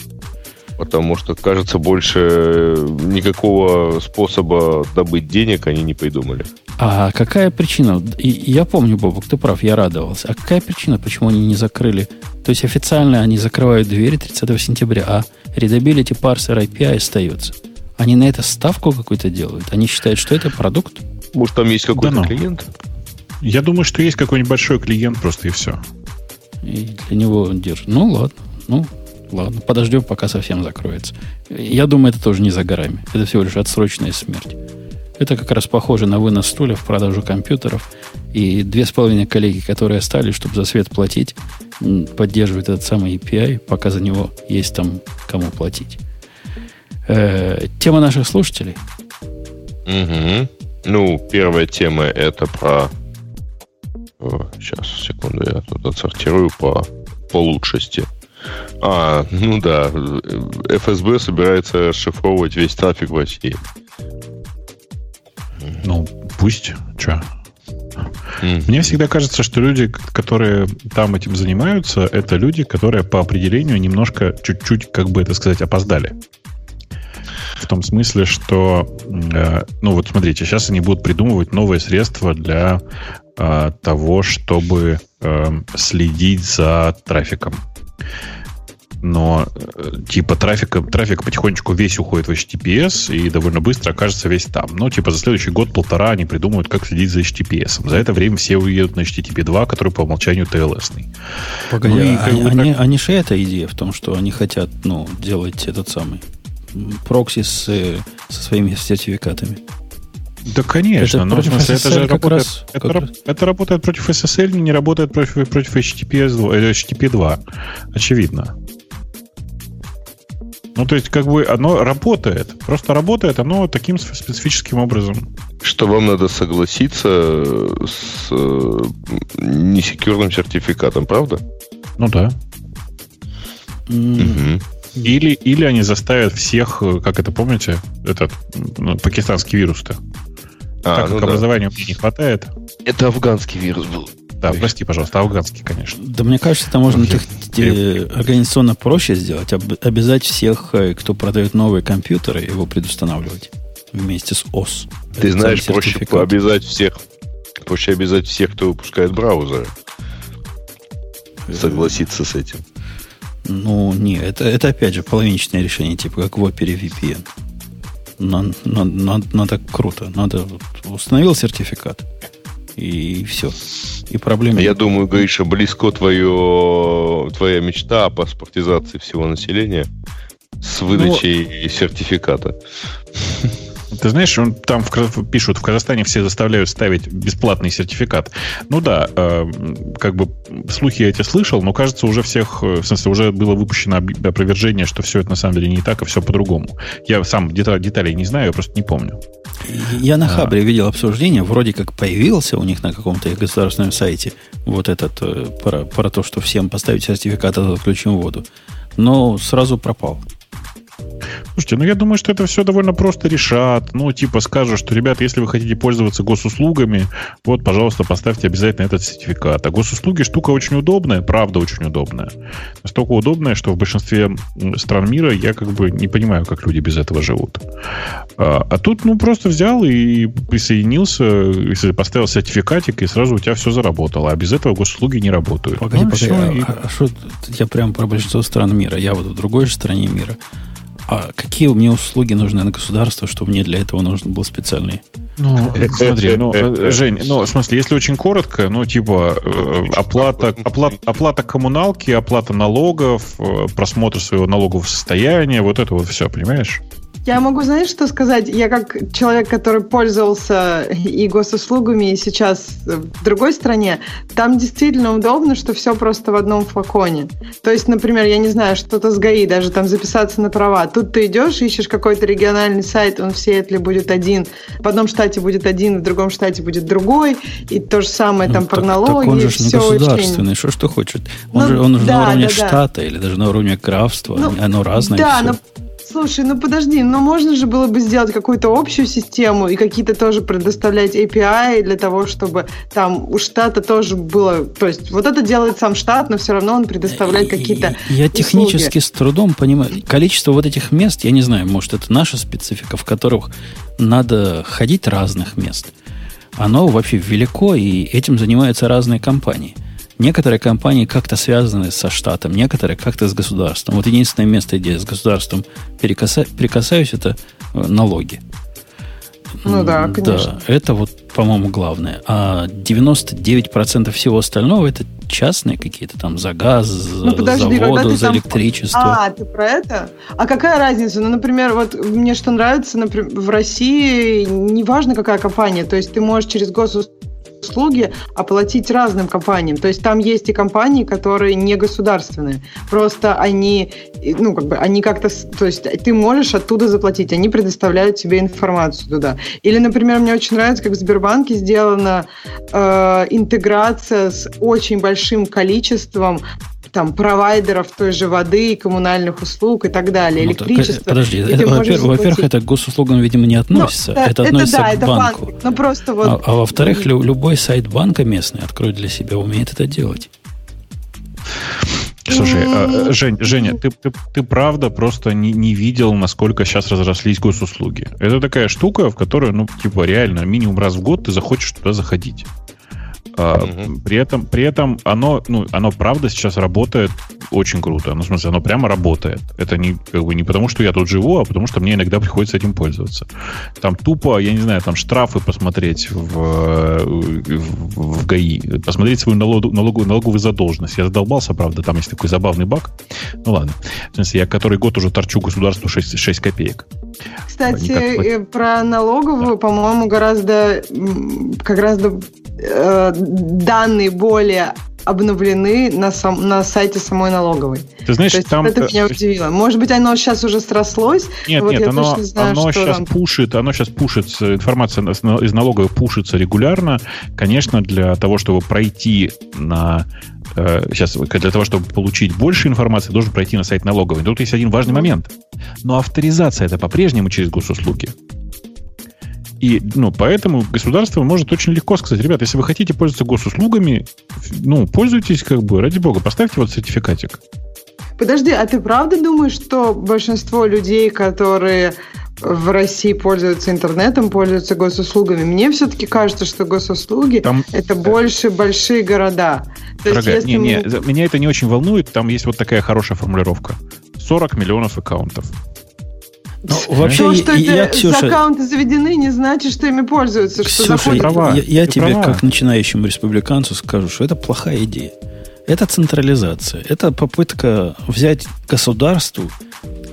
D: Потому что, кажется, больше никакого способа добыть денег они не придумали.
A: А какая причина? И я помню, Бобок, ты прав, я радовался. А какая причина, почему они не закрыли? То есть официально они закрывают двери 30 сентября, а Readability Parser API остается. Они на это ставку какую-то делают? Они считают, что это продукт?
D: Может, там есть какой-то да, ну. клиент?
B: Я думаю, что есть какой-нибудь большой клиент просто и все.
A: И для него он держит. Ну, ладно. Ну, ладно. Подождем, пока совсем закроется. Я думаю, это тоже не за горами. Это всего лишь отсроченная смерть. Это как раз похоже на вынос стулья в продажу компьютеров. И две с половиной коллеги, которые остались, чтобы за свет платить, поддерживают этот самый API, пока за него есть там кому платить. Э, тема наших слушателей.
D: Угу. Ну, первая тема это про... Сейчас, секунду, я тут отсортирую по, по лучшести. А, ну да, ФСБ собирается расшифровывать весь трафик в России.
B: Ну, пусть. Mm. Мне всегда кажется, что люди, которые там этим занимаются, это люди, которые по определению немножко, чуть-чуть, как бы это сказать, опоздали. В том смысле, что, э, ну вот смотрите, сейчас они будут придумывать новые средства для э, того, чтобы э, следить за трафиком но э, типа трафик, трафик потихонечку весь уходит в HTTPS и довольно быстро окажется весь там. Ну, типа за следующий год-полтора они придумают, как следить за HTTPS. За это время все уедут на HTTP 2, который по умолчанию TLS.
A: Погоди, ну, и, а они, они, так... они же эта идея в том, что они хотят ну, делать этот самый прокси с, со своими сертификатами.
B: Да, конечно. Это, но, против смысле, это же работает, раз, это, раз. это работает против SSL, не работает против, против HTTPS 2, HTTP 2. Очевидно. Ну, то есть, как бы оно работает. Просто работает оно таким специфическим образом.
D: Что вам надо согласиться с э, несекьюрным сертификатом, правда?
B: Ну да. Угу. Или, или они заставят всех, э, как это помните, этот ну, пакистанский вирус-то. А, так ну как да. образования мне не хватает.
D: Это афганский вирус был.
B: Да, прости, пожалуйста, афганский, конечно.
A: Да мне кажется, это можно тех, те, организационно проще сделать. Об, обязать всех, э, кто продает новые компьютеры, его предустанавливать вместе с ОС.
D: Ты это знаешь, проще обязать всех, проще обязать всех, кто выпускает браузеры. Согласиться с этим.
A: Ну, не, это, это опять же половинчатое решение, типа как в опере VPN. Надо, надо, надо круто. Надо установил сертификат и все. И проблем
D: Я думаю, Гриша, близко твое, твоя мечта о паспортизации всего населения с выдачей ну, сертификата.
B: Ты знаешь, он там в, пишут, в Казахстане все заставляют ставить бесплатный сертификат. Ну да, э, как бы слухи я эти слышал, но кажется, уже всех, э, в смысле, уже было выпущено опровержение, что все это на самом деле не так, а все по-другому. Я сам деталей, деталей не знаю, я просто не помню.
A: Я на Хабре а. видел обсуждение, вроде как появился у них на каком-то государственном сайте вот этот э, про, про то, что всем поставить сертификат, а отключим воду. Но сразу пропал.
B: Слушайте, ну я думаю, что это все довольно просто решат. Ну, типа скажут, что, ребята, если вы хотите пользоваться госуслугами, вот, пожалуйста, поставьте обязательно этот сертификат. А госуслуги штука очень удобная, правда очень удобная. Настолько удобная, что в большинстве стран мира я как бы не понимаю, как люди без этого живут. А, а тут, ну, просто взял и присоединился, если поставил сертификатик, и сразу у тебя все заработало. А без этого госуслуги не работают.
A: Погоди, ну, погоди, а, и... а что, я прям про большинство стран мира. Я вот в другой же стране мира. А какие мне услуги нужны на государство, что мне для этого нужен был специальный?
B: Ну, смотри, ну, э, Жень, ну, в смысле, если очень коротко, ну, типа, э, оплата, оплата, оплата коммуналки, оплата налогов, э, просмотр своего налогового состояния, вот это вот все, понимаешь?
C: Я могу, знаешь, что сказать? Я как человек, который пользовался и госуслугами, и сейчас в другой стране, там действительно удобно, что все просто в одном флаконе. То есть, например, я не знаю, что-то с ГАИ, даже там записаться на права. Тут ты идешь, ищешь какой-то региональный сайт, он в Сиэтле будет один, в одном штате будет один, в другом штате будет другой, и то же самое там ну, так, налоги. Так
A: он же не государственный, что что хочет? Он ну, же, он же да, на уровне да, штата да. или даже на уровне графства, ну, оно разное.
C: Да, но Слушай, ну подожди, но можно же было бы сделать какую-то общую систему и какие-то тоже предоставлять API для того, чтобы там у штата тоже было... То есть вот это делает сам штат, но все равно он предоставляет какие-то
A: Я технически с трудом понимаю. Количество вот этих мест, я не знаю, может, это наша специфика, в которых надо ходить разных мест. Оно вообще велико, и этим занимаются разные компании – Некоторые компании как-то связаны со штатом, некоторые как-то с государством. Вот единственное место, где я с государством перекаса... прикасаюсь, это э, налоги.
C: Ну да, конечно.
A: Да, это вот, по-моему, главное. А 99% всего остального это частные какие-то там за газ, ну, подожди, за воду, за там... электричество.
C: А, ты про это? А какая разница? Ну, например, вот мне что нравится, например, в России неважно какая компания, то есть ты можешь через госуслуги услуги оплатить разным компаниям. То есть там есть и компании, которые не государственные. Просто они, ну, как бы, они как-то, то есть ты можешь оттуда заплатить, они предоставляют тебе информацию туда. Или, например, мне очень нравится, как в Сбербанке сделана э, интеграция с очень большим количеством там провайдеров той же воды, коммунальных услуг и так далее, ну, электричество.
A: Подожди, это, во-первых, во-первых, это к госуслугам, видимо, не относится. Ну, это, это относится да, к это банку. Банк.
C: Ну, просто вот...
A: А, а во-вторых, любой сайт банка местный, открой для себя, умеет это делать.
B: Слушай, а, Жень, Женя, ты, ты, ты правда просто не, не видел, насколько сейчас разрослись госуслуги. Это такая штука, в которую, ну, типа, реально, минимум раз в год ты захочешь туда заходить. Угу. При этом, при этом оно, ну, оно правда сейчас работает очень круто. Ну, в смысле, оно прямо работает. Это не, как бы, не потому, что я тут живу, а потому, что мне иногда приходится этим пользоваться. Там тупо, я не знаю, там штрафы посмотреть в, в, в ГАИ, посмотреть свою налогу, налогу, налоговую задолженность. Я задолбался, правда, там есть такой забавный баг. Ну ладно. В смысле, я который год уже торчу государству 6, 6 копеек.
C: Кстати, э, про налоговую, да. по-моему, гораздо, гораздо э, данные более обновлены на, сам, на сайте самой налоговой.
B: Ты знаешь, То есть там...
C: Это меня удивило. Может быть, оно сейчас уже срослось?
B: Нет, вот нет, оно, знаю, оно сейчас там... пушит, оно сейчас пушится, информация из налоговой пушится регулярно. Конечно, для того, чтобы пройти на сейчас э, для того, чтобы получить больше информации, должен пройти на сайт налоговой. Тут есть один важный момент. Но авторизация это по-прежнему через госуслуги. И ну, поэтому государство может очень легко сказать, ребята, если вы хотите пользоваться госуслугами, ну, пользуйтесь, как бы, ради бога, поставьте вот сертификатик.
C: Подожди, а ты правда думаешь, что большинство людей, которые в России пользуются интернетом, пользуются госуслугами. Мне все-таки кажется, что госуслуги там... это больше большие города.
B: То Дорогая, есть, если не, не, мы... меня это не очень волнует. Там есть вот такая хорошая формулировка. 40 миллионов аккаунтов.
C: Ну, вообще, То, что я, это Ксюша, аккаунты заведены, не значит, что ими пользуются.
A: Ксюша, что права, я, я тебе, права. как начинающему республиканцу, скажу, что это плохая идея. Это централизация. Это попытка взять государству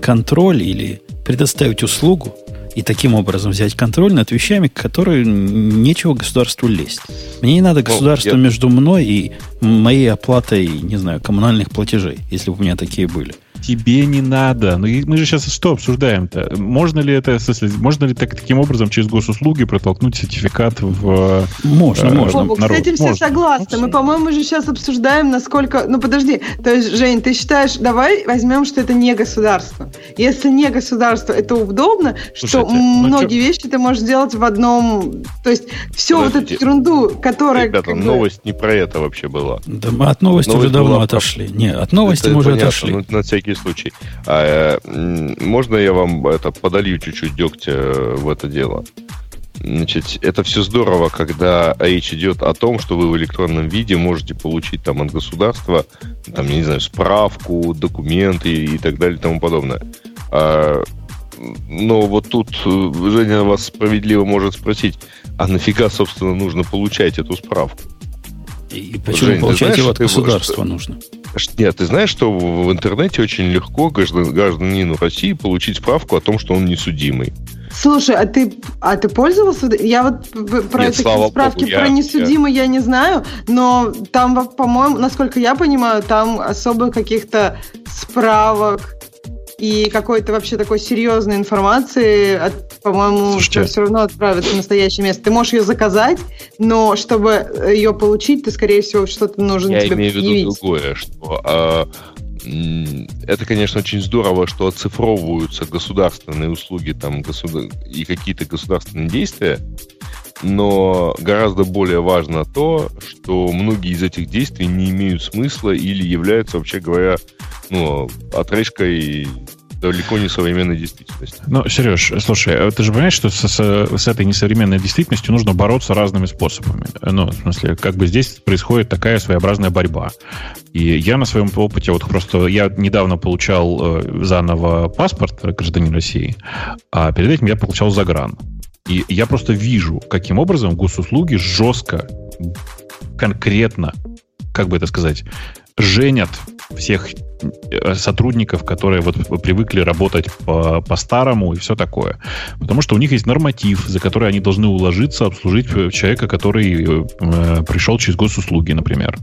A: контроль или предоставить услугу и таким образом взять контроль над вещами, которые нечего государству лезть. Мне не надо государству я... между мной и моей оплатой, не знаю, коммунальных платежей, если бы у меня такие были
B: тебе не надо. Ну, мы же сейчас что обсуждаем-то? Можно ли это, можно ли так, таким образом через госуслуги протолкнуть сертификат в...
A: Можно, э, можно.
C: Бобок, народ? С этим все можно. согласны. Мы, по-моему, же сейчас обсуждаем, насколько... Ну, подожди. То есть, Жень, ты считаешь, давай возьмем, что это не государство. Если не государство, это удобно, Слушайте, что ну, многие что... вещи ты можешь сделать в одном... То есть, все Подождите. вот эту ерунду, которая...
D: Ребята, как новость не про это вообще была.
A: Да мы от новости новость уже давно отошли. Про... Не, от новости это мы уже понятно, отошли.
D: Ну, на всякий всякий случай. А, можно я вам это подолью чуть-чуть дегтя в это дело? Значит, это все здорово, когда речь идет о том, что вы в электронном виде можете получить там от государства, там, я не знаю, справку, документы и так далее и тому подобное. А, но вот тут э, Женя вас справедливо может спросить, а нафига, собственно, нужно получать эту справку?
A: И почему Жень, получать знаешь, его от государства что... нужно?
D: Нет, ты знаешь, что в интернете очень легко гражданину России получить справку о том, что он несудимый.
C: Слушай, а ты, а ты пользовался? Я вот про
D: Нет,
C: такие справки
D: Богу,
C: про
D: я-
C: несудимый я... не знаю, но там, по-моему, насколько я понимаю, там особо каких-то справок и какой-то вообще такой серьезной информации, от- по-моему, все равно отправят в настоящее место. Ты можешь ее заказать, но чтобы ее получить, ты, скорее всего, что-то нужно
D: Я
C: тебе
D: имею в виду другое, что а, м, это, конечно, очень здорово, что оцифровываются государственные услуги там, государ- и какие-то государственные действия, но гораздо более важно то, что многие из этих действий не имеют смысла или являются, вообще говоря, ну, отрыжкой далеко не современной действительности.
B: Ну, Сереж, слушай, а ты же понимаешь, что с, с- с этой несовременной действительностью нужно бороться разными способами. Ну, в смысле, как бы здесь происходит такая своеобразная борьба. И я на своем опыте, вот просто я недавно получал э, заново паспорт гражданин России, а перед этим я получал загран. И я просто вижу, каким образом госуслуги жестко, конкретно, как бы это сказать, женят всех э, сотрудников, которые вот привыкли работать по- по-старому и все такое. Потому что у них есть норматив, за который они должны уложиться, обслужить э, человека, который э, пришел через госуслуги, например.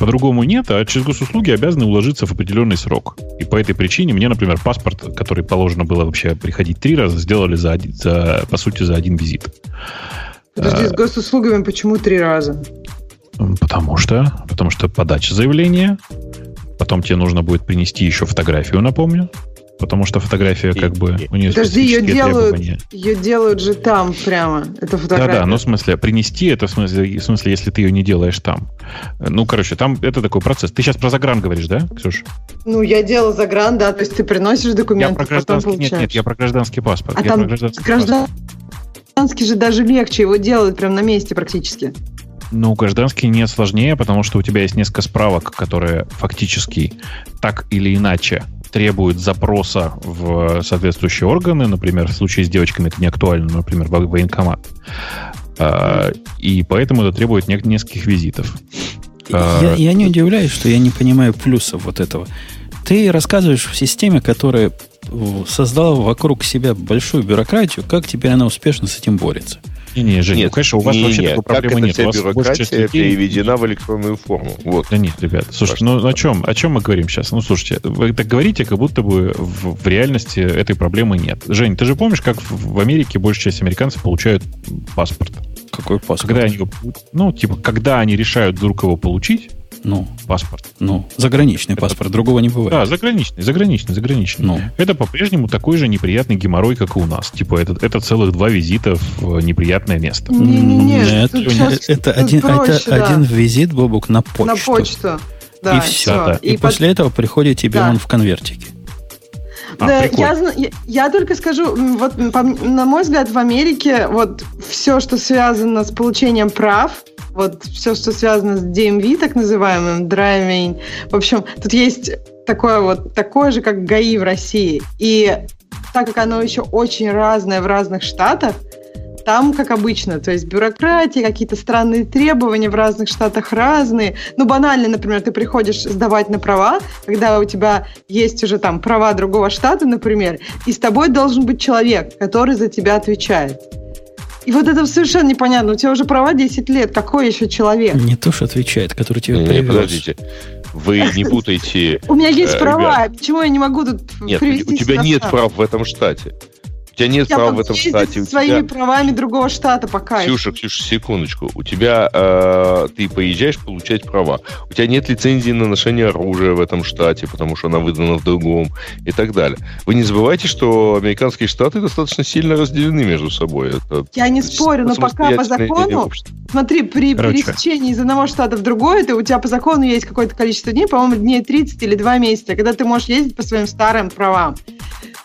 B: По-другому нет, а через госуслуги обязаны уложиться в определенный срок. И по этой причине мне, например, паспорт, который положено было вообще приходить три раза, сделали за, один- за по сути за один визит.
C: Подожди, с госуслугами почему три раза?
B: Потому что, потому что подача заявления, потом тебе нужно будет принести еще фотографию, напомню, потому что фотография как бы у нее
C: Подожди, ее делают,
B: требования.
C: ее делают же там прямо. Это фотография.
B: Да-да, но в смысле, принести это в смысле, в смысле, если ты ее не делаешь там. Ну, короче, там это такой процесс. Ты сейчас про загран говоришь, да, Ксюш?
C: Ну, я делала загран, да, то есть ты приносишь
B: Я
C: документы,
B: про
C: потом
B: гражданский, нет, нет, я про гражданский паспорт.
C: А
B: я
C: там
B: про гражданский
C: граждан-. Гражданский же даже легче, его делают прям на месте практически.
B: Ну, гражданский не сложнее, потому что у тебя есть несколько справок, которые фактически так или иначе требуют запроса в соответствующие органы. Например, в случае с девочками это не актуально, например, в военкомат. А, И поэтому это требует не- нескольких визитов. А,
A: Я, я не удивляюсь, что я не понимаю плюсов вот этого. Ты рассказываешь в системе, которая создала вокруг себя большую бюрократию, как теперь она успешно с этим борется.
B: Не-не, Жень, ну, конечно, у вас
D: не,
B: вообще
D: не,
B: такой
D: как
B: проблемы
D: эта
B: нет.
D: вся
B: У вас
D: бюрократия
B: людей-
D: переведена в электронную форму. Вот.
B: Да нет, ребят, слушайте, ну о чем, о чем мы говорим сейчас? Ну, слушайте, вы так говорите, как будто бы в, в реальности этой проблемы нет. Жень, ты же помнишь, как в, в Америке большая часть американцев получают паспорт?
A: Какой паспорт?
B: Когда они, его- ну, типа, когда они решают вдруг его получить,
A: Ну,
B: паспорт.
A: ну, заграничный паспорт, другого не бывает.
B: Да, заграничный, заграничный, заграничный.
A: Ну,
B: Это по-прежнему такой же неприятный геморрой, как и у нас. Типа, это, это целых два визита в неприятное место.
C: Не-не-не,
A: Нет,
C: щас-
A: это, один,
C: проще,
A: это
C: да.
A: один визит, Бобук, на почту.
C: На почту. Да,
A: и все.
B: да.
A: И,
C: под-
A: после этого приходит тебе
C: Да.
A: он в конвертике.
B: А,
C: да,
B: прикольно.
C: я, я, я только скажу, вот по на мой взгляд, в Америке вот все, что связано с получением прав, вот все, что связано с DMV, так называемым, драйвинг, в общем, тут есть такое вот, такое же, как ГАИ в России. И так как оно еще очень разное в разных штатах, там, как обычно, то есть бюрократия, какие-то странные требования в разных штатах разные. Ну, банально, например, ты приходишь сдавать на права, когда у тебя есть уже там права другого штата, например, и с тобой должен быть человек, который за тебя отвечает. И вот это совершенно непонятно. У тебя уже права 10 лет. Какой еще человек?
A: Не то, что отвечает, который тебе привез.
D: подождите. Вы не путайте. *laughs*
C: У меня есть
D: Э,
C: права. Почему я не могу тут
D: Нет, у
C: привести
D: у тебя нет прав в этом штате. У тебя нет
C: Я
D: прав
C: могу
D: в этом штате.
C: Со своими
D: тебя...
C: правами другого штата пока.
D: Ксюша, Ксюша, секундочку. У тебя э, ты поезжаешь получать права. У тебя нет лицензии на ношение оружия в этом штате, потому что она выдана в другом и так далее. Вы не забывайте, что американские штаты достаточно сильно разделены между собой. Это
C: Я не спорю, но пока по закону, смотри, при
B: Короче.
C: пересечении из одного штата в другой, ты, у тебя по закону есть какое-то количество дней, по-моему, дней 30 или 2 месяца, когда ты можешь ездить по своим старым правам.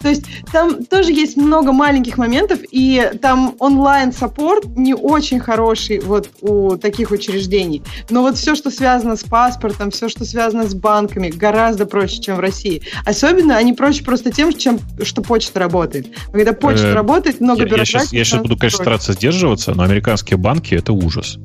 C: То есть там тоже есть много маленьких моментов, и там онлайн-саппорт не очень хороший вот у таких учреждений. Но вот все, что связано с паспортом, все, что связано с банками, гораздо проще, чем в России. Особенно они проще просто тем, чем, что почта работает. Когда почта
B: Э,
C: работает, много бюрократии.
B: сейчас, я
C: там
B: буду, конечно, стараться сдерживаться, но американские банки это ужас.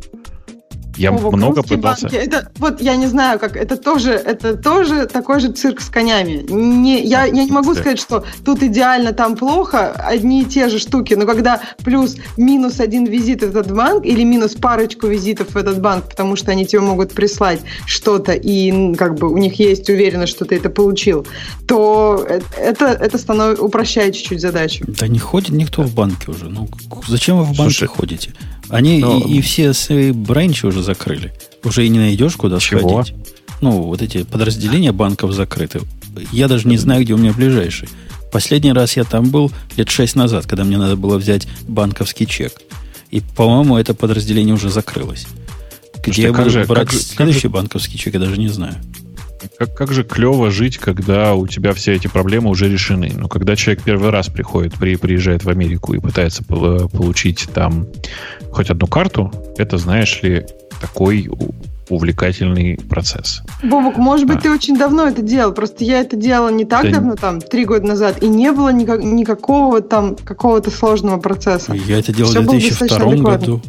B: Я
C: Вова,
B: много пытался.
C: банки, это, вот я не знаю, как это тоже, это тоже такой же цирк с конями. Не, я, я не могу сказать, что тут идеально, там плохо, одни и те же штуки, но когда плюс минус один визит в этот банк или минус парочку визитов в этот банк, потому что они тебе могут прислать что-то, и как бы у них есть уверенность, что ты это получил, то э- это, это становится, упрощает чуть-чуть задачу.
A: Да не ходит никто в банке уже. Ну, зачем вы в банке
B: Слушай,
A: ходите? Они
B: ну,
A: и, и все свои бренчи уже закрыли. Уже и не найдешь, куда
B: Чего?
A: сходить. Ну, вот эти подразделения банков закрыты. Я даже не знаю, где у меня ближайший. Последний раз я там был лет шесть назад, когда мне надо было взять банковский чек. И, по-моему, это подразделение уже закрылось. Где
B: Слушайте,
A: я
B: а как
A: буду
B: же-
A: брать
B: как как
A: следующий
B: же-
A: банковский чек, я даже не знаю.
B: Как, как же клево жить, когда у тебя все эти проблемы уже решены. Но когда человек первый раз приходит, при, приезжает в Америку и пытается пол- получить там хоть одну карту, это, знаешь ли, такой увлекательный процесс.
C: Бобок, может быть,
B: А.
C: ты очень давно это делал. Просто я это делала не так
B: Да
C: давно, там, три года назад, и не было никак- никакого там какого-то сложного процесса.
A: Я это делал
C: Всё
A: в
C: было
A: 2002
C: достаточно адекватно.
A: году.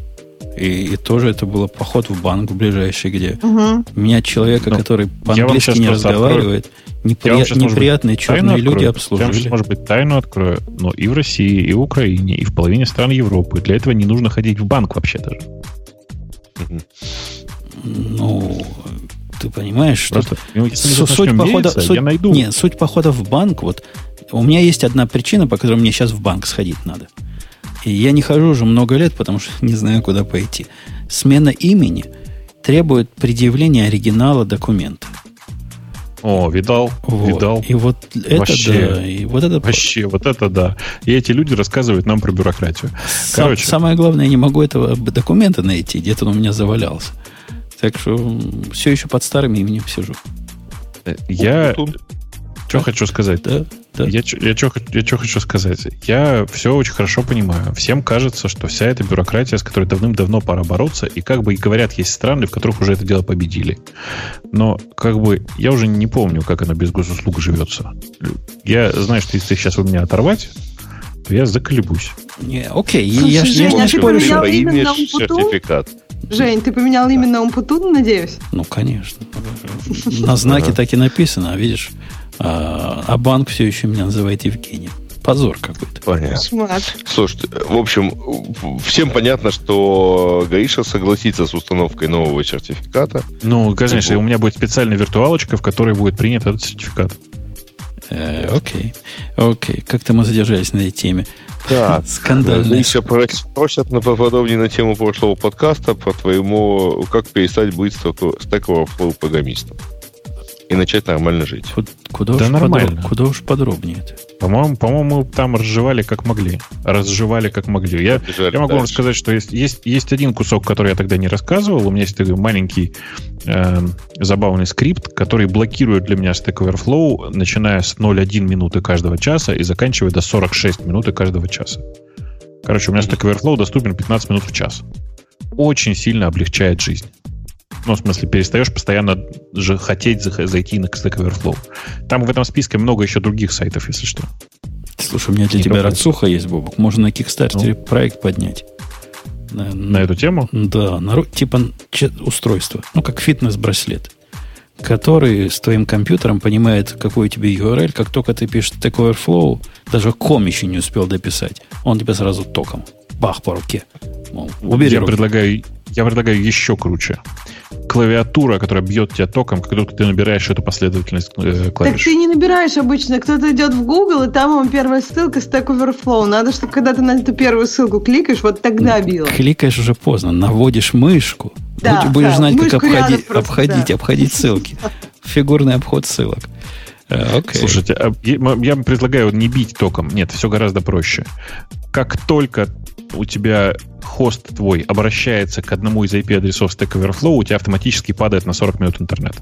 A: И, и тоже это было поход в банк в ближайший, где
C: Мгм.
A: меня человека,
B: Ну,
A: который по-английски не разговаривает, непри-
B: быть,
A: неприятные
B: Тайну
A: черные люди
B: открою. Я вам сейчас, может быть, тайну открою, но и в России, и в Украине, и в половине стран Европы для этого не нужно ходить в банк вообще даже.
A: Ну, ты понимаешь, что
B: Просто, ну,
A: суть похода,
B: мериться,
A: суть-
B: я найду.
A: Нет, суть похода в банк, вот у меня есть одна причина, по которой мне сейчас в банк сходить надо. И я не хожу уже много лет, потому что не знаю, куда пойти. Смена имени требует предъявления оригинала документа.
B: О, видал,
A: Вот.
B: видал.
A: И вот это
B: Вообще.
A: да, и вот это
B: Вообще, вот это да. И эти люди рассказывают нам про бюрократию.
A: Сам-
B: Короче.
A: самое главное, я не могу этого документа найти, где-то он у меня завалялся. Так что все еще под старым именем сижу.
B: Э, Я что хочу сказать?
A: Да, да.
B: Я, я, чё, я чё хочу сказать? Я все очень хорошо понимаю. Всем кажется, что вся эта бюрократия, с которой давным-давно пора бороться, и как бы и говорят, есть страны, в которых уже это дело победили. Но как бы я уже не помню, как оно без госуслуг живется. Я знаю, что если сейчас у меня оторвать, то я заколебусь.
A: Не, окей,
C: Слушай,
A: я, ж- я что-
C: имя
D: имя
C: на Умпутун?
D: сертификат.
C: Жень, ты поменял имя на Умпутун, надеюсь?
A: Ну, конечно. На знаке так и написано, а видишь, а, а банк все еще меня называет Евгением. Позор какой-то.
D: Понятно.
C: Кошмар.
D: Слушайте, в общем, всем понятно, что Гаиша согласится с установкой нового сертификата.
B: Ну, конечно, у меня будет специальная виртуалочка, в которой будет принят этот сертификат.
A: Э, окей, окей. Как-то мы задержались на этой теме.
D: Да.
A: Скандальная.
D: Гаиша просят на поподробнее на тему прошлого подкаста по твоему, как перестать быть Stack Overflow программистом. И начать нормально жить.
A: Ку- Куда,
B: Да
A: уж
B: нормально.
A: подроб- куда уж подробнее это?
B: По-моему, по-моему, там разжевали как могли. Разжевали как могли. Я,
D: Побежали
B: я могу вам
D: дальше.
B: рассказать, что есть, есть, есть один кусок, который я тогда не рассказывал. У меня есть такой маленький эм, забавный скрипт, который блокирует для меня Stack Overflow, начиная с 0,1 минуты каждого часа и заканчивая до 46 минуты каждого часа. Короче, у меня Stack Overflow доступен 15 минут в час. Очень сильно облегчает жизнь. Ну, в смысле, перестаешь постоянно же хотеть зайти на Stack Overflow. Там в этом списке много еще других сайтов, если что.
A: Слушай, у меня для
B: Не
A: тебя
B: только.
A: рацуха есть, Бобок. Можно на Кикстартере проект поднять. На,
B: На эту тему?
A: Да, на, типа устройство. Ну, как фитнес-браслет. Который с твоим компьютером понимает, какой у тебя URL. Как только ты пишешь Stack Overflow, даже ком еще не успел дописать. Он тебе сразу током. Бах по руке. Мол, убери
B: я
A: руку.
B: предлагаю, я предлагаю еще круче. Клавиатура, которая бьет тебя током, как только ты набираешь эту последовательность э,
C: Так
B: клавиш.
C: ты не набираешь обычно. Кто-то идет в Google, и там вам первая ссылка Stack Overflow. Надо, чтобы когда ты на эту первую ссылку кликаешь, вот тогда била.
A: Кликаешь уже поздно, наводишь мышку.
C: Да,
A: Будь- будешь
C: да,
A: знать, как обходить,
C: просто,
A: обходить,
C: да.
A: обходить ссылки. *laughs* Фигурный обход ссылок. Э, Окей.
B: Слушайте, а я я предлагаю не бить током. Нет, все гораздо проще. Как только у тебя хост твой обращается к одному из IP-адресов Stack Overflow, у тебя автоматически падает на 40 минут интернет.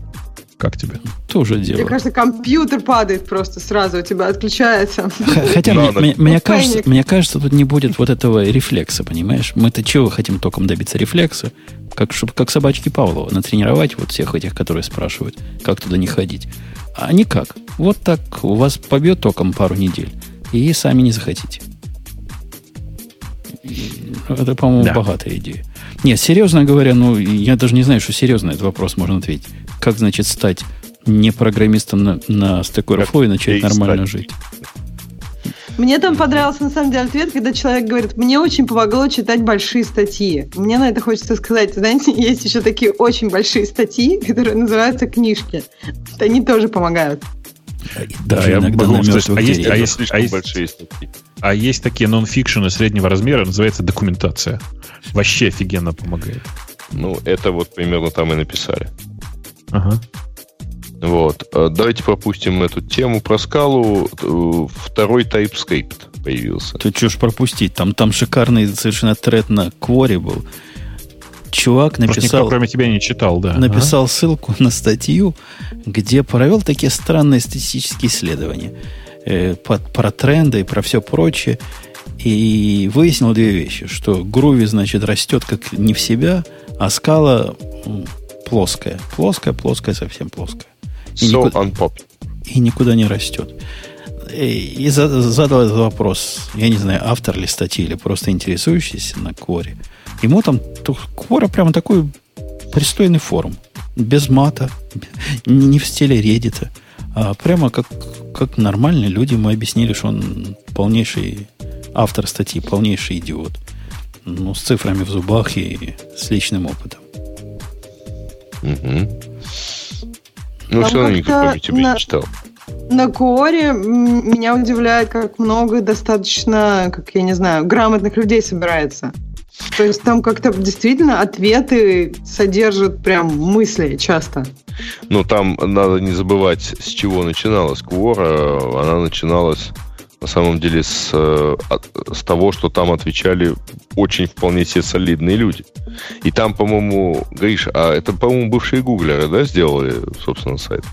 B: Как тебе?
A: тоже
C: Мне
A: дело.
C: кажется, компьютер падает просто сразу, у тебя отключается.
A: Хотя
D: Да,
A: мне, мне- мне
C: Ну,
A: кажется, мне кажется, тут не будет вот этого рефлекса, понимаешь? Мы-то чего хотим током добиться рефлекса? Как, чтоб, как собачки Павлова, натренировать вот всех этих, которые спрашивают, как туда не ходить. А никак. Вот так у вас побьет током пару недель, и сами не захотите. Это, по-моему,
B: Да.
A: богатая идея. Нет, серьезно говоря, ну, я даже не знаю, что серьезно этот вопрос можно ответить. Как, значит, стать не программистом на, на Stack Overflow и начать нормально стать. жить?
C: Мне там понравился, на самом деле, ответ, когда человек говорит, мне очень помогло читать большие статьи. Мне на это хочется сказать, знаете, *laughs* есть еще такие очень большие статьи, которые называются книжки. Они тоже помогают.
B: Да, я могу сказать, а есть, а есть, а есть, большие статьи. А есть такие нон-фикшены среднего размера, называется документация. Вообще офигенно помогает.
D: Ну, это вот примерно там и написали. Ага. Вот. А давайте пропустим эту тему про скалу. Второй TypeScript появился.
A: Ты что ж пропустить? Там, там шикарный совершенно тред на Query был. Чувак написал... Просто никто,
B: кроме тебя, не читал, да.
A: Написал ага. ссылку на статью, где провел такие странные статистические исследования э, под, про тренды и про все прочее. И выяснил две вещи, что Groovy, значит, растет как не в себя, а скала плоская. Плоская, плоская, совсем плоская.
D: И, so никуда,
A: и никуда не растет. И, и задал этот вопрос, я не знаю, автор ли статьи или просто интересующийся на Quora. Ему там Quora прямо такой пристойный форум. Без мата, не в стиле Reddit, а прямо как, как нормальные люди. Мы объяснили, что он полнейший автор статьи, полнейший идиот. Ну, с цифрами в зубах и с личным опытом.
D: Угу. Ну, все равно кроме тебя на... не читал.
C: На Коре меня удивляет, как много достаточно, как я не знаю, грамотных людей собирается. То есть там как-то действительно ответы содержат прям мысли часто.
D: Ну, там надо не забывать, с чего начиналась Квора. Она начиналась на самом деле с, э, с того, что там отвечали очень вполне себе солидные люди. И там, по-моему, Гриш, а это, по-моему, бывшие гуглеры, да, сделали, собственно, сайт?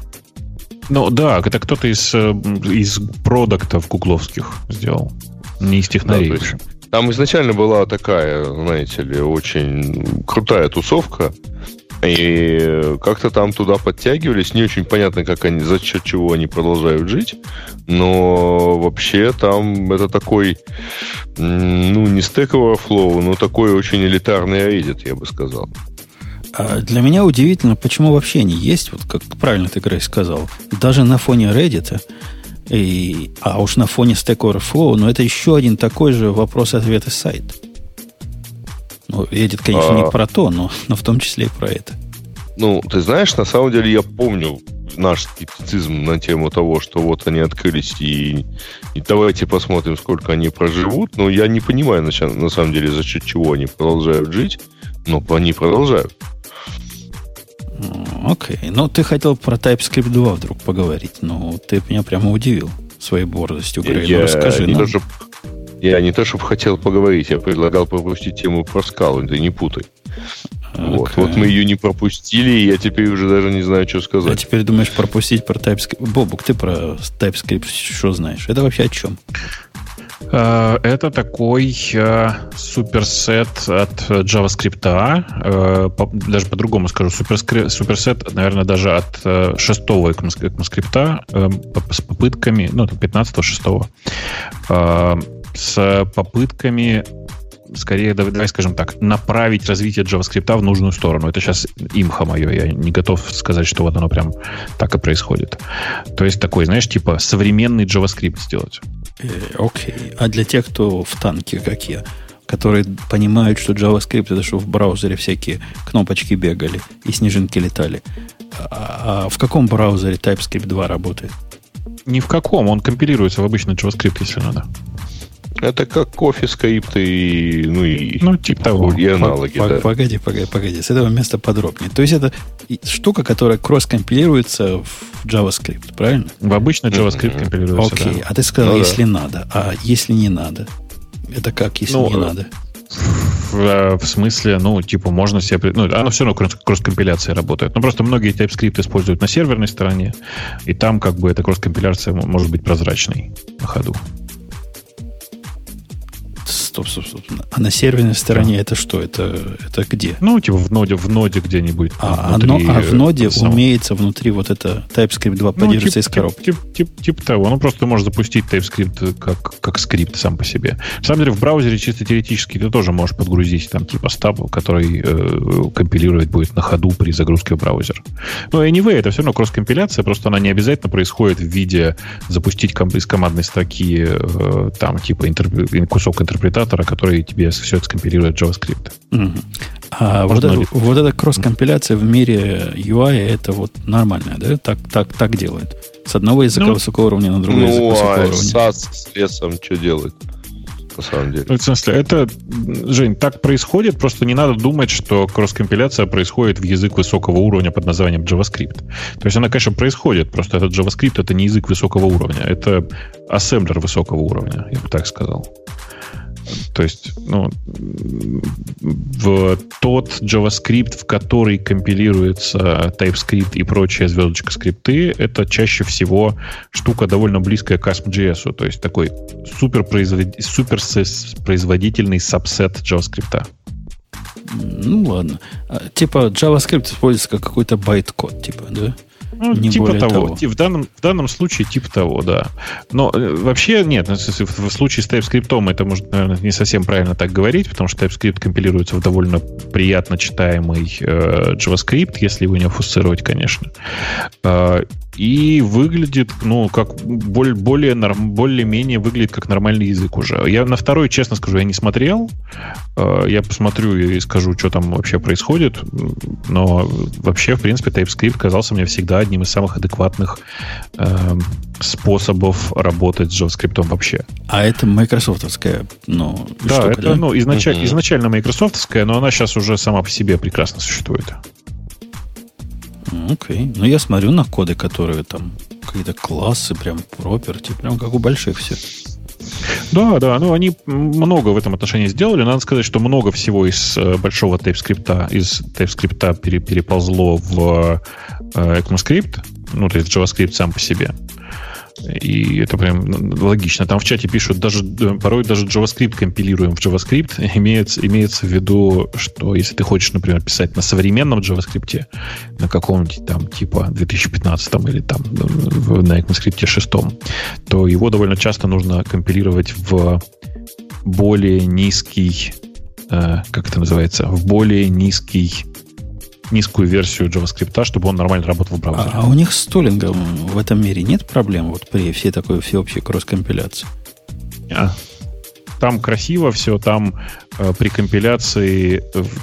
B: Ну да, это кто-то из, э, из продуктов гугловских сделал, не из технарей. Да,
D: там изначально была такая, знаете ли, очень крутая тусовка, и как-то там туда подтягивались. Не очень понятно, как они, за счет чего они продолжают жить. Но вообще там это такой, ну, не Stack Overflow, но такой очень элитарный Reddit, я бы сказал.
A: А для меня удивительно, почему вообще они есть, вот как правильно ты, Грей, сказал. Даже на фоне Reddit, и, а уж на фоне Stack Overflow, но это еще один такой же вопрос-ответ сайт. Ну, Reddit, конечно, а... не про то, но, но в том числе и про это.
D: Ну, ты знаешь, на самом деле я помню наш скептицизм на тему того, что вот они открылись и, и давайте посмотрим, сколько они проживут. Но я не понимаю, на, на самом деле, за счет чего они продолжают жить, но они продолжают.
A: Окей. Okay. Ну, ты хотел про TypeScript 2 вдруг поговорить. Ну, ты меня прямо удивил своей борзостью, Грей.
D: Я,
A: ну, расскажи
D: не нам. Даже, я не то, чтобы хотел поговорить, я предлагал пропустить тему про скалу, ты не путай. Okay. Вот. вот мы ее не пропустили, и я теперь уже даже не знаю, что сказать. А
A: теперь думаешь пропустить про TypeScript. Бобук, ты про TypeScript что знаешь? Это вообще о чем?
B: Э, это такой э, суперсет от JavaScript. Э, даже по-другому скажу. Суперсет, наверное, даже от шестого ECMAScript с попытками, ну, 15-6 с попытками скорее, давай, давай скажем так, направить развитие JavaScript в нужную сторону. Это сейчас имха мое, я не готов сказать, что вот оно прям так и происходит. То есть такой, знаешь, типа современный JavaScript сделать.
A: Э, окей. Okay. А для тех, кто в танке, как я, которые понимают, что JavaScript это что в браузере всякие кнопочки бегали и снежинки летали. А, а в каком браузере TypeScript 2 работает?
B: Ни в каком. Он компилируется в обычный JavaScript, если надо.
D: Это как кофе скрипты и, ну, и,
B: ну, типа того.
D: и аналоги.
A: Погоди, да. погоди, погоди, погоди. С этого места подробнее. То есть это штука, которая кросс-компилируется в JavaScript, правильно?
B: В обычный JavaScript mm-hmm. компилируется,
A: Окей, okay. да. а ты сказал, ну, если да. надо. А если не надо? Это как, если ну, не надо?
B: В, э, в смысле, ну, типа, можно себе... Ну, оно все равно кросс-компиляция работает. Но просто многие TypeScript используют на серверной стороне, и там как бы эта кросс-компиляция может быть прозрачной на ходу
A: Стоп, стоп, стоп. А на серверной стороне это что? Это, это где?
B: Ну, типа в ноде, в ноде где-нибудь.
A: А, внутри, а в ноде самого. умеется внутри вот это TypeScript 2 поддерживается ну, тип, из коробки.
B: Тип, тип, тип, тип того. Ну, просто ты можешь запустить TypeScript как, как скрипт сам по себе. На самом деле, в браузере чисто теоретически ты тоже можешь подгрузить там типа стаб, который э, компилировать будет на ходу при загрузке в браузер. Но anyway, это все равно кросс-компиляция, просто она не обязательно происходит в виде запустить из командной строки э, там типа интерп... кусок интерпретатора, который тебе все это скомпилирует JavaScript.
A: Угу. А вот, это, вот эта кросс-компиляция в мире UI это вот нормальная, да? Так, так, так делает. С одного языка ну, высокого уровня на другой ну, язык высокого а уровня.
D: SAS с лесом что делает? на самом деле. Ну,
B: в смысле, это, Жень, так происходит, просто не надо думать, что кросс-компиляция происходит в язык высокого уровня под названием JavaScript. То есть она, конечно, происходит, просто этот JavaScript это не язык высокого уровня, это ассемблер высокого уровня, я бы так сказал. То есть, ну, в тот JavaScript, в который компилируется TypeScript и прочие звездочка скрипты, это чаще всего штука довольно близкая к ASP.js. То есть такой суперпроизводительный супер производительный сабсет JavaScript.
A: Ну ладно. А, типа JavaScript используется как какой-то байт-код, типа, да?
B: Ну, не типа того. того. В, данном, в данном случае типа того, да. Но э, вообще нет, ну, в, в случае с TypeScript это, может, наверное, не совсем правильно так говорить, потому что TypeScript компилируется в довольно приятно читаемый э, JavaScript, если его не обфусцировать, конечно. Э, и выглядит, ну, как более, более, более-менее выглядит как нормальный язык уже. Я на второй, честно скажу, я не смотрел. Э, я посмотрю и скажу, что там вообще происходит. Но вообще, в принципе, TypeScript казался мне всегда одним из самых адекватных э, способов работать с JavaScript вообще.
A: А это майкрософтовская, ну,
B: да, штука, это, да? ну, изначально, uh-huh. изначально майкрософтовская, но она сейчас уже сама по себе прекрасно существует.
A: Окей. Okay. Ну, я смотрю на коды, которые там какие-то классы, прям проперти, прям как у больших все.
B: Да, да, ну они много в этом отношении сделали. Надо сказать, что много всего из э, большого TypeScript, из TypeScript пере, переползло в э, ECMAScript, ну, то есть JavaScript сам по себе. И это прям логично. Там в чате пишут, даже порой даже JavaScript компилируем в JavaScript. Имеется, имеется в виду, что если ты хочешь, например, писать на современном JavaScript, на каком-нибудь там типа 2015 или там на ECMAScript 6, то его довольно часто нужно компилировать в более низкий, э, как это называется, в более низкий низкую версию JavaScript, чтобы он нормально работал в браузере.
A: А, а у них с тулингом в этом мире нет проблем вот при всей такой всеобщей кросс-компиляции?
B: А. Там красиво все, там э, при компиляции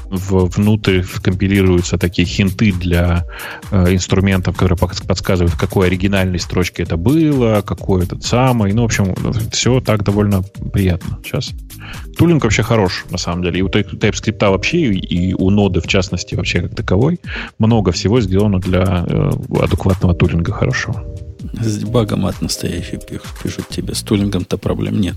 B: в, внутрь компилируются такие хинты для э, инструментов, которые подсказывают, в какой оригинальной строчке это было, какой этот самый. Ну, в общем, все так довольно приятно сейчас. Тулинг вообще хорош, на самом деле. И у TypeScript вообще, и у ноды, в частности, вообще как таковой, много всего сделано для э, адекватного тулинга хорошего.
A: С дебагом от настоящий пишут тебе. С тулингом-то проблем нет.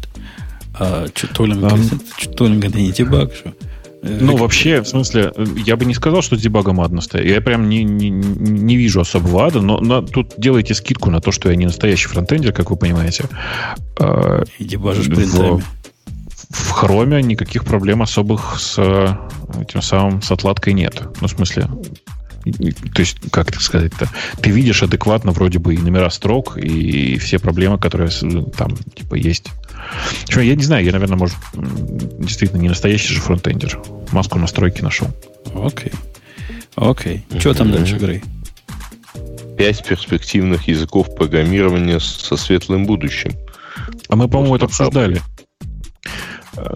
A: А что тулинг это не дебаг, что?
B: Э, ну, вообще, в смысле, я бы не сказал, что с дебагом ад настоящий. Я прям не, не, не вижу особого ада, но на, тут делайте скидку на то, что я не настоящий фронтендер, как вы понимаете.
A: И дебажишь принтами
B: в хроме никаких проблем особых с этим самым с отладкой нет. Ну, в смысле, то есть, как это сказать-то, ты видишь адекватно вроде бы и номера строк, и все проблемы, которые там, типа, есть. Что, я не знаю, я, наверное, может, действительно не настоящий же фронтендер. Маску настройки нашел.
A: Окей. Окей. Что там дальше, Грей?
D: Пять перспективных языков программирования со светлым будущим.
B: А мы, по-моему, это обсуждали.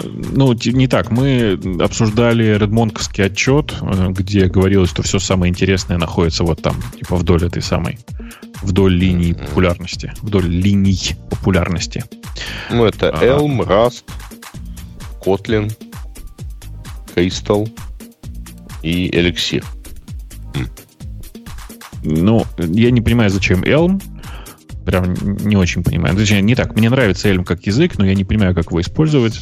B: Ну, не так. Мы обсуждали редмонковский отчет, э, где говорилось, что все самое интересное находится вот там, типа вдоль этой самой, вдоль линии популярности, вдоль линий популярности.
D: Ну, это Elm, Rust, Kotlin, Crystal и Elixir.
B: Ну, я не понимаю, зачем Elm прям не очень понимаю. Точнее, не так. Мне нравится Elm как язык, но я не понимаю, как его использовать.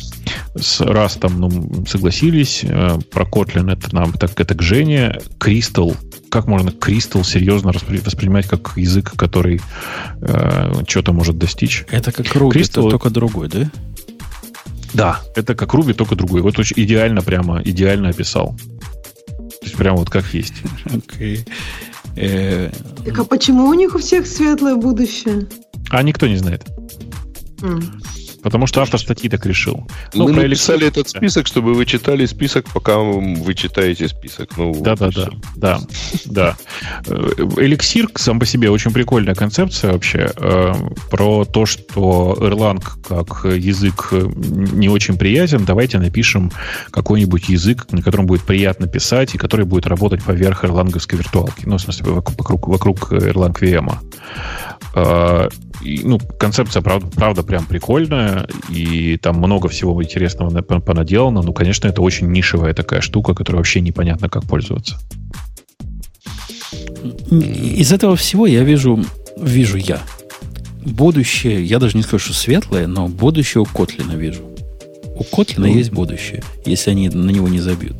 B: С Rust ну, согласились. Э, про Kotlin это нам так это к Жене. Crystal. Как можно Crystal серьезно воспринимать как язык, который э, что-то может достичь?
A: Это как Ruby, Crystal... только другой, да?
B: Да, это как Руби, только другой. Вот очень идеально прямо, идеально описал. То есть прямо вот как есть. *laughs*
A: Окей. Э,
C: Так а почему у них у всех светлое будущее?
B: А никто не знает.
C: М.
B: Потому что автор статьи так решил. Ну,
D: Мы
B: про
D: написали
B: электро-
D: этот список, чтобы вы читали список, пока вы читаете список. Ну,
B: Да, да, да, да, да. Эликсир сам по себе очень прикольная концепция вообще э, про то, что Erlang как язык э, не очень приятен. Давайте напишем какой-нибудь язык, на котором будет приятно писать и который будет работать поверх эрланговской виртуалки. Ну, в смысле, вокруг, вокруг, вокруг Erlang VM. Э, и, ну, концепция, правда, правда, прям прикольная, и там много всего интересного на- понаделано. Ну, конечно, это очень нишевая такая штука, которая вообще непонятно, как пользоваться.
A: Из этого всего я вижу, вижу я. Будущее, я даже не скажу, что светлое, но будущее у Котлина вижу. У Котлина есть будущее, если они на него не забьют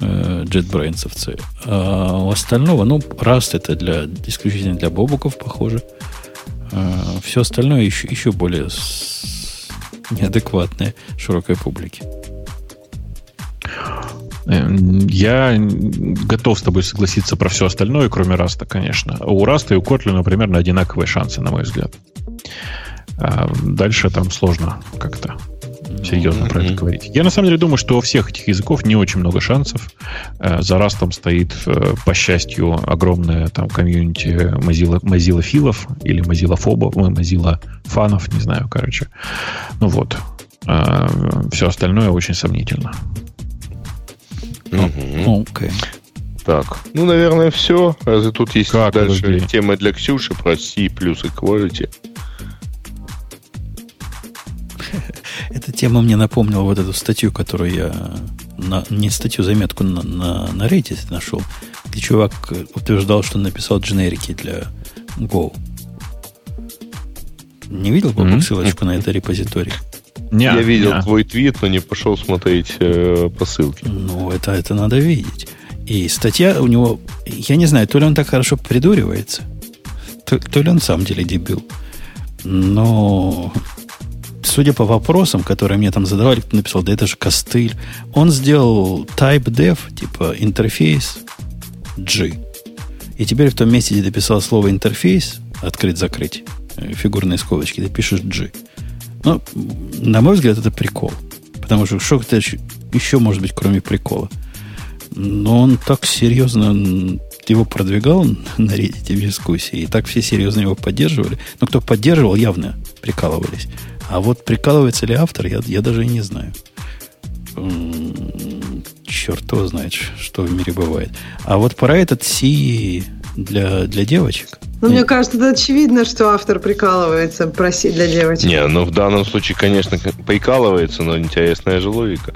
A: э, JetBrains-овцы. А у остального, ну, Rust это для, исключительно для бобуков, похоже. все остальное еще, еще более неадекватное широкой публике.
B: Э, Я готов с тобой согласиться про все остальное, кроме Rust а, конечно. У Rust а и у Kotlin а примерно одинаковые шансы, на мой взгляд. А дальше там сложно как-то серьезно про это говорить. Я на самом деле думаю, что у всех этих языков не очень много шансов. Э, За Rust ом стоит, э, по счастью, огромное там комьюнити Mozilla, Mozilla филов или Mozilla фобов, ну, Mozilla фанов, не знаю, короче. Ну вот. Все остальное очень сомнительно.
D: Мгм.
A: Окей.
D: Так, ну, наверное, все. Разве тут есть
B: Как,
D: дальше
B: подожди.
D: тема для Ксюши про C плюс equality? *laughs*
A: Эта тема мне напомнила вот эту статью, которую я... На, не статью, заметку на, на, на Reddit нашел, где чувак э, утверждал, что написал дженерики для Go. Не видел бы
B: Мгм.
A: ссылочку на это репозиторий?
B: Не,
D: Я видел
B: не.
D: твой твит, но не пошел смотреть э, по ссылке.
A: Ну, это, это надо видеть. И статья у него, я не знаю, то ли он так хорошо придуривается, то, то ли он самом деле дебил. Но судя по вопросам, которые мне там задавали, кто написал, да это же костыль. Он сделал type dev, типа интерфейс G. И теперь в том месте, где ты писал слово интерфейс, открыть-закрыть, э, фигурные скобочки, ты пишешь G. Ну, на мой взгляд, это прикол. Потому что что это еще, может быть, кроме прикола? Но он так серьезно его продвигал *laughs* на Reddit в дискуссии, и так все серьезно его поддерживали. Но кто поддерживал, явно прикалывались. А вот прикалывается ли автор, я, я даже и не знаю. Черт его знает, что в мире бывает. А вот про этот C для, для девочек.
C: Ну, мне кажется, это очевидно, что автор прикалывается про C для девочек.
D: Не, ну в данном случае, конечно, прикалывается, но интересная же логика.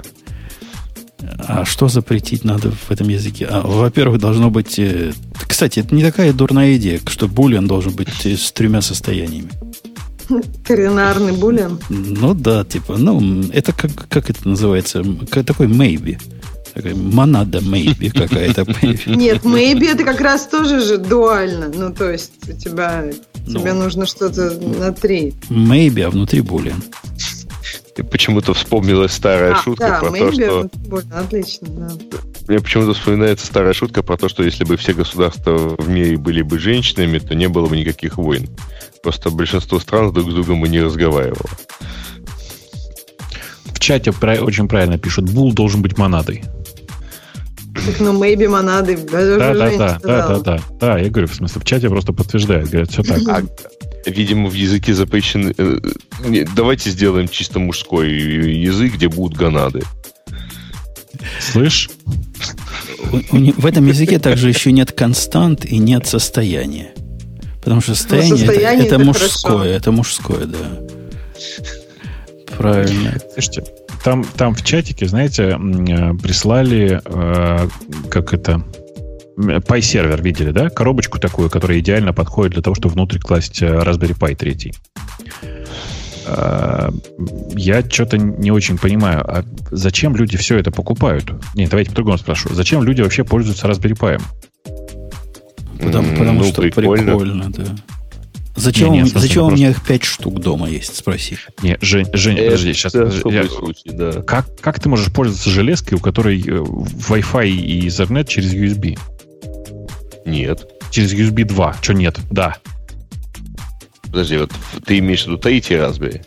A: А что запретить надо в этом языке? А, во-первых, должно быть... э, Кстати, это не такая дурная идея, что булиан должен быть э, с тремя состояниями. *laughs*
C: Коренарный буллин.
A: Ну да, типа, ну, это как, как это называется? Как такой maybe. Такая монада maybe какая-то. *laughs*
C: Нет, maybe это как раз тоже же дуально. Ну, то есть у тебя
A: Ну.
C: тебе нужно что-то на три.
A: Maybe, а внутри.
D: И почему-то вспомнилась старая
C: А,
D: шутка
C: да,
D: про то, что...
C: буллин, отлично, да.
D: Мне почему-то вспоминается старая шутка про то, что если бы все государства в мире были бы женщинами, то не было бы никаких войн. Просто большинство стран друг с другом и не разговаривало.
B: В чате про- очень правильно пишут, бул должен быть монадой.
C: Так, ну, maybe монады.
B: Да, да, да, да, да, да. Да, я говорю, в смысле, в чате просто подтверждают, говорят, все так.
D: А, видимо, в языке запрещены... э, Давайте сделаем чисто мужской язык, где будут гонады.
B: Слышь?
A: У- у не- в этом языке также еще нет констант и нет состояния. Потому что состояние, это-
C: состояние
A: это,
C: это
A: мужское,
C: хорошо.
A: это мужское, да. Правильно.
B: Слушайте, там, там в чатике, знаете, э, прислали, э, как это, Pi сервер видели, да? Коробочку такую, которая идеально подходит для того, чтобы внутрь класть э, Raspberry Pi 3. Э, Я что-то не очень понимаю, а зачем люди все это покупают? Нет, давайте по-другому спрошу. Зачем люди вообще пользуются Raspberry Pi?
A: Потому, потому
D: ну,
A: что
D: прикольно.
A: прикольно, да. Зачем,
B: Не, не,
A: зачем
B: ну
A: у меня их пять штук дома есть? Спроси.
B: Не, Жень, Жень,
D: Это
B: подожди, сейчас.
D: особый случай, да.
B: Как, как ты можешь пользоваться железкой, у которой э, Wi-Fi и Ethernet через USB?
D: Нет.
B: Через USB 2. Что нет? Да.
D: Подожди, вот ты имеешь в виду третий Raspberry?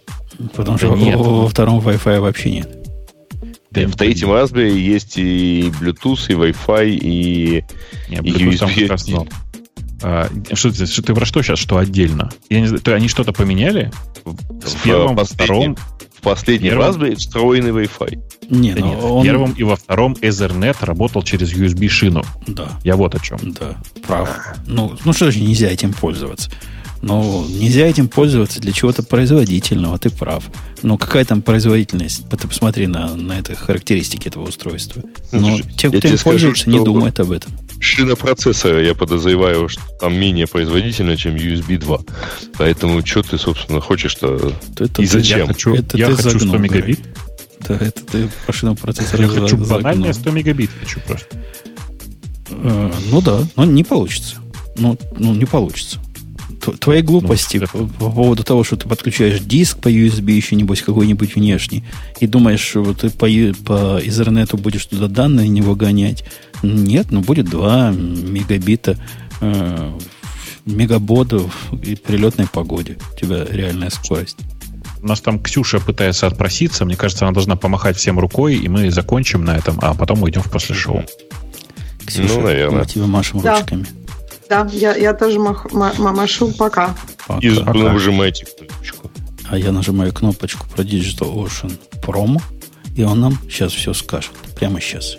A: Потому
B: Да
A: что
B: нет.
A: во, во втором Wi-Fi вообще нет.
B: Да,
D: в третьем Raspberry есть и Bluetooth, и Wi-Fi, и...
B: Не,
D: И USB
B: нет. А, что, ты, что ты про что сейчас? Что отдельно? Я не знаю, то они что-то поменяли? С
D: в
B: первым, во втором,
D: В последнем
B: Первом?
D: Raspberry встроенный Wi-Fi.
A: Не,
B: да
A: ну
B: нет,
A: он...
B: в первом и во втором Ethernet работал через USB шину.
A: Да,
B: Я вот о чем.
A: да, прав. Ну, ну что же нельзя этим пользоваться? Ну, нельзя этим пользоваться для чего-то производительного, ты прав. Но какая там производительность? Ты посмотри на, на это характеристики этого устройства. Но
D: Слушай,
A: те, кто им
D: скажу,
A: пользуется, не думают об этом.
D: Шина процессора, я подозреваю, что там менее производительна, чем USB 2. Поэтому что ты, собственно, хочешь-то...
A: Это
D: И
A: ты-
D: зачем?
B: Я хочу,
A: Это
B: я
A: ты
B: хочу 100
A: загнул,
B: мегабит.
A: Да, это ты машину процессора
B: Я хочу
A: за- загнул.
B: 100 мегабит. Хочу просто.
A: Э, Ну да, но не получится. Ну, ну не получится. Твои глупости
B: Ну,
A: по, по поводу того, что ты подключаешь диск по USB, еще небось какой-нибудь внешний, и думаешь, что ты по, по Ethernet будешь туда данные не выгонять. Нет, ну будет 2 мегабита э, мегабодов и при летной погоде. У тебя реальная скорость.
B: У нас там Ксюша пытается отпроситься. Мне кажется, она должна помахать всем рукой, и мы закончим на этом, а потом уйдем в после шоу.
A: Ксюша,
D: Ну, наверное.
A: мы тебе машем
C: Да.
A: ручками.
C: Да, я, я тоже мах- ма- ма- машу пока.
A: Пока.
D: И
B: Пока.
D: нажимайте кнопочку.
A: А я нажимаю кнопочку про Digital Ocean Promo, и он нам сейчас все скажет. Прямо сейчас.